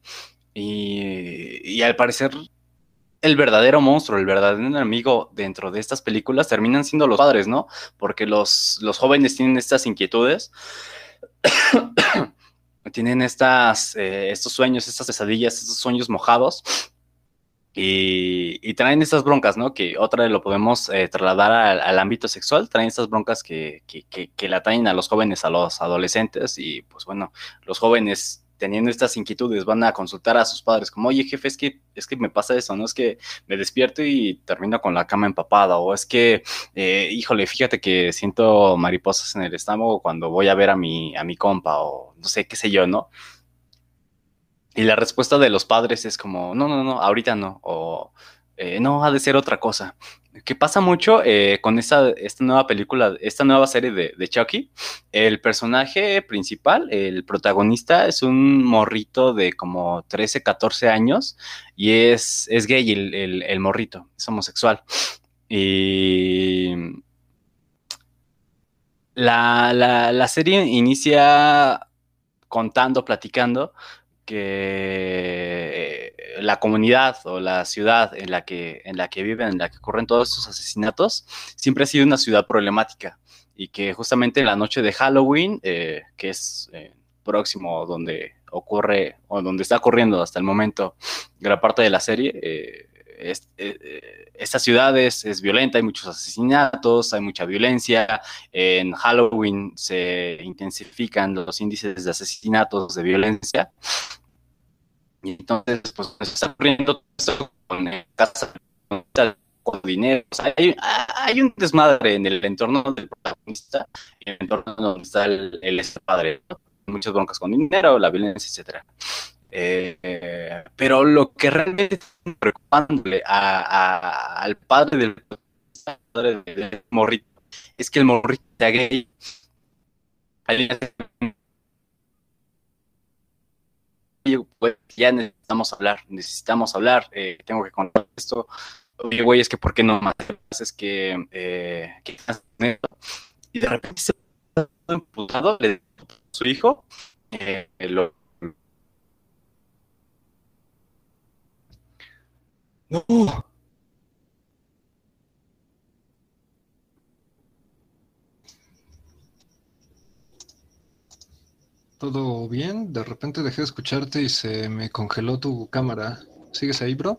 Y, al parecer, el verdadero monstruo, el verdadero enemigo dentro de estas películas terminan siendo los padres, ¿no? Porque los, los jóvenes tienen estas inquietudes, tienen estas, eh, estos sueños, estas pesadillas, estos sueños mojados. Y, traen estas broncas, ¿no? Que otra vez lo podemos eh, trasladar al, ámbito sexual, traen estas broncas que, que, que la traen a los jóvenes, a los adolescentes, y pues bueno, los jóvenes teniendo estas inquietudes van a consultar a sus padres como, oye jefe, es que, es que me pasa eso, ¿no? Es que me despierto y termino con la cama empapada, o es que, eh, híjole, fíjate que siento mariposas en el estómago cuando voy a ver a mi, a mi compa, o no sé, qué sé yo, ¿no? Y la respuesta de los padres es como, no, no, no, ahorita no, o eh, no, ha de ser otra cosa que pasa mucho eh, con esta, esta, nueva película, esta nueva serie de, Chucky. El personaje principal, el protagonista, es un morrito de como 13, 14 años y es, es gay el, el, morrito, es homosexual. Y la, la serie inicia contando, platicando que la comunidad o la ciudad en la que, en la que viven, en la que ocurren todos estos asesinatos, siempre ha sido una ciudad problemática y que justamente en la noche de Halloween, eh, que es eh, próximo donde ocurre o donde está ocurriendo hasta el momento gran parte de la serie, esta ciudad es, violenta, hay muchos asesinatos, hay mucha violencia. En Halloween se intensifican los índices de asesinatos, de violencia. Y entonces, pues, está ocurriendo con casa, con dinero. hay, un desmadre en el entorno del protagonista, en el entorno donde está el, el padre. Muchas broncas con dinero, la violencia, etcétera. Eh, pero lo que realmente está preocupándole al padre del, padre morrito es que el morrito sea gay. Pues, ya necesitamos hablar, necesitamos hablar, eh, tengo que contar esto. Oye, güey, es que ¿por qué no más? Es que, eh, y de repente se imputado le su hijo, eh, lo No. ¿Todo bien? De repente dejé de escucharte y se me congeló tu cámara. ¿Sigues ahí, bro?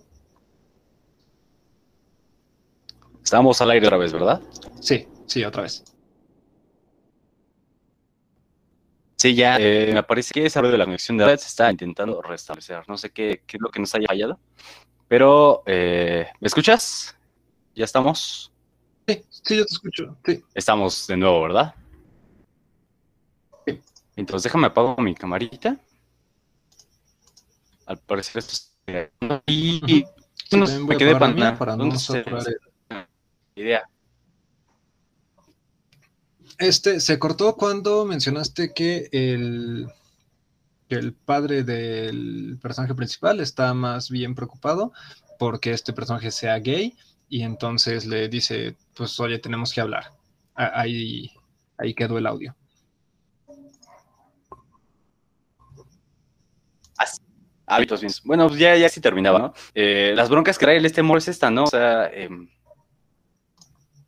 Estamos al aire otra vez, ¿verdad? Sí, sí, otra vez. Sí, ya eh, me parece que esa de la conexión de red se está intentando restablecer. No sé qué, qué es lo que nos haya fallado. Pero, eh, ¿me escuchas? ¿Ya estamos? Sí, sí, yo te escucho. Sí. Estamos de nuevo, ¿verdad? Sí. Entonces déjame apago mi camarita. Al parecer esto es... Y, me quedé para, para no idea. Este, se cortó cuando mencionaste que el que el padre del personaje principal está más bien preocupado porque este personaje sea gay y entonces le dice, pues oye, tenemos que hablar. Ahí, ahí quedó el audio. Hábitos bien. Bueno, pues ya, ya sí terminaba, ¿no? Eh, las broncas que trae el este amor es esta, ¿no? O sea, eh,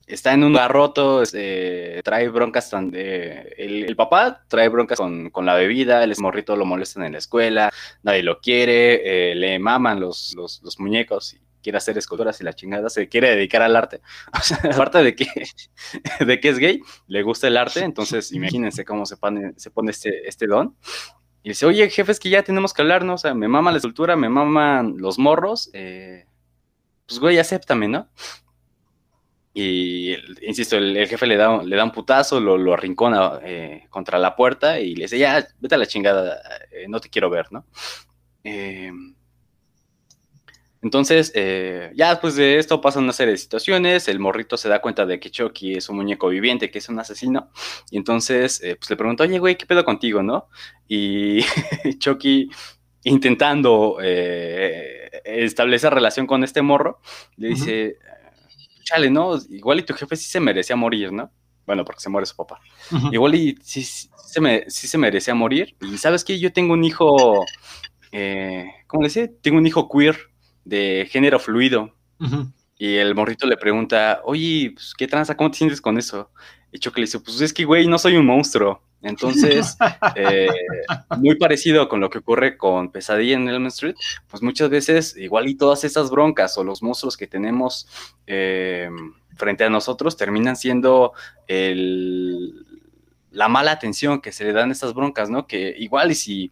está en un lugar roto, este, trae broncas tan de, el, papá trae broncas con, la bebida, el morrito lo molestan en la escuela, nadie lo quiere, eh, le maman los, los, muñecos y quiere hacer esculturas y la chingada, se quiere dedicar al arte. Aparte de que, de que es gay, le gusta el arte, entonces imagínense cómo se pone, se pone este, este don. Y dice, oye, jefe, es que ya tenemos que hablar, ¿no? O sea, me mama la escultura, me maman los morros, eh, pues güey, acéptame, ¿no? Y, insisto, el, jefe le da, le da un putazo, lo, lo arrincona eh, contra la puerta y le dice, ya, vete a la chingada, eh, no te quiero ver, ¿no? Eh, entonces, ya después de esto pasan una serie de situaciones, el morrito se da cuenta de que Chucky es un muñeco viviente, que es un asesino, y entonces pues le pregunta, oye, güey, ¿qué pedo contigo, no? Y Chucky, intentando establecer relación con este morro, le dice, chale, ¿no? Igual y tu jefe sí se merecía morir, ¿no? Bueno, porque se muere su papá. Igual y sí, se me, sí se merecía morir. Y sabes que yo tengo un hijo, eh, ¿cómo le dice? Tengo un hijo queer de género fluido. Y el morrito le pregunta, oye, pues, ¿qué tranza? ¿Cómo te sientes con eso? Y Choque le dice, pues es que, güey, no soy un monstruo. Entonces, eh, muy parecido con lo que ocurre con Pesadilla en Elm Street, pues muchas veces, igual y todas esas broncas o los monstruos que tenemos eh, frente a nosotros terminan siendo la mala atención que se le dan a estas broncas, ¿no? Que igual y si,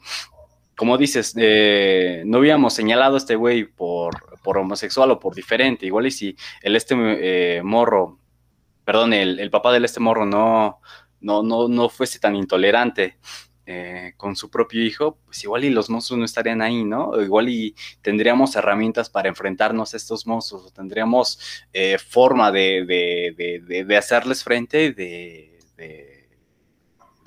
como dices, eh, no habíamos señalado a este güey por, por homosexual o por diferente, igual y si el este morro, perdón, el, el papá del este morro no no, no, no fuese tan intolerante eh, con su propio hijo, pues igual y los monstruos no estarían ahí, ¿no? igual y tendríamos herramientas para enfrentarnos a estos monstruos, o tendríamos eh, forma de, hacerles frente, de, de,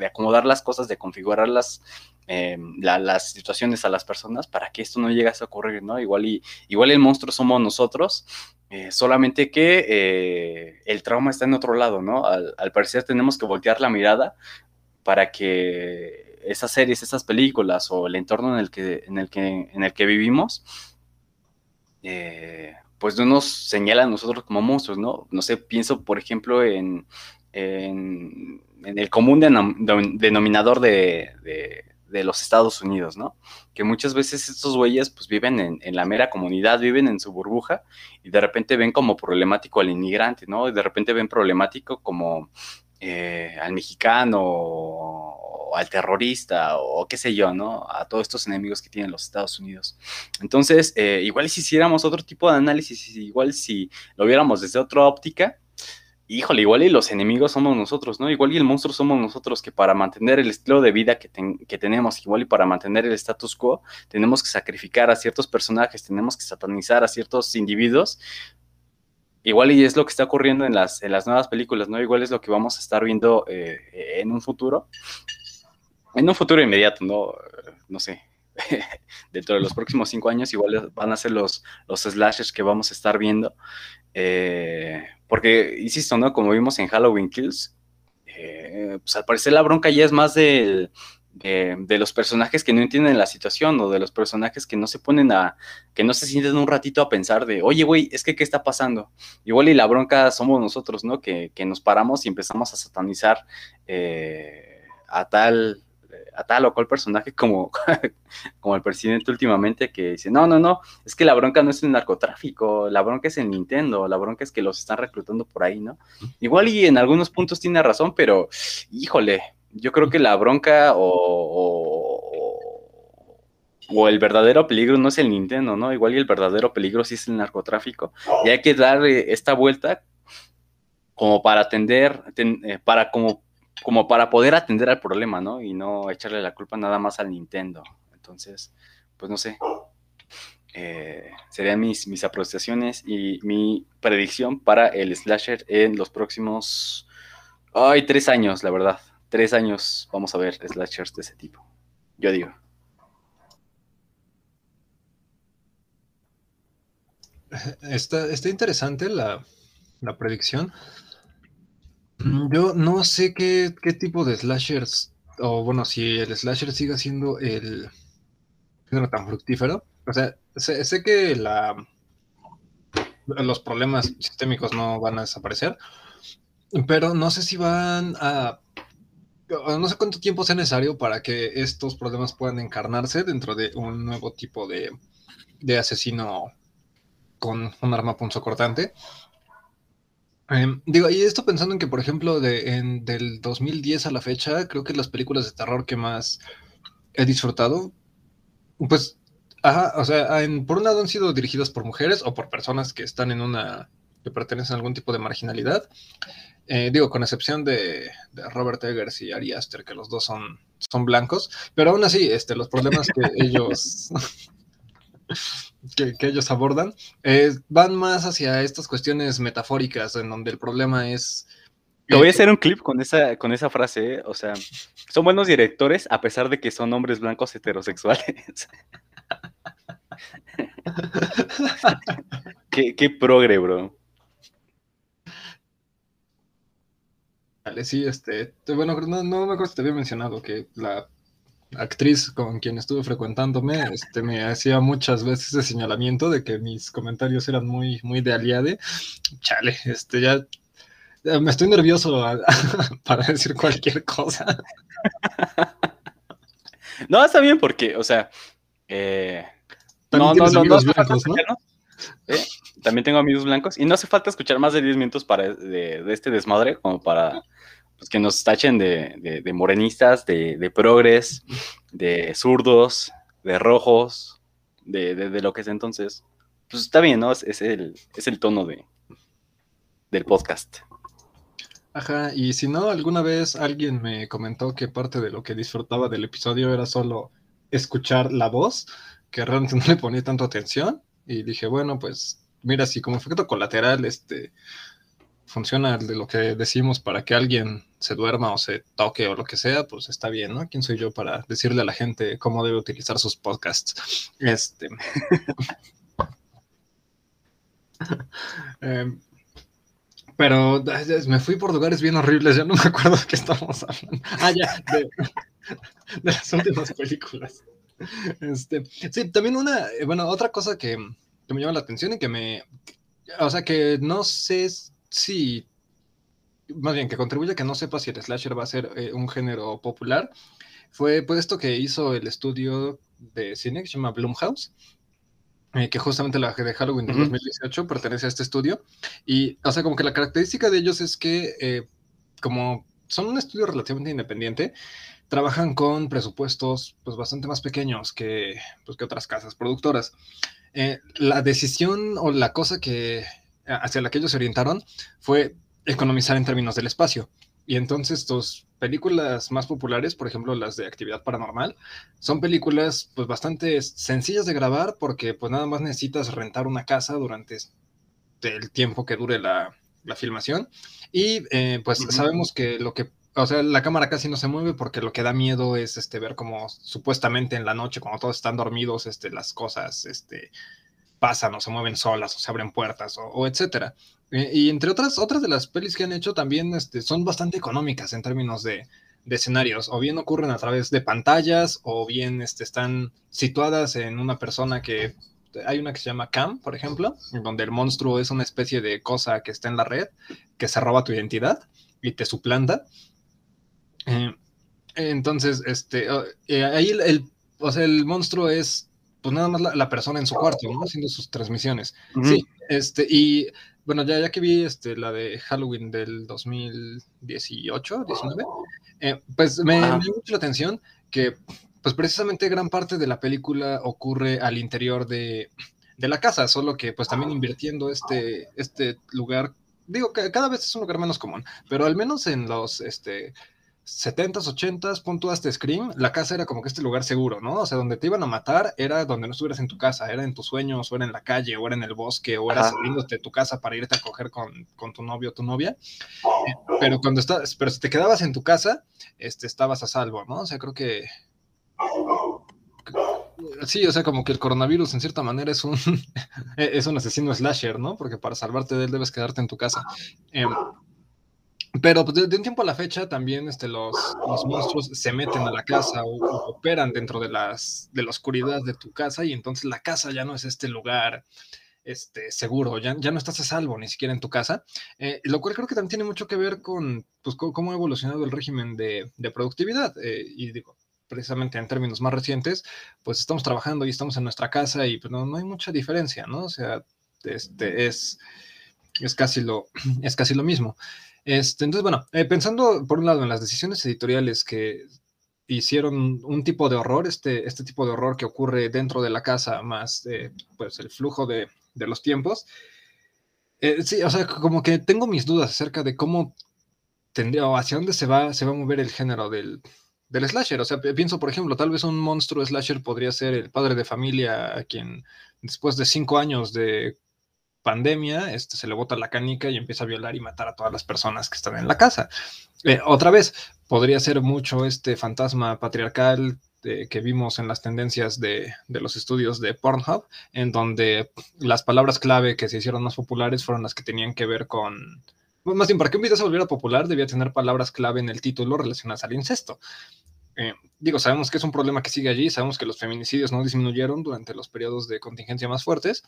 acomodar las cosas, de configurar las, eh, las situaciones a las personas para que esto no llegase a ocurrir, ¿no? Igual y igual el monstruo somos nosotros eh, solamente que eh, el trauma está en otro lado, ¿no? Al, parecer tenemos que voltear la mirada para que esas series, esas películas o el entorno en el que, en el que, en el que vivimos, pues no nos señala a nosotros como monstruos, ¿no? No sé, pienso, por ejemplo, en, en, el común denominador de, de, los Estados Unidos, ¿no? Que muchas veces estos güeyes pues viven en, la mera comunidad, viven en su burbuja y de repente ven como problemático al inmigrante, ¿no? Y de repente ven problemático como eh, al mexicano o al terrorista o qué sé yo, ¿no? A todos estos enemigos que tienen los Estados Unidos. Entonces, eh, igual si hiciéramos otro tipo de análisis, igual si lo viéramos desde otra óptica, híjole, igual y los enemigos somos nosotros, ¿no? Igual y el monstruo somos nosotros, que para mantener el estilo de vida que, tenemos, igual y para mantener el status quo, tenemos que sacrificar a ciertos personajes, tenemos que satanizar a ciertos individuos. Igual y es lo que está ocurriendo en las, en las nuevas películas, ¿no? Igual es lo que vamos a estar viendo eh, en un futuro. En un futuro inmediato, ¿no? No sé, dentro de los próximos cinco años igual van a ser los, los slashers que vamos a estar viendo. Eh, porque, insisto, ¿no? Como vimos en Halloween Kills, eh, pues al parecer la bronca ya es más de, de, los personajes que no entienden la situación o de los personajes que no se ponen a, que no se sienten un ratito a pensar de, oye, güey, es que, ¿qué está pasando? Igual y la bronca somos nosotros, ¿no? Que, que nos paramos y empezamos a satanizar eh, a tal a tal o cual personaje como, como el presidente últimamente que dice, no, no, no, es que la bronca no es el narcotráfico, la bronca es el Nintendo, la bronca es que los están reclutando por ahí, ¿no? Igual y en algunos puntos tiene razón, pero híjole, yo creo que la bronca o, o, el verdadero peligro no es el Nintendo, ¿no? Igual y el verdadero peligro sí es el narcotráfico. Y hay que dar esta vuelta como para atender, eh, para como como para poder atender al problema, ¿no? Y no echarle la culpa nada más al Nintendo. Entonces, pues no sé. Eh, serían mis, mis apreciaciones y mi predicción para el slasher en los próximos. Ay, tres años, la verdad. Tres años vamos a ver slashers de ese tipo. Yo digo. Está, está interesante la, la predicción. Mm, yo no sé qué, tipo de slashers, o bueno, si el slasher siga siendo el género tan fructífero. O sea, sé, que la, los problemas sistémicos no van a desaparecer, pero no sé si van a... No sé cuánto tiempo sea necesario para que estos problemas puedan encarnarse dentro de un nuevo tipo de, de asesino con un arma punzocortante. Em, digo, y esto pensando en que, por ejemplo, de, en, del 2010 a la fecha, creo que las películas de terror que más he disfrutado, pues, ajá, o sea, por un lado han sido dirigidas por mujeres o por personas que están en una, que pertenecen a algún tipo de marginalidad. Eh, digo, con excepción de, Robert Eggers y Ari Aster, que los dos son, son blancos, pero aún así, este, los problemas que ellos que, ellos abordan, eh, van más hacia estas cuestiones metafóricas, en donde el problema es... Te voy a eh, hacer un clip con esa, con esa frase, ¿eh? o sea, son buenos directores a pesar de que son hombres blancos heterosexuales. qué, qué progre, bro. Vale, sí, este, bueno, no, no me acuerdo si te había mencionado que la actriz con quien estuve frecuentándome, este, me hacía muchas veces ese señalamiento de que mis comentarios eran muy, muy de aliade. Chale, este, ya, me estoy nervioso para decir cualquier cosa. No, está bien porque, o sea, eh, no, no, no, no, blancos, ¿no? ¿Eh? También tengo amigos blancos y no hace falta escuchar más de 10 minutos para, de, de este desmadre como para pues que nos tachen de, morenistas, de, progres, de zurdos, de rojos, de, lo que es entonces. Pues está bien, ¿no? Es, el, es el tono de, del podcast. Ajá, y si no, alguna vez alguien me comentó que parte de lo que disfrutaba del episodio era solo escuchar la voz, que realmente no le ponía tanto atención, y dije, bueno, pues mira, si como efecto colateral, este, funciona de lo que decimos para que alguien se duerma o se toque o lo que sea, pues está bien, ¿no? ¿Quién soy yo para decirle a la gente cómo debe utilizar sus podcasts? Este. Em, pero me fui por lugares bien horribles, ya no me acuerdo de qué estamos hablando. Ah, ya, de, las últimas películas. Este, sí, también una, eh, bueno, otra cosa que, que me llama la atención y que me, o sea, que no sé sí, más bien que contribuye a que no sepa si el slasher va a ser eh, un género popular, fue pues esto que hizo el estudio de cine que se llama Blumhouse, eh, que justamente la de Halloween de 2018 pertenece a este estudio. Y, o sea, como que la característica de ellos es que, eh, como son un estudio relativamente independiente, trabajan con presupuestos pues bastante más pequeños que, pues, que otras casas productoras. Eh, la decisión o la cosa que hacia la que ellos se orientaron fue economizar en términos del espacio. Y entonces tus películas más populares, por ejemplo las de actividad paranormal, son películas pues bastante sencillas de grabar porque pues nada más necesitas rentar una casa durante el tiempo que dure la, filmación. Y eh, pues sabemos que lo que o sea, la cámara casi no se mueve porque lo que da miedo es este, ver como supuestamente en la noche, cuando todos están dormidos, este, las cosas este, pasan o se mueven solas o se abren puertas o, etcétera. Eh, y entre otras, otras de las pelis que han hecho también este, son bastante económicas en términos de, escenarios, o bien ocurren a través de pantallas, o bien este, están situadas en una persona que hay una que se llama Cam, por ejemplo, donde el monstruo es una especie de cosa que está en la red, que se roba tu identidad y te suplanta. Eh, entonces, este, eh, ahí el, o sea, el monstruo es pues nada más la, persona en su cuarto, ¿no? Haciendo sus transmisiones. Sí, este, y bueno, ya, ya que vi este, la de Halloween del 2018, 19, eh, pues me, me dio mucho la atención que, pues precisamente gran parte de la película ocurre al interior de, de la casa, solo que pues también invirtiendo este, este lugar, digo que cada vez es un lugar menos común, pero al menos en los, este, 70s, 80s, punto hasta Scream, la casa era como que este lugar seguro, ¿no? O sea, donde te iban a matar era donde no estuvieras en tu casa, era en tus sueños, o era en la calle, o era en el bosque, o era saliéndote de tu casa para irte a coger con, tu novio o tu novia. Pero cuando estás, pero si te quedabas en tu casa, este, estabas a salvo, ¿no? O sea, creo que Sí, o sea, como que el coronavirus en cierta manera es un, es un asesino slasher, ¿no? Porque para salvarte de él debes quedarte en tu casa. Em, pero pues, de, un tiempo a la fecha también este, los, los monstruos se meten a la casa o, operan dentro de, las, de la oscuridad de tu casa y entonces la casa ya no es este lugar este, seguro, ya, ya no estás a salvo ni siquiera en tu casa, eh, lo cual creo que también tiene mucho que ver con pues, cómo ha evolucionado el régimen de, de productividad. Eh, y digo, precisamente en términos más recientes, pues estamos trabajando y estamos en nuestra casa y pues no, no hay mucha diferencia, ¿no? O sea, este, es, es, casi lo, es casi lo mismo. Este, entonces, bueno, eh, pensando por un lado en las decisiones editoriales que hicieron un tipo de horror, este, este tipo de horror que ocurre dentro de la casa, más pues el flujo de, los tiempos. Eh, sí, o sea, como que tengo mis dudas acerca de cómo tendría o hacia dónde se va, se va a mover el género del, del slasher. O sea, pienso, por ejemplo, tal vez un monstruo slasher podría ser el padre de familia a quien después de cinco años de pandemia, este, se le bota la canica y empieza a violar y matar a todas las personas que están en la casa. Eh, otra vez, podría ser mucho este fantasma patriarcal eh, que vimos en las tendencias de, de, los estudios de Pornhub, en donde las palabras clave que se hicieron más populares fueron las que tenían que ver con... Más bien, para que un video se volviera popular, debía tener palabras clave en el título relacionadas al incesto. Eh, digo, sabemos que es un problema que sigue allí, sabemos que los feminicidios no disminuyeron durante los periodos de contingencia más fuertes.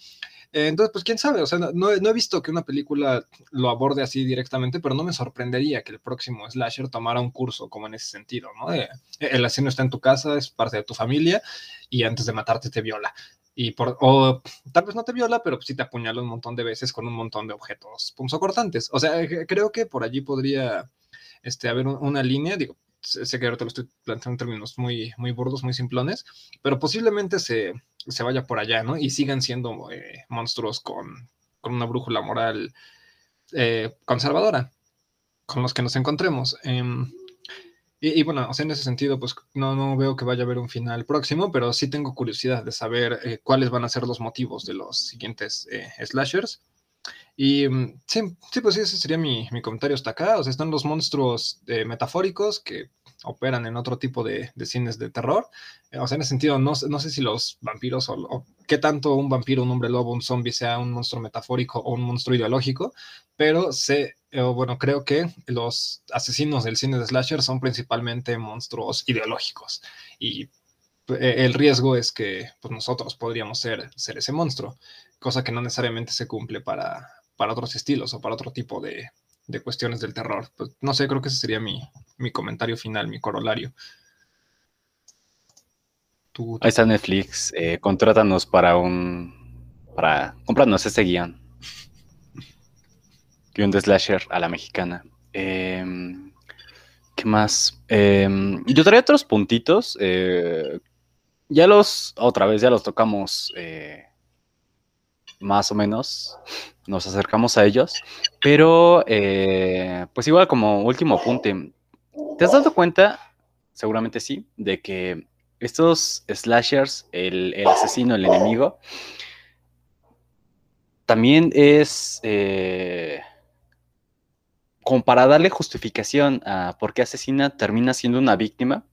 Eh, entonces, pues quién sabe, o sea, no, he visto que una película lo aborde así directamente, pero no me sorprendería que el próximo slasher tomara un curso como en ese sentido, ¿no? el asesino está en tu casa, es parte de tu familia y antes de matarte te viola. Y por, o tal vez no te viola, pero sí te apuñala un montón de veces con un montón de objetos punzocortantes. O sea, creo que por allí podría este, haber una línea, digo, sé que ahora lo estoy planteando en términos muy, muy burdos, muy simplones, pero posiblemente se, se vaya por allá, ¿no? Y sigan siendo eh, monstruos con, con, una brújula moral eh, conservadora con los que nos encontremos. Em, y, bueno, o sea, en ese sentido, pues no, no veo que vaya a haber un final próximo, pero sí tengo curiosidad de saber eh, cuáles van a ser los motivos de los siguientes slashers. Y mm, sí, pues sí, ese sería mi, mi, comentario hasta acá. O sea, están los monstruos eh, metafóricos que operan en otro tipo de, de cines de terror. Eh, o sea, en ese sentido, no, no sé si los vampiros o, qué tanto un vampiro, un hombre lobo, un zombie sea un monstruo metafórico o un monstruo ideológico, pero sé, eh, bueno, creo que los asesinos del cine de slasher son principalmente monstruos ideológicos. Y el riesgo es que pues, nosotros podríamos ser, ser ese monstruo cosa que no necesariamente se cumple para, para otros estilos o para otro tipo de, de cuestiones del terror. Pues, no sé, creo que ese sería mi, mi comentario final, mi corolario. Ahí está Netflix, eh, contrátanos para un, para comprarnos este guion. Guión de slasher a la mexicana. Em, ¿Qué más? Em, yo traía otros puntitos. Eh, ya los, otra vez, ya los tocamos eh, más o menos. Nos acercamos a ellos. Pero, eh, pues igual como último apunte. ¿Te has dado cuenta? Seguramente sí, de que estos slashers, el, el asesino, el enemigo, también es como para darle justificación a por qué asesina, termina siendo una víctima.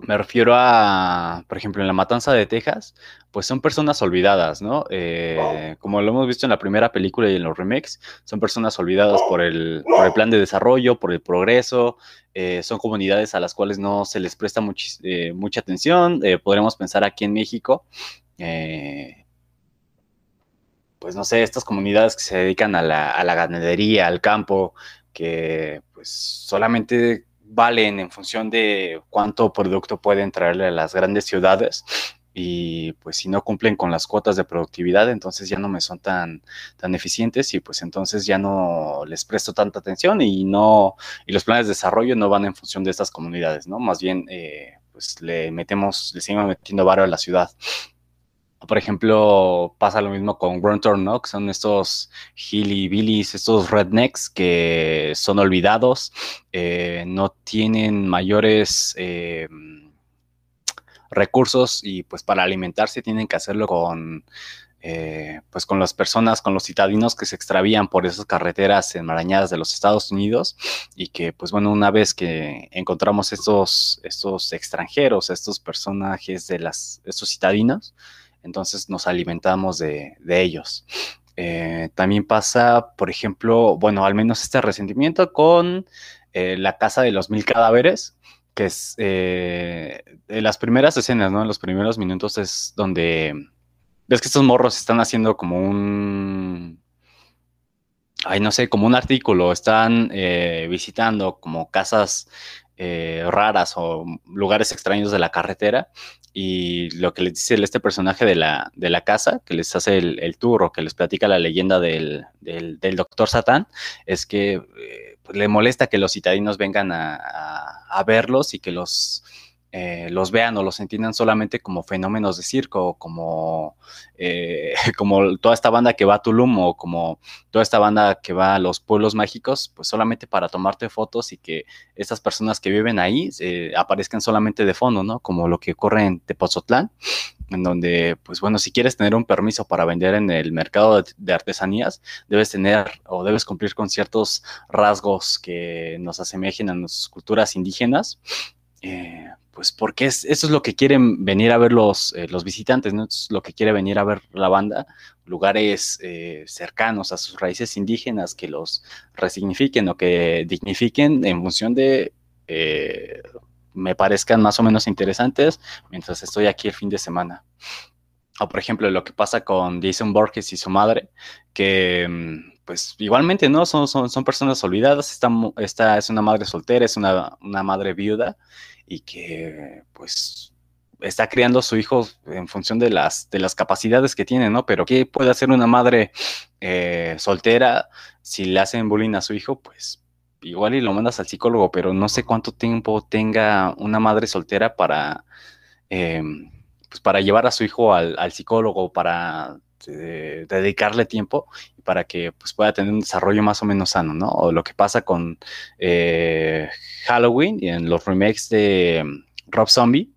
Me refiero a, por ejemplo, en la matanza de Texas, pues son personas olvidadas, ¿no? Eh, como lo hemos visto en la primera película y en los remakes, son personas olvidadas por el, plan de desarrollo, por el progreso, eh, son comunidades a las cuales no se les presta eh, mucha atención. podremos pensar aquí en México, pues no sé, estas comunidades que se dedican a la, a la ganadería, al campo, que pues solamente valen en función de cuánto producto pueden traerle a las grandes ciudades y pues si no cumplen con las cuotas de productividad, entonces ya no me son tan, tan eficientes y pues entonces ya no les presto tanta atención y no, y los planes de desarrollo no van en función de estas comunidades, ¿no? Más bien, eh, pues le metemos, le seguimos metiendo varo a la ciudad. Por ejemplo, pasa lo mismo con Gruntor, ¿no? Que son estos hillbillies, estos rednecks que son olvidados, eh, no tienen mayores eh, recursos y pues para alimentarse tienen que hacerlo con, eh, pues con las personas, con los citadinos que se extravían por esas carreteras enmarañadas de los Estados Unidos y que, pues bueno, una vez que encontramos estos, estos extranjeros, estos personajes de las, estos citadinos, entonces nos alimentamos de, ellos. Eh, también pasa, por ejemplo, bueno, al menos este resentimiento con eh, la casa de los mil cadáveres, que es eh, en las primeras escenas, ¿no? En los primeros minutos es donde ves que estos morros están haciendo como un, ay, no sé, como un artículo, están visitando como casas raras o lugares extraños de la carretera y lo que les dice este personaje de la, de la casa, que les hace el, el tour o que les platica la leyenda del, del, doctor Satán, es que eh, pues, le molesta que los citadinos vengan a, a verlos y que los eh, los vean o los entiendan solamente como fenómenos de circo, como, eh, como toda esta banda que va a Tulum o como toda esta banda que va a los pueblos mágicos, pues solamente para tomarte fotos y que estas personas que viven ahí eh, aparezcan solamente de fondo, ¿no? Como lo que ocurre en Tepozotlán, en donde, pues bueno, si quieres tener un permiso para vender en el mercado de, artesanías, debes tener o debes cumplir con ciertos rasgos que nos asemejen a nuestras culturas indígenas. Eh, pues porque es, eso es lo que quieren venir a ver los, eh, los visitantes, ¿no? es lo que quiere venir a ver la banda, lugares eh, cercanos a sus raíces indígenas que los resignifiquen o que dignifiquen en función de eh, me parezcan más o menos interesantes mientras estoy aquí el fin de semana. O por ejemplo, lo que pasa con Jason Borges y su madre, que mm, pues igualmente, ¿no? Son, son, son personas olvidadas, esta, es una madre soltera, es una, una madre viuda y que pues está criando a su hijo en función de las, de las capacidades que tiene, ¿no? Pero ¿qué puede hacer una madre eh, soltera si le hacen bullying a su hijo? Pues igual y lo mandas al psicólogo, pero no sé cuánto tiempo tenga una madre soltera para, em, pues para llevar a su hijo al, al psicólogo, para eh, dedicarle tiempo para que pues, pueda tener un desarrollo más o menos sano, ¿no? O lo que pasa con eh, Halloween y en los remakes de mm, Rob Zombie,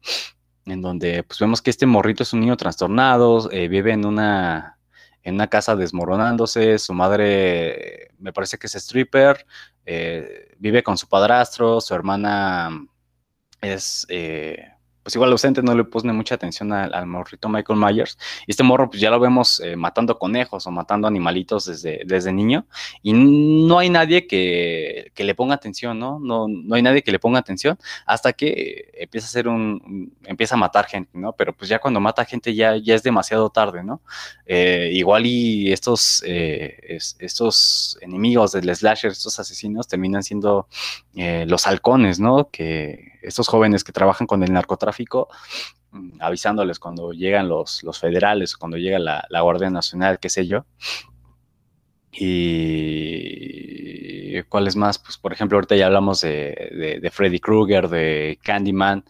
en donde pues vemos que este morrito es un niño trastornado, eh, vive en una, en una casa desmoronándose, su madre me parece que es stripper, vive con su padrastro, su hermana es pues igual ausente no le pone mucha atención al, morrito Michael Myers. Y este morro, pues ya lo vemos eh, matando conejos o matando animalitos desde, desde niño. Y no hay nadie que, le ponga atención, ¿no? ¿no? No hay nadie que le ponga atención hasta que empieza a ser un, empieza a matar gente, ¿no? Pero pues ya cuando mata gente ya, ya es demasiado tarde, ¿no? Eh, igual y estos, eh, estos enemigos del slasher, estos asesinos, terminan siendo los halcones, ¿no? Que estos jóvenes que trabajan con el narcotráfico mm, avisándoles cuando llegan los, los federales, cuando llega la, la Guardia Nacional, qué sé yo. Y cuáles más, pues por ejemplo, ahorita ya hablamos de, de, Freddy Krueger, de Candyman,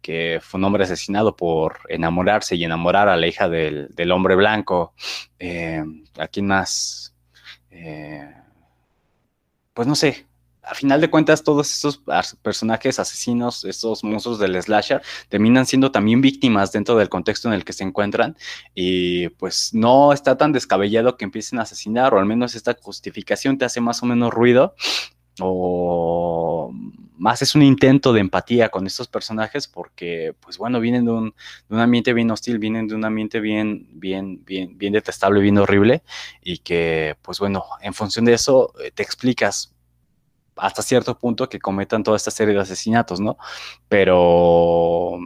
que fue un hombre asesinado por enamorarse y enamorar a la hija del, del hombre blanco. Eh, ¿A quién más? Eh, pues no sé, a final de cuentas, todos estos personajes asesinos, estos monstruos del slasher, terminan siendo también víctimas dentro del contexto en el que se encuentran. Y pues no está tan descabellado que empiecen a asesinar, o al menos esta justificación te hace más o menos ruido. O más es un intento de empatía con estos personajes porque, pues bueno, vienen de un, de un ambiente bien hostil, vienen de un ambiente bien, bien, bien, bien detestable, bien horrible, y que, pues bueno, en función de eso eh, te explicas hasta cierto punto que cometan toda esta serie de asesinatos, ¿no? Pero,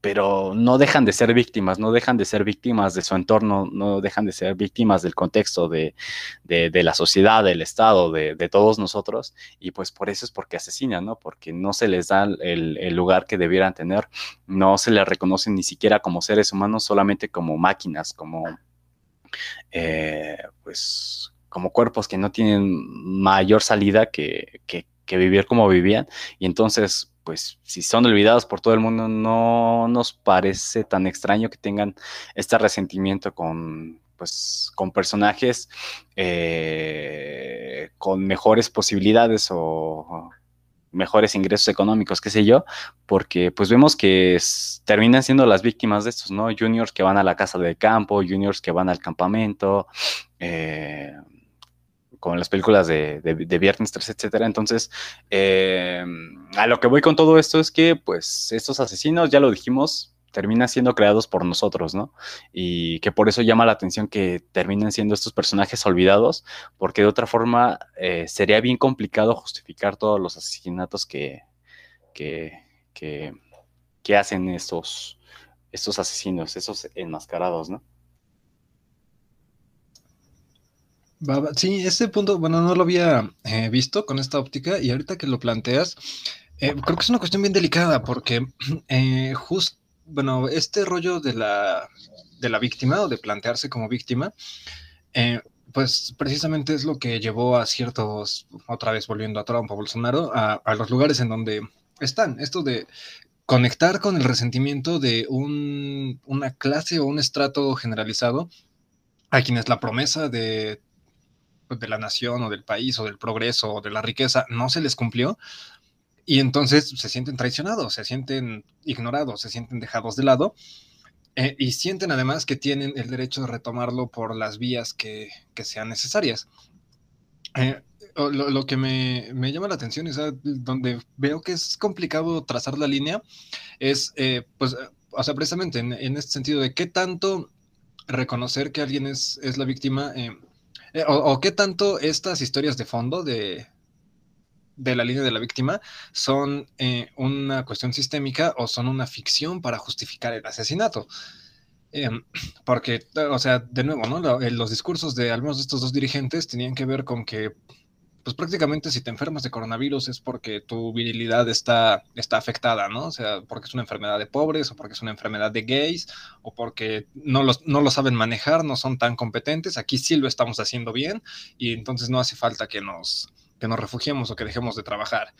pero no dejan de ser víctimas, no dejan de ser víctimas de su entorno, no dejan de ser víctimas del contexto de, la sociedad, del Estado, de, todos nosotros, y pues por eso es porque asesinan, ¿no? Porque no se les da el, lugar que debieran tener, no se les reconocen ni siquiera como seres humanos, solamente como máquinas, como, eh, pues, como cuerpos que no tienen mayor salida que, vivir como vivían. Y entonces, pues si son olvidados por todo el mundo, no nos parece tan extraño que tengan este resentimiento con, pues, con personajes eh, con mejores posibilidades o mejores ingresos económicos, qué sé yo, porque pues vemos que terminan siendo las víctimas de estos, ¿no? Juniors que van a la casa de campo, juniors que van al campamento, eh, con las películas de, de, Viernes 3, etcétera. Entonces, eh, a lo que voy con todo esto es que, pues, estos asesinos, ya lo dijimos, terminan siendo creados por nosotros, ¿no? Y que por eso llama la atención que terminen siendo estos personajes olvidados, porque de otra forma eh, sería bien complicado justificar todos los asesinatos que, que, que, que hacen estos, estos asesinos, esos enmascarados, ¿no? Sí, ese punto, bueno, no lo había eh, visto con esta óptica y ahorita que lo planteas, eh, creo que es una cuestión bien delicada porque eh, justo, bueno, este rollo de la, de la víctima o de plantearse como víctima, pues precisamente es lo que llevó a ciertos, otra vez volviendo a Trump o Bolsonaro, a, a los lugares en donde están. Esto de conectar con el resentimiento de un, una clase o un estrato generalizado a quienes la promesa de de la nación o del país o del progreso o de la riqueza no se les cumplió y entonces se sienten traicionados, se sienten ignorados, se sienten dejados de lado eh, y sienten además que tienen el derecho de retomarlo por las vías que, sean necesarias. Eh, lo, que me, llama la atención es donde veo que es complicado trazar la línea, es, eh, pues, o sea, precisamente en, en, este sentido de qué tanto reconocer que alguien es, es la víctima eh, o, qué tanto estas historias de fondo de, de la línea de la víctima son eh, una cuestión sistémica o son una ficción para justificar el asesinato. Em, porque, o sea, de nuevo, ¿no? Eh, los discursos de algunos de estos dos dirigentes tenían que ver con que pues prácticamente si te enfermas de coronavirus es porque tu virilidad está, está afectada, ¿no? O sea, porque es una enfermedad de pobres o porque es una enfermedad de gays o porque no, no lo saben manejar, no son tan competentes. Aquí sí lo estamos haciendo bien y entonces no hace falta que nos, que nos refugiemos o que dejemos de trabajar.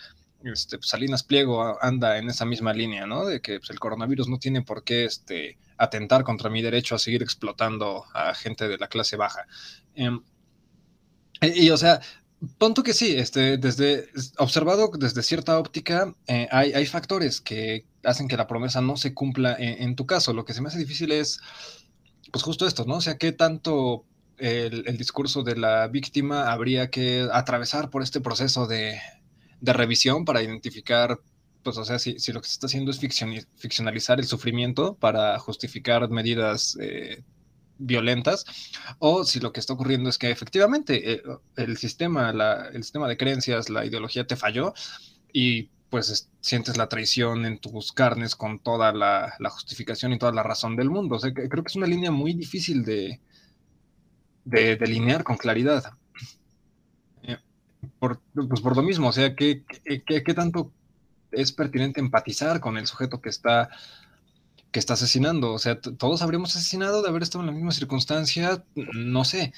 Este, pues, Salinas Pliego anda en esa misma línea, ¿no? De que pues, el coronavirus no tiene por qué este, atentar contra mi derecho a seguir explotando a gente de la clase baja. Em, y, o sea, Tonto que sí, este, desde observado desde cierta óptica, eh, hay, hay, factores que hacen que la promesa no se cumpla en, tu caso. Lo que se me hace difícil es, pues justo esto, ¿no? O sea, qué tanto el, discurso de la víctima habría que atravesar por este proceso de, revisión para identificar, pues, o sea, si, lo que se está haciendo es ficcionalizar el sufrimiento para justificar medidas eh, violentas, o si lo que está ocurriendo es que efectivamente eh, el, sistema, el sistema de creencias, la ideología te falló y pues sientes la traición en tus carnes con toda la, justificación y toda la razón del mundo. O sea, creo que es una línea muy difícil de, de delinear con claridad. Eh, por, pues por lo mismo, o sea, ¿qué, qué, qué tanto es pertinente empatizar con el sujeto que está que está asesinando. O sea, todos habríamos asesinado de haber estado en la misma circunstancia, no sé.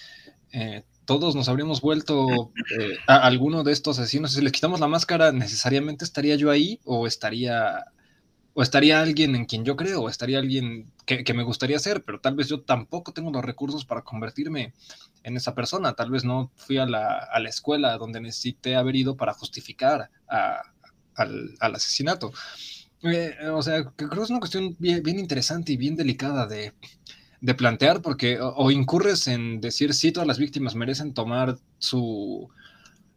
Eh, todos nos habríamos vuelto eh, a alguno de estos asesinos. Si les quitamos la máscara, ¿necesariamente estaría yo ahí? ¿O estaría, o estaría alguien en quien yo creo? ¿O estaría alguien que, me gustaría ser? Pero tal vez yo tampoco tengo los recursos para convertirme en esa persona. Tal vez no fui a la, a la escuela donde necesité haber ido para justificar a, al, al, asesinato. Eh, o sea, creo que es una cuestión bien, interesante y bien delicada de, plantear, porque o, incurres en decir si todas las víctimas merecen tomar su,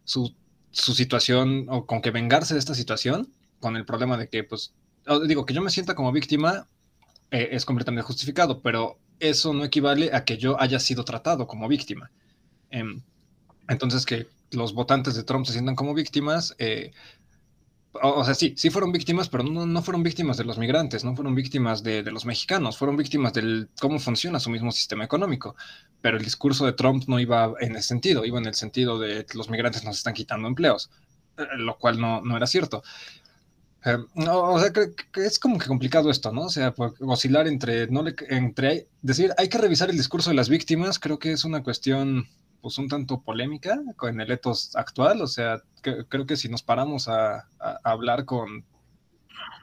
su, situación o con que vengarse de esta situación, con el problema de que, pues, digo, que yo me sienta como víctima eh, es completamente justificado, pero eso no equivale a que yo haya sido tratado como víctima. Eh, entonces, que los votantes de Trump se sientan como víctimas, eh, o sea, sí, sí fueron víctimas, pero no, no fueron víctimas de los migrantes, no fueron víctimas de, de, los mexicanos, fueron víctimas de cómo funciona su mismo sistema económico. Pero el discurso de Trump no iba en ese sentido, iba en el sentido de los migrantes nos están quitando empleos, eh, lo cual no, no era cierto. Eh, o sea, que, que, es como que complicado esto, ¿no? O sea, oscilar entre, no le, entre decir, hay que revisar el discurso de las víctimas, creo que es una cuestión pues un tanto polémica con el etos actual, o sea, creo que si nos paramos a, hablar con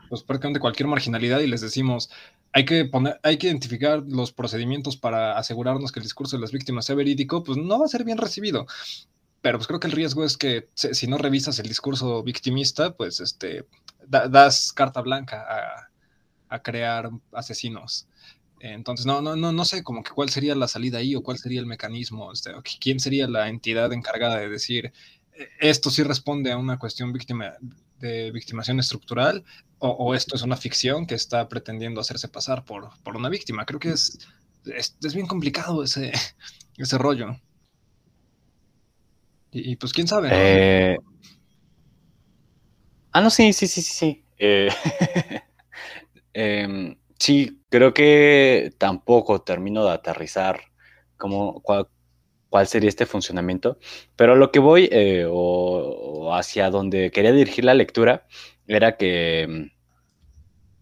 pues prácticamente cualquier marginalidad y les decimos, hay que poner, hay que identificar los procedimientos para asegurarnos que el discurso de las víctimas sea verídico, pues no va a ser bien recibido. Pero pues creo que el riesgo es que si no revisas el discurso victimista, pues este, da, das carta blanca a, a crear asesinos. Entonces, no, no, no, no sé como que cuál sería la salida ahí o cuál sería el mecanismo, este, quién sería la entidad encargada de decir e, esto sí responde a una cuestión víctima de victimación estructural o, o, esto es una ficción que está pretendiendo hacerse pasar por, por una víctima. Creo que es, es, es bien complicado ese, ese rollo. Y, y, pues quién sabe. ¿no? Eh... Ah, no, sí, sí, sí, sí, sí. Eh... eh Sí, creo que tampoco termino de aterrizar como cuál, sería este funcionamiento, pero lo que voy eh, o, hacia donde quería dirigir la lectura era que,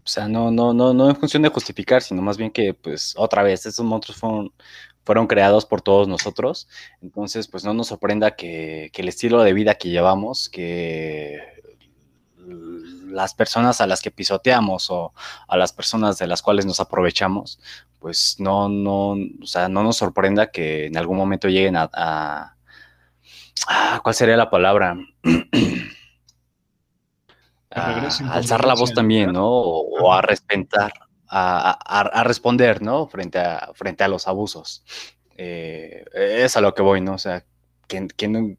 o sea, no, no, no, no en función de justificar, sino más bien que, pues, otra vez, estos monstruos fueron, fueron creados por todos nosotros, entonces, pues, no nos sorprenda que el estilo de vida que llevamos, que las personas a las que pisoteamos o a las personas de las cuales nos aprovechamos, pues no, no, o sea, no nos sorprenda que en algún momento lleguen a, a, a ¿cuál sería la palabra? a, alzar la voz también, ¿no? O, o a respetar, a, a, responder, ¿no? Frente a, frente a los abusos. Eh, es a lo que voy, ¿no? O sea, que, que no,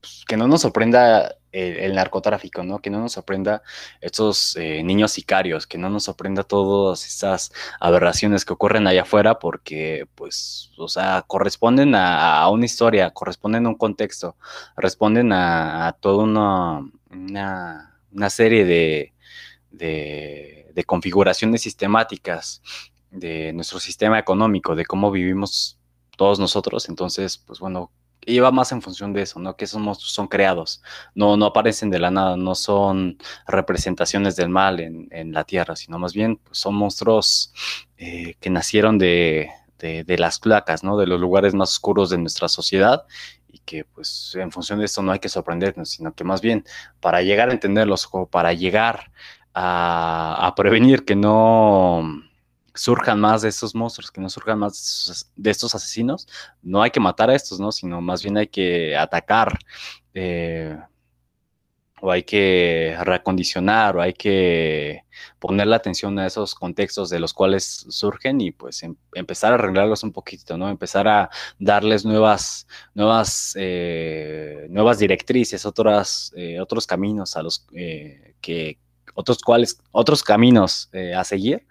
pues, que no nos sorprenda el, narcotráfico, ¿no? Que no nos sorprenda estos eh, niños sicarios, que no nos sorprenda todas estas aberraciones que ocurren allá afuera, porque, pues, o sea, corresponden a, una historia, corresponden a un contexto, responden a, a toda una, una, una, serie de, de, de configuraciones sistemáticas de nuestro sistema económico, de cómo vivimos todos nosotros. Entonces, pues bueno, iba más en función de eso, ¿no? Que esos monstruos son creados, no, no aparecen de la nada, no son representaciones del mal en, en la Tierra, sino más bien pues, son monstruos eh, que nacieron de, de, las placas, ¿no? De los lugares más oscuros de nuestra sociedad y que pues en función de esto no hay que sorprendernos, sino que más bien para llegar a entenderlos o para llegar a prevenir que no surjan más de estos monstruos, que no surjan más de estos asesinos, no hay que matar a estos, ¿no? Sino más bien hay que atacar eh, o hay que reacondicionar o hay que poner la atención a esos contextos de los cuales surgen y pues em empezar a arreglarlos un poquito, ¿no? Empezar a darles nuevas, nuevas, eh, nuevas directrices, otras, eh, otros caminos a los que, otros cuales, otros caminos a seguir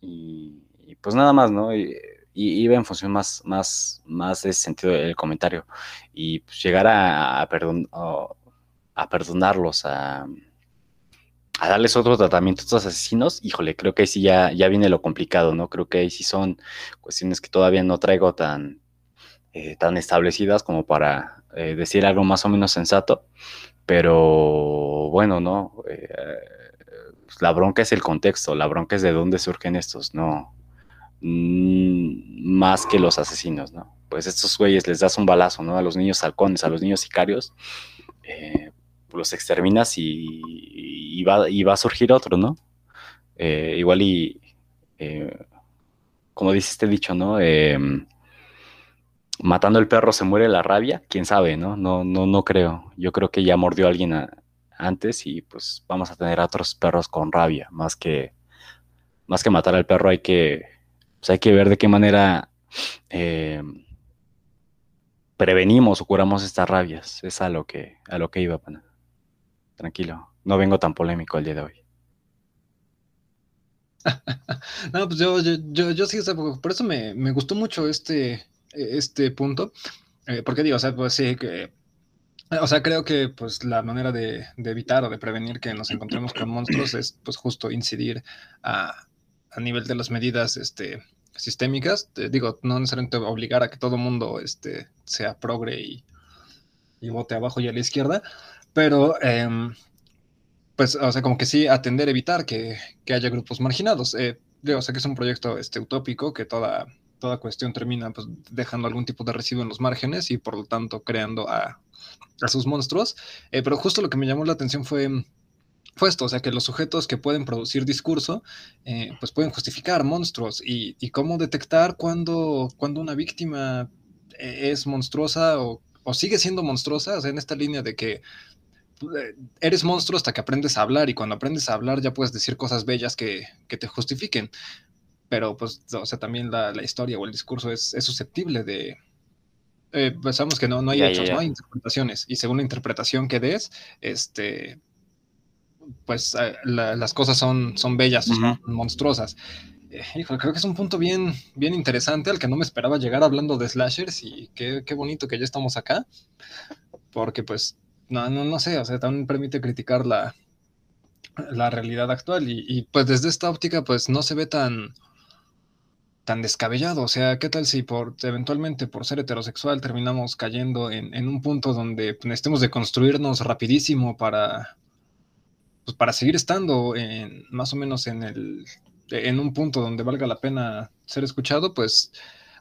y, pues nada más, ¿no? Y, y, iba en función más, más, más de ese sentido del comentario. Y pues llegar a, a, perdon, a perdonarlos, a, a, darles otro tratamiento a estos asesinos, híjole, creo que ahí sí ya, ya viene lo complicado, ¿no? Creo que ahí sí son cuestiones que todavía no traigo tan, eh, tan establecidas como para eh, decir algo más o menos sensato. Pero bueno, ¿no? Eh, pues, la bronca es el contexto, la bronca es de dónde surgen estos, no mm, más que los asesinos, ¿no? Pues estos güeyes les das un balazo, ¿no? A los niños halcones, a los niños sicarios, eh, los exterminas y, va, a surgir otro, ¿no? Eh, igual y, eh, como dice este dicho, ¿no? matando el perro se muere la rabia, quién sabe, ¿no? No, no, no creo. Yo creo que ya mordió a alguien antes y pues vamos a tener a otros perros con rabia, más que, más que matar al perro hay que, pues, hay que ver de qué manera eh, prevenimos o curamos estas rabias. Es a lo que, a lo que iba, pana. Tranquilo, no vengo tan polémico el día de hoy. no, pues yo, yo, yo, sí, por eso me, me gustó mucho este, este punto, eh, porque digo, o sea, pues sí, que, o sea, creo que pues la manera de, evitar o de prevenir que nos encontremos con monstruos es pues justo incidir a, a nivel de las medidas este, sistémicas, digo, no necesariamente obligar a que todo mundo este, sea progre y, y vote abajo y a la izquierda, pero em, pues, o sea, como que sí atender, evitar que, que haya grupos marginados. Eh, digo, sé que es un proyecto este, utópico que toda toda cuestión termina pues, dejando algún tipo de residuo en los márgenes y por lo tanto creando a, a sus monstruos. Eh, pero justo lo que me llamó la atención fue, fue esto, o sea, que los sujetos que pueden producir discurso, eh, pues pueden justificar monstruos y, y cómo detectar cuando, cuando una víctima eh, es monstruosa o, o, sigue siendo monstruosa, o sea, en esta línea de que eres monstruo hasta que aprendes a hablar y cuando aprendes a hablar ya puedes decir cosas bellas que, que te justifiquen pero pues, o sea, también la, la historia o el discurso es, es susceptible de... Eh, pensamos que no, no hay hechos, no hay interpretaciones, y según la interpretación que des, este, pues la, las cosas son, son bellas, son monstruosas. Eh, hijo, creo que es un punto bien, bien interesante al que no me esperaba llegar hablando de slashers y qué, qué bonito que ya estamos acá, porque pues, no, no, no sé, o sea, también permite criticar la, la realidad actual y, y, pues desde esta óptica pues no se ve tan tan descabellado. O sea, ¿qué tal si por eventualmente por ser heterosexual terminamos cayendo en, en un punto donde necesitemos de construirnos rapidísimo para, pues para seguir estando en, más o menos en el en un punto donde valga la pena ser escuchado, pues,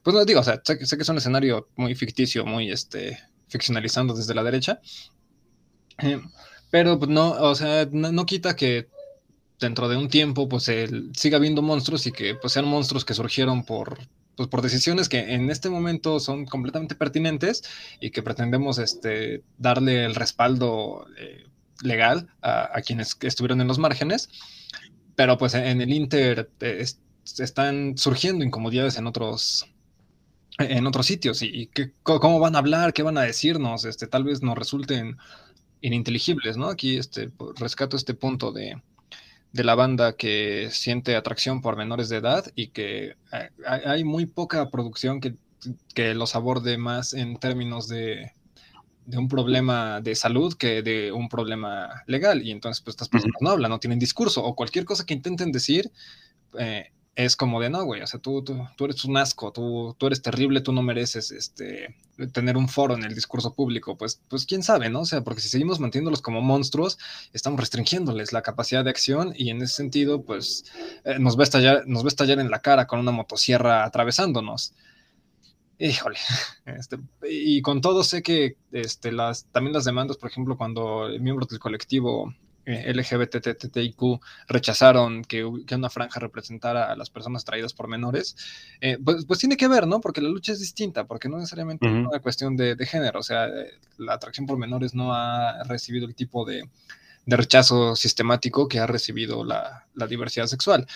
pues no digo, o sea, sé, que es un escenario muy ficticio, muy este, ficcionalizando desde la derecha, eh, pero pues, no, o sea, no quita que dentro de un tiempo pues siga habiendo monstruos y que pues sean monstruos que surgieron por, pues, por decisiones que en este momento son completamente pertinentes y que pretendemos este, darle el respaldo eh, legal a, quienes estuvieron en los márgenes, pero pues en el Inter eh, están surgiendo incomodidades en otros en otros sitios y, que, cómo van a hablar, qué van a decirnos, este, tal vez nos resulten ininteligibles, ¿no? Aquí este, rescato este punto de, de la banda que siente atracción por menores de edad y que hay muy poca producción que, que los aborde más en términos de, de, un problema de salud que de un problema legal. Y entonces, pues estas personas no hablan, no tienen discurso o cualquier cosa que intenten decir. Eh, es como de no, güey, o sea, tú, tú, tú eres un asco, tú, tú, eres terrible, tú no mereces este, tener un foro en el discurso público. Pues, pues quién sabe, ¿no? O sea, porque si seguimos manteniéndolos como monstruos, estamos restringiéndoles la capacidad de acción y en ese sentido, pues eh, nos, va a estallar, nos va a estallar en la cara con una motosierra atravesándonos. Híjole, este, y con todo sé que este, las, también las demandas, por ejemplo, cuando miembros del colectivo LGBTTIQ rechazaron que, una franja representara a las personas traídas por menores, eh, pues, pues, tiene que ver, ¿no? Porque la lucha es distinta, porque no necesariamente es una cuestión de, género, o sea, eh, la atracción por menores no ha recibido el tipo de, rechazo sistemático que ha recibido la, diversidad sexual.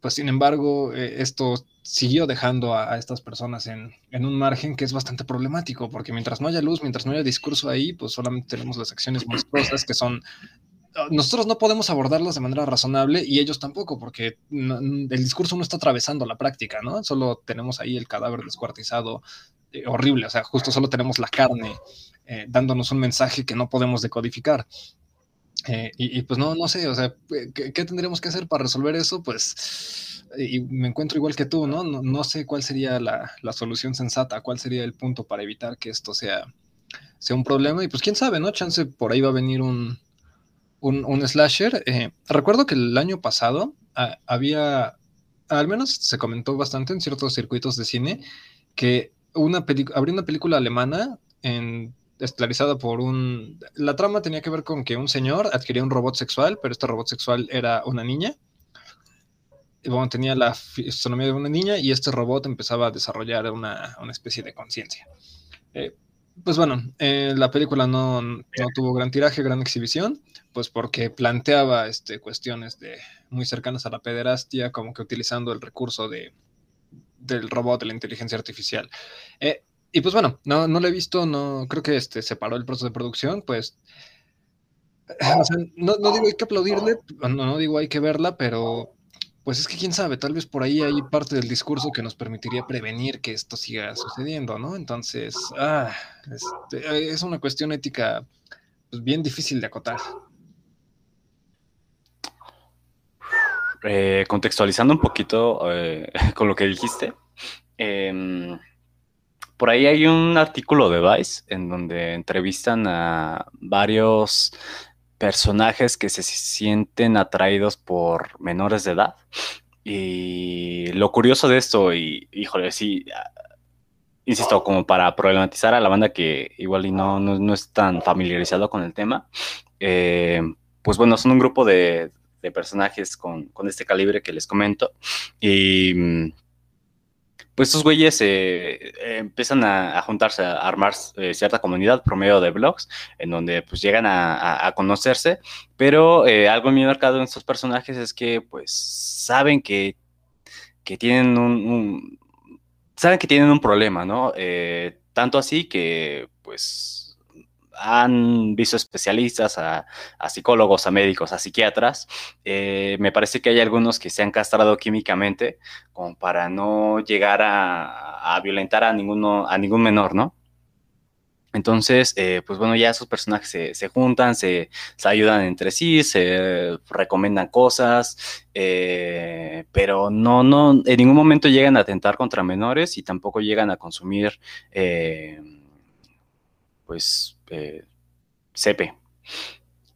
Pues sin embargo, esto siguió dejando a, estas personas en, en, un margen que es bastante problemático, porque mientras no haya luz, mientras no haya discurso ahí, pues solamente tenemos las acciones monstruosas que son nosotros no podemos abordarlos de manera razonable y ellos tampoco, porque el discurso no está atravesando la práctica, ¿no? Solo tenemos ahí el cadáver descuartizado, eh, horrible, o sea, justo solo tenemos la carne eh, dándonos un mensaje que no podemos decodificar. Eh, y, pues no, no sé, o sea, ¿qué, tendríamos que hacer para resolver eso? Pues, y me encuentro igual que tú, ¿no? No, sé cuál sería la, la, solución sensata, cuál sería el punto para evitar que esto sea, sea un problema. Y pues quién sabe, ¿no? Chance por ahí va a venir un, un, slasher. Eh, recuerdo que el año pasado ah, había, al menos se comentó bastante en ciertos circuitos de cine, que una habría una película alemana en, esclarizada por un... La trama tenía que ver con que un señor adquiría un robot sexual, pero este robot sexual era una niña. Bueno, tenía la fisonomía de una niña y este robot empezaba a desarrollar una, una especie de conciencia. Eh, pues bueno, eh, la película no, no, tuvo gran tiraje, gran exhibición, pues porque planteaba este, cuestiones de, muy cercanas a la pederastia, como que utilizando el recurso de, del robot, de la inteligencia artificial. Eh, y pues bueno, no, no lo he visto, no creo que este, se paró el proceso de producción, pues no, no, digo hay que aplaudirle, no, no digo hay que verla, pero pues es que quién sabe, tal vez por ahí hay parte del discurso que nos permitiría prevenir que esto siga sucediendo, ¿no? Entonces, ah, este, es una cuestión ética pues, bien difícil de acotar. Eh, contextualizando un poquito eh, con lo que dijiste, em, por ahí hay un artículo de Vice en donde entrevistan a varios personajes que se sienten atraídos por menores de edad. Y lo curioso de esto, y híjole, sí, ah, insisto, como para problematizar a la banda que igual y no, no, es tan familiarizado con el tema, eh, pues bueno, son un grupo de, de personajes con, con, este calibre que les comento. Y mm, pues estos güeyes eh, empiezan a, juntarse, a armar eh, cierta comunidad por medio de blogs, en donde pues llegan a, conocerse, pero eh, algo muy marcado en estos personajes es que pues saben que, que tienen un, saben que tienen un problema, ¿no? tanto así que pues han visto especialistas, a, psicólogos, a médicos, a psiquiatras. Eh, me parece que hay algunos que se han castrado químicamente como para no llegar a, violentar a, ninguno, a ningún menor, ¿no? Entonces, eh, pues bueno, ya esos personajes se, juntan, se, ayudan entre sí, se recomiendan cosas, eh, pero no, no, en ningún momento llegan a atentar contra menores y tampoco llegan a consumir, pues, eh, CP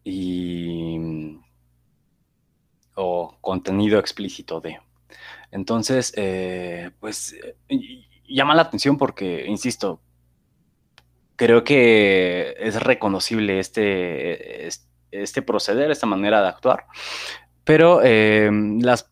y o contenido explícito de. Entonces, eh, pues llama la atención porque, insisto, creo que es reconocible este, este proceder, esta manera de actuar, pero eh, las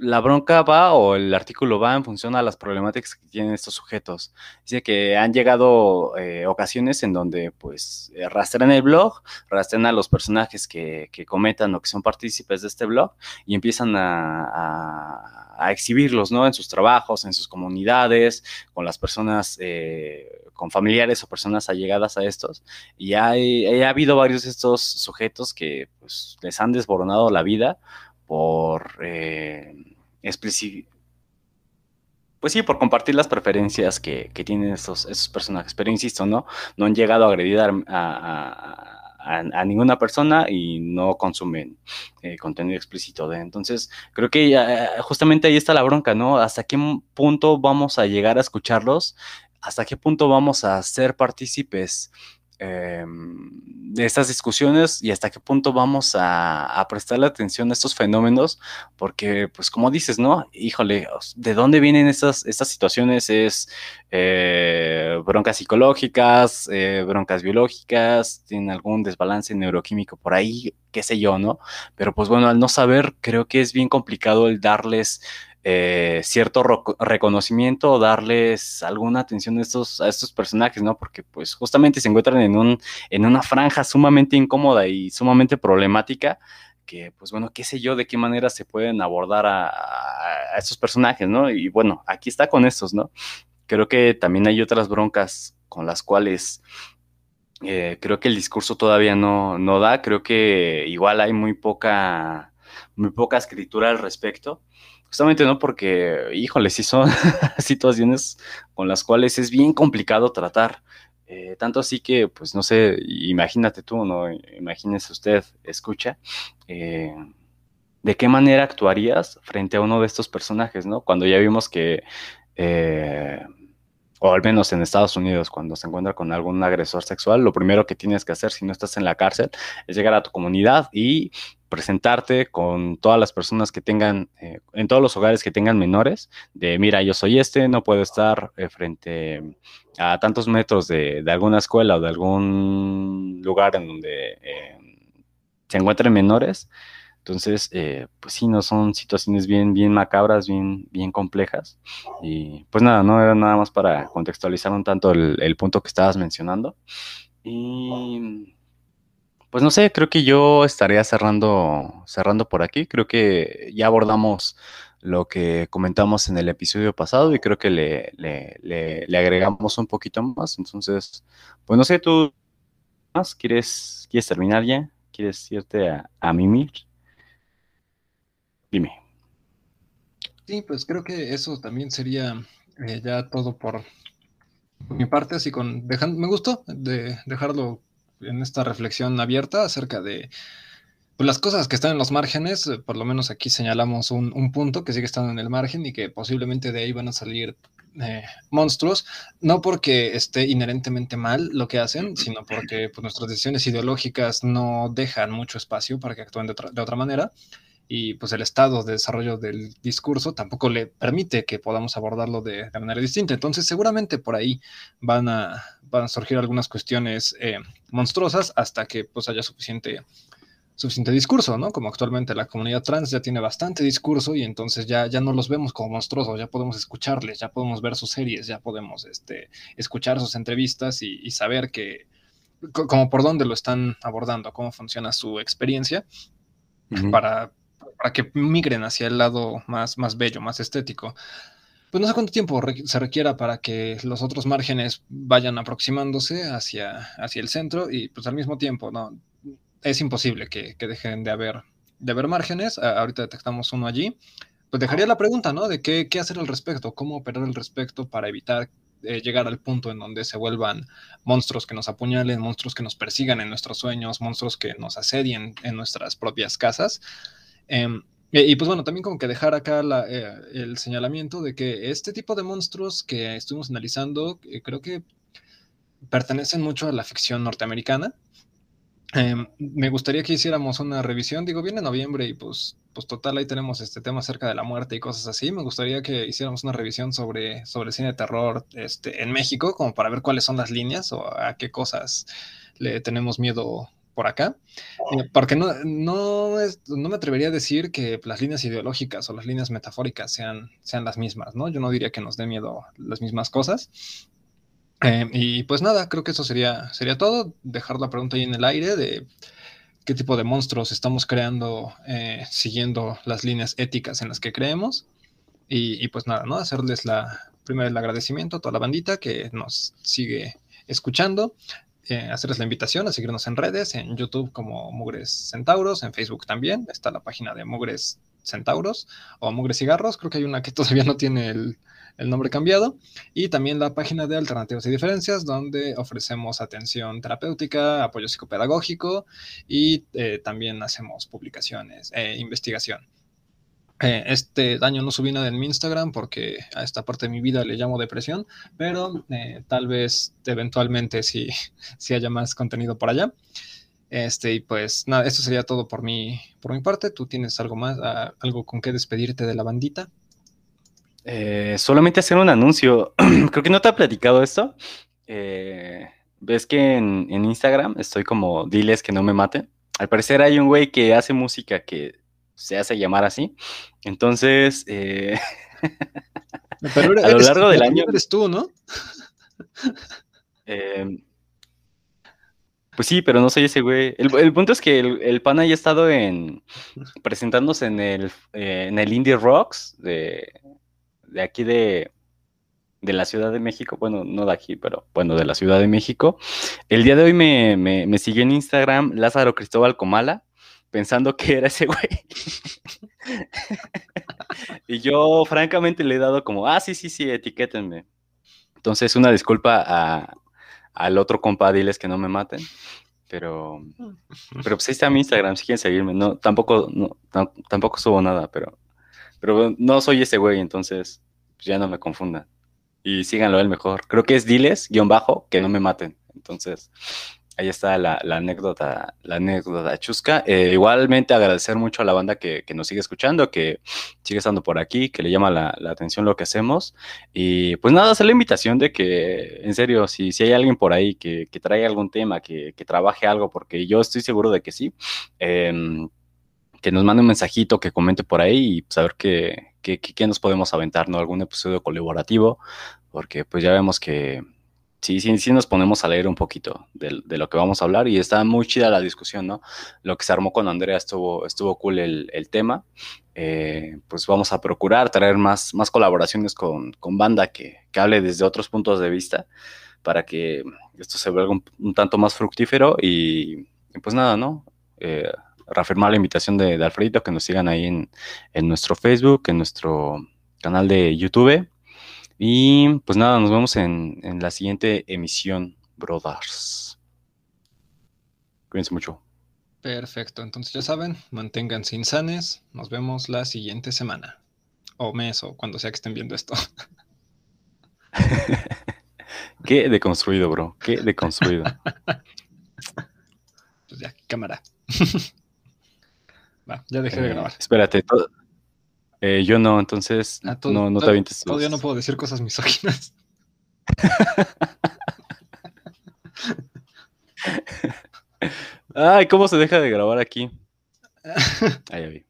la bronca va o el artículo va en función a las problemáticas que tienen estos sujetos. Dice que han llegado eh, ocasiones en donde pues eh, rastrean el blog, rastrean a los personajes que, que, comentan o que son partícipes de este blog y empiezan a, a, exhibirlos, ¿no? En sus trabajos, en sus comunidades, con las personas, eh, con familiares o personas allegadas a estos. Y hay, ha habido varios de estos sujetos que pues les han desboronado la vida por eh, pues sí, por compartir las preferencias que, tienen esos, esos, personajes. Pero insisto, ¿no? No han llegado a agredir a, ninguna persona y no consumen eh, contenido explícito de. Entonces, creo que justamente ahí está la bronca, ¿no? ¿Hasta qué punto vamos a llegar a escucharlos? ¿Hasta qué punto vamos a ser partícipes Em, de estas discusiones y hasta qué punto vamos a, prestarle atención a estos fenómenos, porque pues como dices, ¿no? Híjole, ¿de dónde vienen estas, estas situaciones? Es eh, broncas psicológicas, eh, broncas biológicas, tienen algún desbalance neuroquímico por ahí, qué sé yo, ¿no? Pero pues bueno, al no saber, creo que es bien complicado el darles eh, cierto reconocimiento o darles alguna atención a estos, a estos personajes, ¿no? Porque pues justamente se encuentran en, un, en una franja sumamente incómoda y sumamente problemática que pues bueno, qué sé yo, de qué manera se pueden abordar a, estos personajes, ¿no? Y bueno, aquí está con estos, ¿no? Creo que también hay otras broncas con las cuales eh, creo que el discurso todavía no, no da, creo que igual hay muy poca, muy poca escritura al respecto. Justamente no porque, híjole, sí son situaciones con las cuales es bien complicado tratar. Eh, tanto así que, pues no sé, imagínate tú, ¿no? Imagínese usted, escucha, eh, ¿de qué manera actuarías frente a uno de estos personajes, ¿no? Cuando ya vimos que, eh, o al menos en Estados Unidos, cuando se encuentra con algún agresor sexual, lo primero que tienes que hacer si no estás en la cárcel es llegar a tu comunidad y presentarte con todas las personas que tengan, eh, en todos los hogares que tengan menores, de mira, yo soy este, no puedo estar eh, frente a tantos metros de, alguna escuela o de algún lugar en donde eh, se encuentren menores. Entonces, pues sí, no son situaciones bien, bien macabras, bien, bien complejas. Y pues nada, no era nada más para contextualizar un tanto el, el punto que estabas mencionando. Y pues no sé, creo que yo estaría cerrando, cerrando por aquí. Creo que ya abordamos lo que comentamos en el episodio pasado y creo que le, agregamos un poquito más. Entonces, pues no sé, tú más quieres, quieres terminar ya, quieres irte a, a mimir. Dime. Sí, pues creo que eso también sería eh, ya todo por mi parte, así con dejando, me gustó de dejarlo en esta reflexión abierta acerca de pues, las cosas que están en los márgenes, eh, por lo menos aquí señalamos un, punto que sigue estando en el margen y que posiblemente de ahí van a salir eh, monstruos, no porque esté inherentemente mal lo que hacen, sino porque pues, nuestras decisiones ideológicas no dejan mucho espacio para que actúen de otra manera y pues el estado de desarrollo del discurso tampoco le permite que podamos abordarlo de, manera distinta. Entonces seguramente por ahí van a, van a surgir algunas cuestiones eh, monstruosas hasta que pues haya suficiente, suficiente discurso, ¿no? Como actualmente la comunidad trans ya tiene bastante discurso y entonces ya, ya no los vemos como monstruosos, ya podemos escucharles, ya podemos ver sus series, ya podemos este, escuchar sus entrevistas y, saber que como por dónde lo están abordando, cómo funciona su experiencia, para para que migren hacia el lado más, más bello, más estético. Pues no sé cuánto tiempo se requiera para que los otros márgenes vayan aproximándose hacia, hacia el centro y pues al mismo tiempo, ¿no? Es imposible que, dejen de haber, de haber márgenes. ahorita detectamos uno allí. Pues dejaría la pregunta, ¿no? De qué, qué hacer al respecto, cómo operar al respecto para evitar eh, llegar al punto en donde se vuelvan monstruos que nos apuñalen, monstruos que nos persigan en nuestros sueños, monstruos que nos asedien en nuestras propias casas. Em, y, pues bueno, también como que dejar acá eh, el señalamiento de que este tipo de monstruos que estuvimos analizando, eh, creo que pertenecen mucho a la ficción norteamericana. Em, me gustaría que hiciéramos una revisión, digo, viene noviembre y pues, pues total, ahí tenemos este tema acerca de la muerte y cosas así. Me gustaría que hiciéramos una revisión sobre, sobre cine de terror este, en México, como para ver cuáles son las líneas o a qué cosas le tenemos miedo por acá, eh, porque no, no, no, me atrevería a decir que las líneas ideológicas o las líneas metafóricas sean, sean las mismas, ¿no? Yo no diría que nos dé miedo las mismas cosas. Eh, y pues nada, creo que eso sería, sería todo, dejar la pregunta ahí en el aire de qué tipo de monstruos estamos creando eh, siguiendo las líneas éticas en las que creemos. Y, y, pues nada, ¿no? Hacerles la, primero el agradecimiento a toda la bandita que nos sigue escuchando. Eh, hacerles la invitación a seguirnos en redes, en YouTube como Mugres Centauros, en Facebook también, está la página de Mugres Centauros o Mugres Cigarros, creo que hay una que todavía no tiene el, nombre cambiado, y también la página de Alternativas y Diferencias, donde ofrecemos atención terapéutica, apoyo psicopedagógico y eh, también hacemos publicaciones e investigación. Eh, este año no subí nada en mi Instagram porque a esta parte de mi vida le llamo depresión, pero eh, tal vez eventualmente si, si haya más contenido por allá. Este, y pues nada, esto sería todo por mi, por mi parte. ¿Tú tienes algo más, algo con qué despedirte de la bandita? Eh, solamente hacer un anuncio. Creo que no te ha platicado esto. Ves que en, en Instagram estoy como diles que no me maten. Al parecer hay un güey que hace música que se hace llamar así. Entonces, eh, a lo largo del año... Eres tú, ¿no? Em, pues sí, pero no soy ese güey. El, punto es que el, pan haya estado en presentándose en el, eh, en el Indie Rocks de, de aquí de, de la Ciudad de México, bueno, no de aquí, pero bueno, de la Ciudad de México. El día de hoy me, me, me siguió en Instagram Lázaro Cristóbal Comala pensando que era ese güey. y yo francamente le he dado como, ah, sí, sí, sí, etiquétenme. Entonces, una disculpa a, al otro compa, diles que no me maten. Pero, pero pues ahí está mi Instagram, si quieren seguirme. No, tampoco, no, tampoco subo nada, pero, pero no soy ese güey, entonces pues ya no me confundan. y síganlo el mejor. Creo que es diles, guion bajo, que no me maten. Entonces, ahí está la, anécdota, la anécdota chusca. Eh, igualmente agradecer mucho a la banda que, nos sigue escuchando, que sigue estando por aquí, que le llama la, atención lo que hacemos. Y pues nada, hacer la invitación de que, en serio, si, si hay alguien por ahí que, que traiga algún tema, que, trabaje algo, porque yo estoy seguro de que sí, em, que nos mande un mensajito, que comente por ahí y saber pues, qué, nos podemos aventar, ¿no? Algún episodio colaborativo, porque pues ya vemos que sí, sí, sí nos ponemos a leer un poquito de, lo que vamos a hablar y está muy chida la discusión, ¿no? Lo que se armó con Andrea estuvo, estuvo cool el, tema. Eh, pues vamos a procurar traer más, más colaboraciones con, banda que, hable desde otros puntos de vista para que esto se vuelva un, tanto más fructífero y, pues nada, ¿no? Eh, reafirmar la invitación de, de, Alfredito, que nos sigan ahí en, en nuestro Facebook, en nuestro canal de YouTube y pues nada, nos vemos en, la siguiente emisión, brothers. Cuídense mucho. Perfecto, entonces ya saben, manténganse insanes. Nos vemos la siguiente semana. O mes, o cuando sea que estén viendo esto. Qué deconstruido, bro. Qué deconstruido. pues ya, cámara. Va, ya dejé de eh, grabar. Espérate, todo, eh, yo no, entonces ah, no, no te avientes. Todavía no puedo decir cosas misóginas. Ay, ¿cómo se deja de grabar aquí? Ahí ya vi.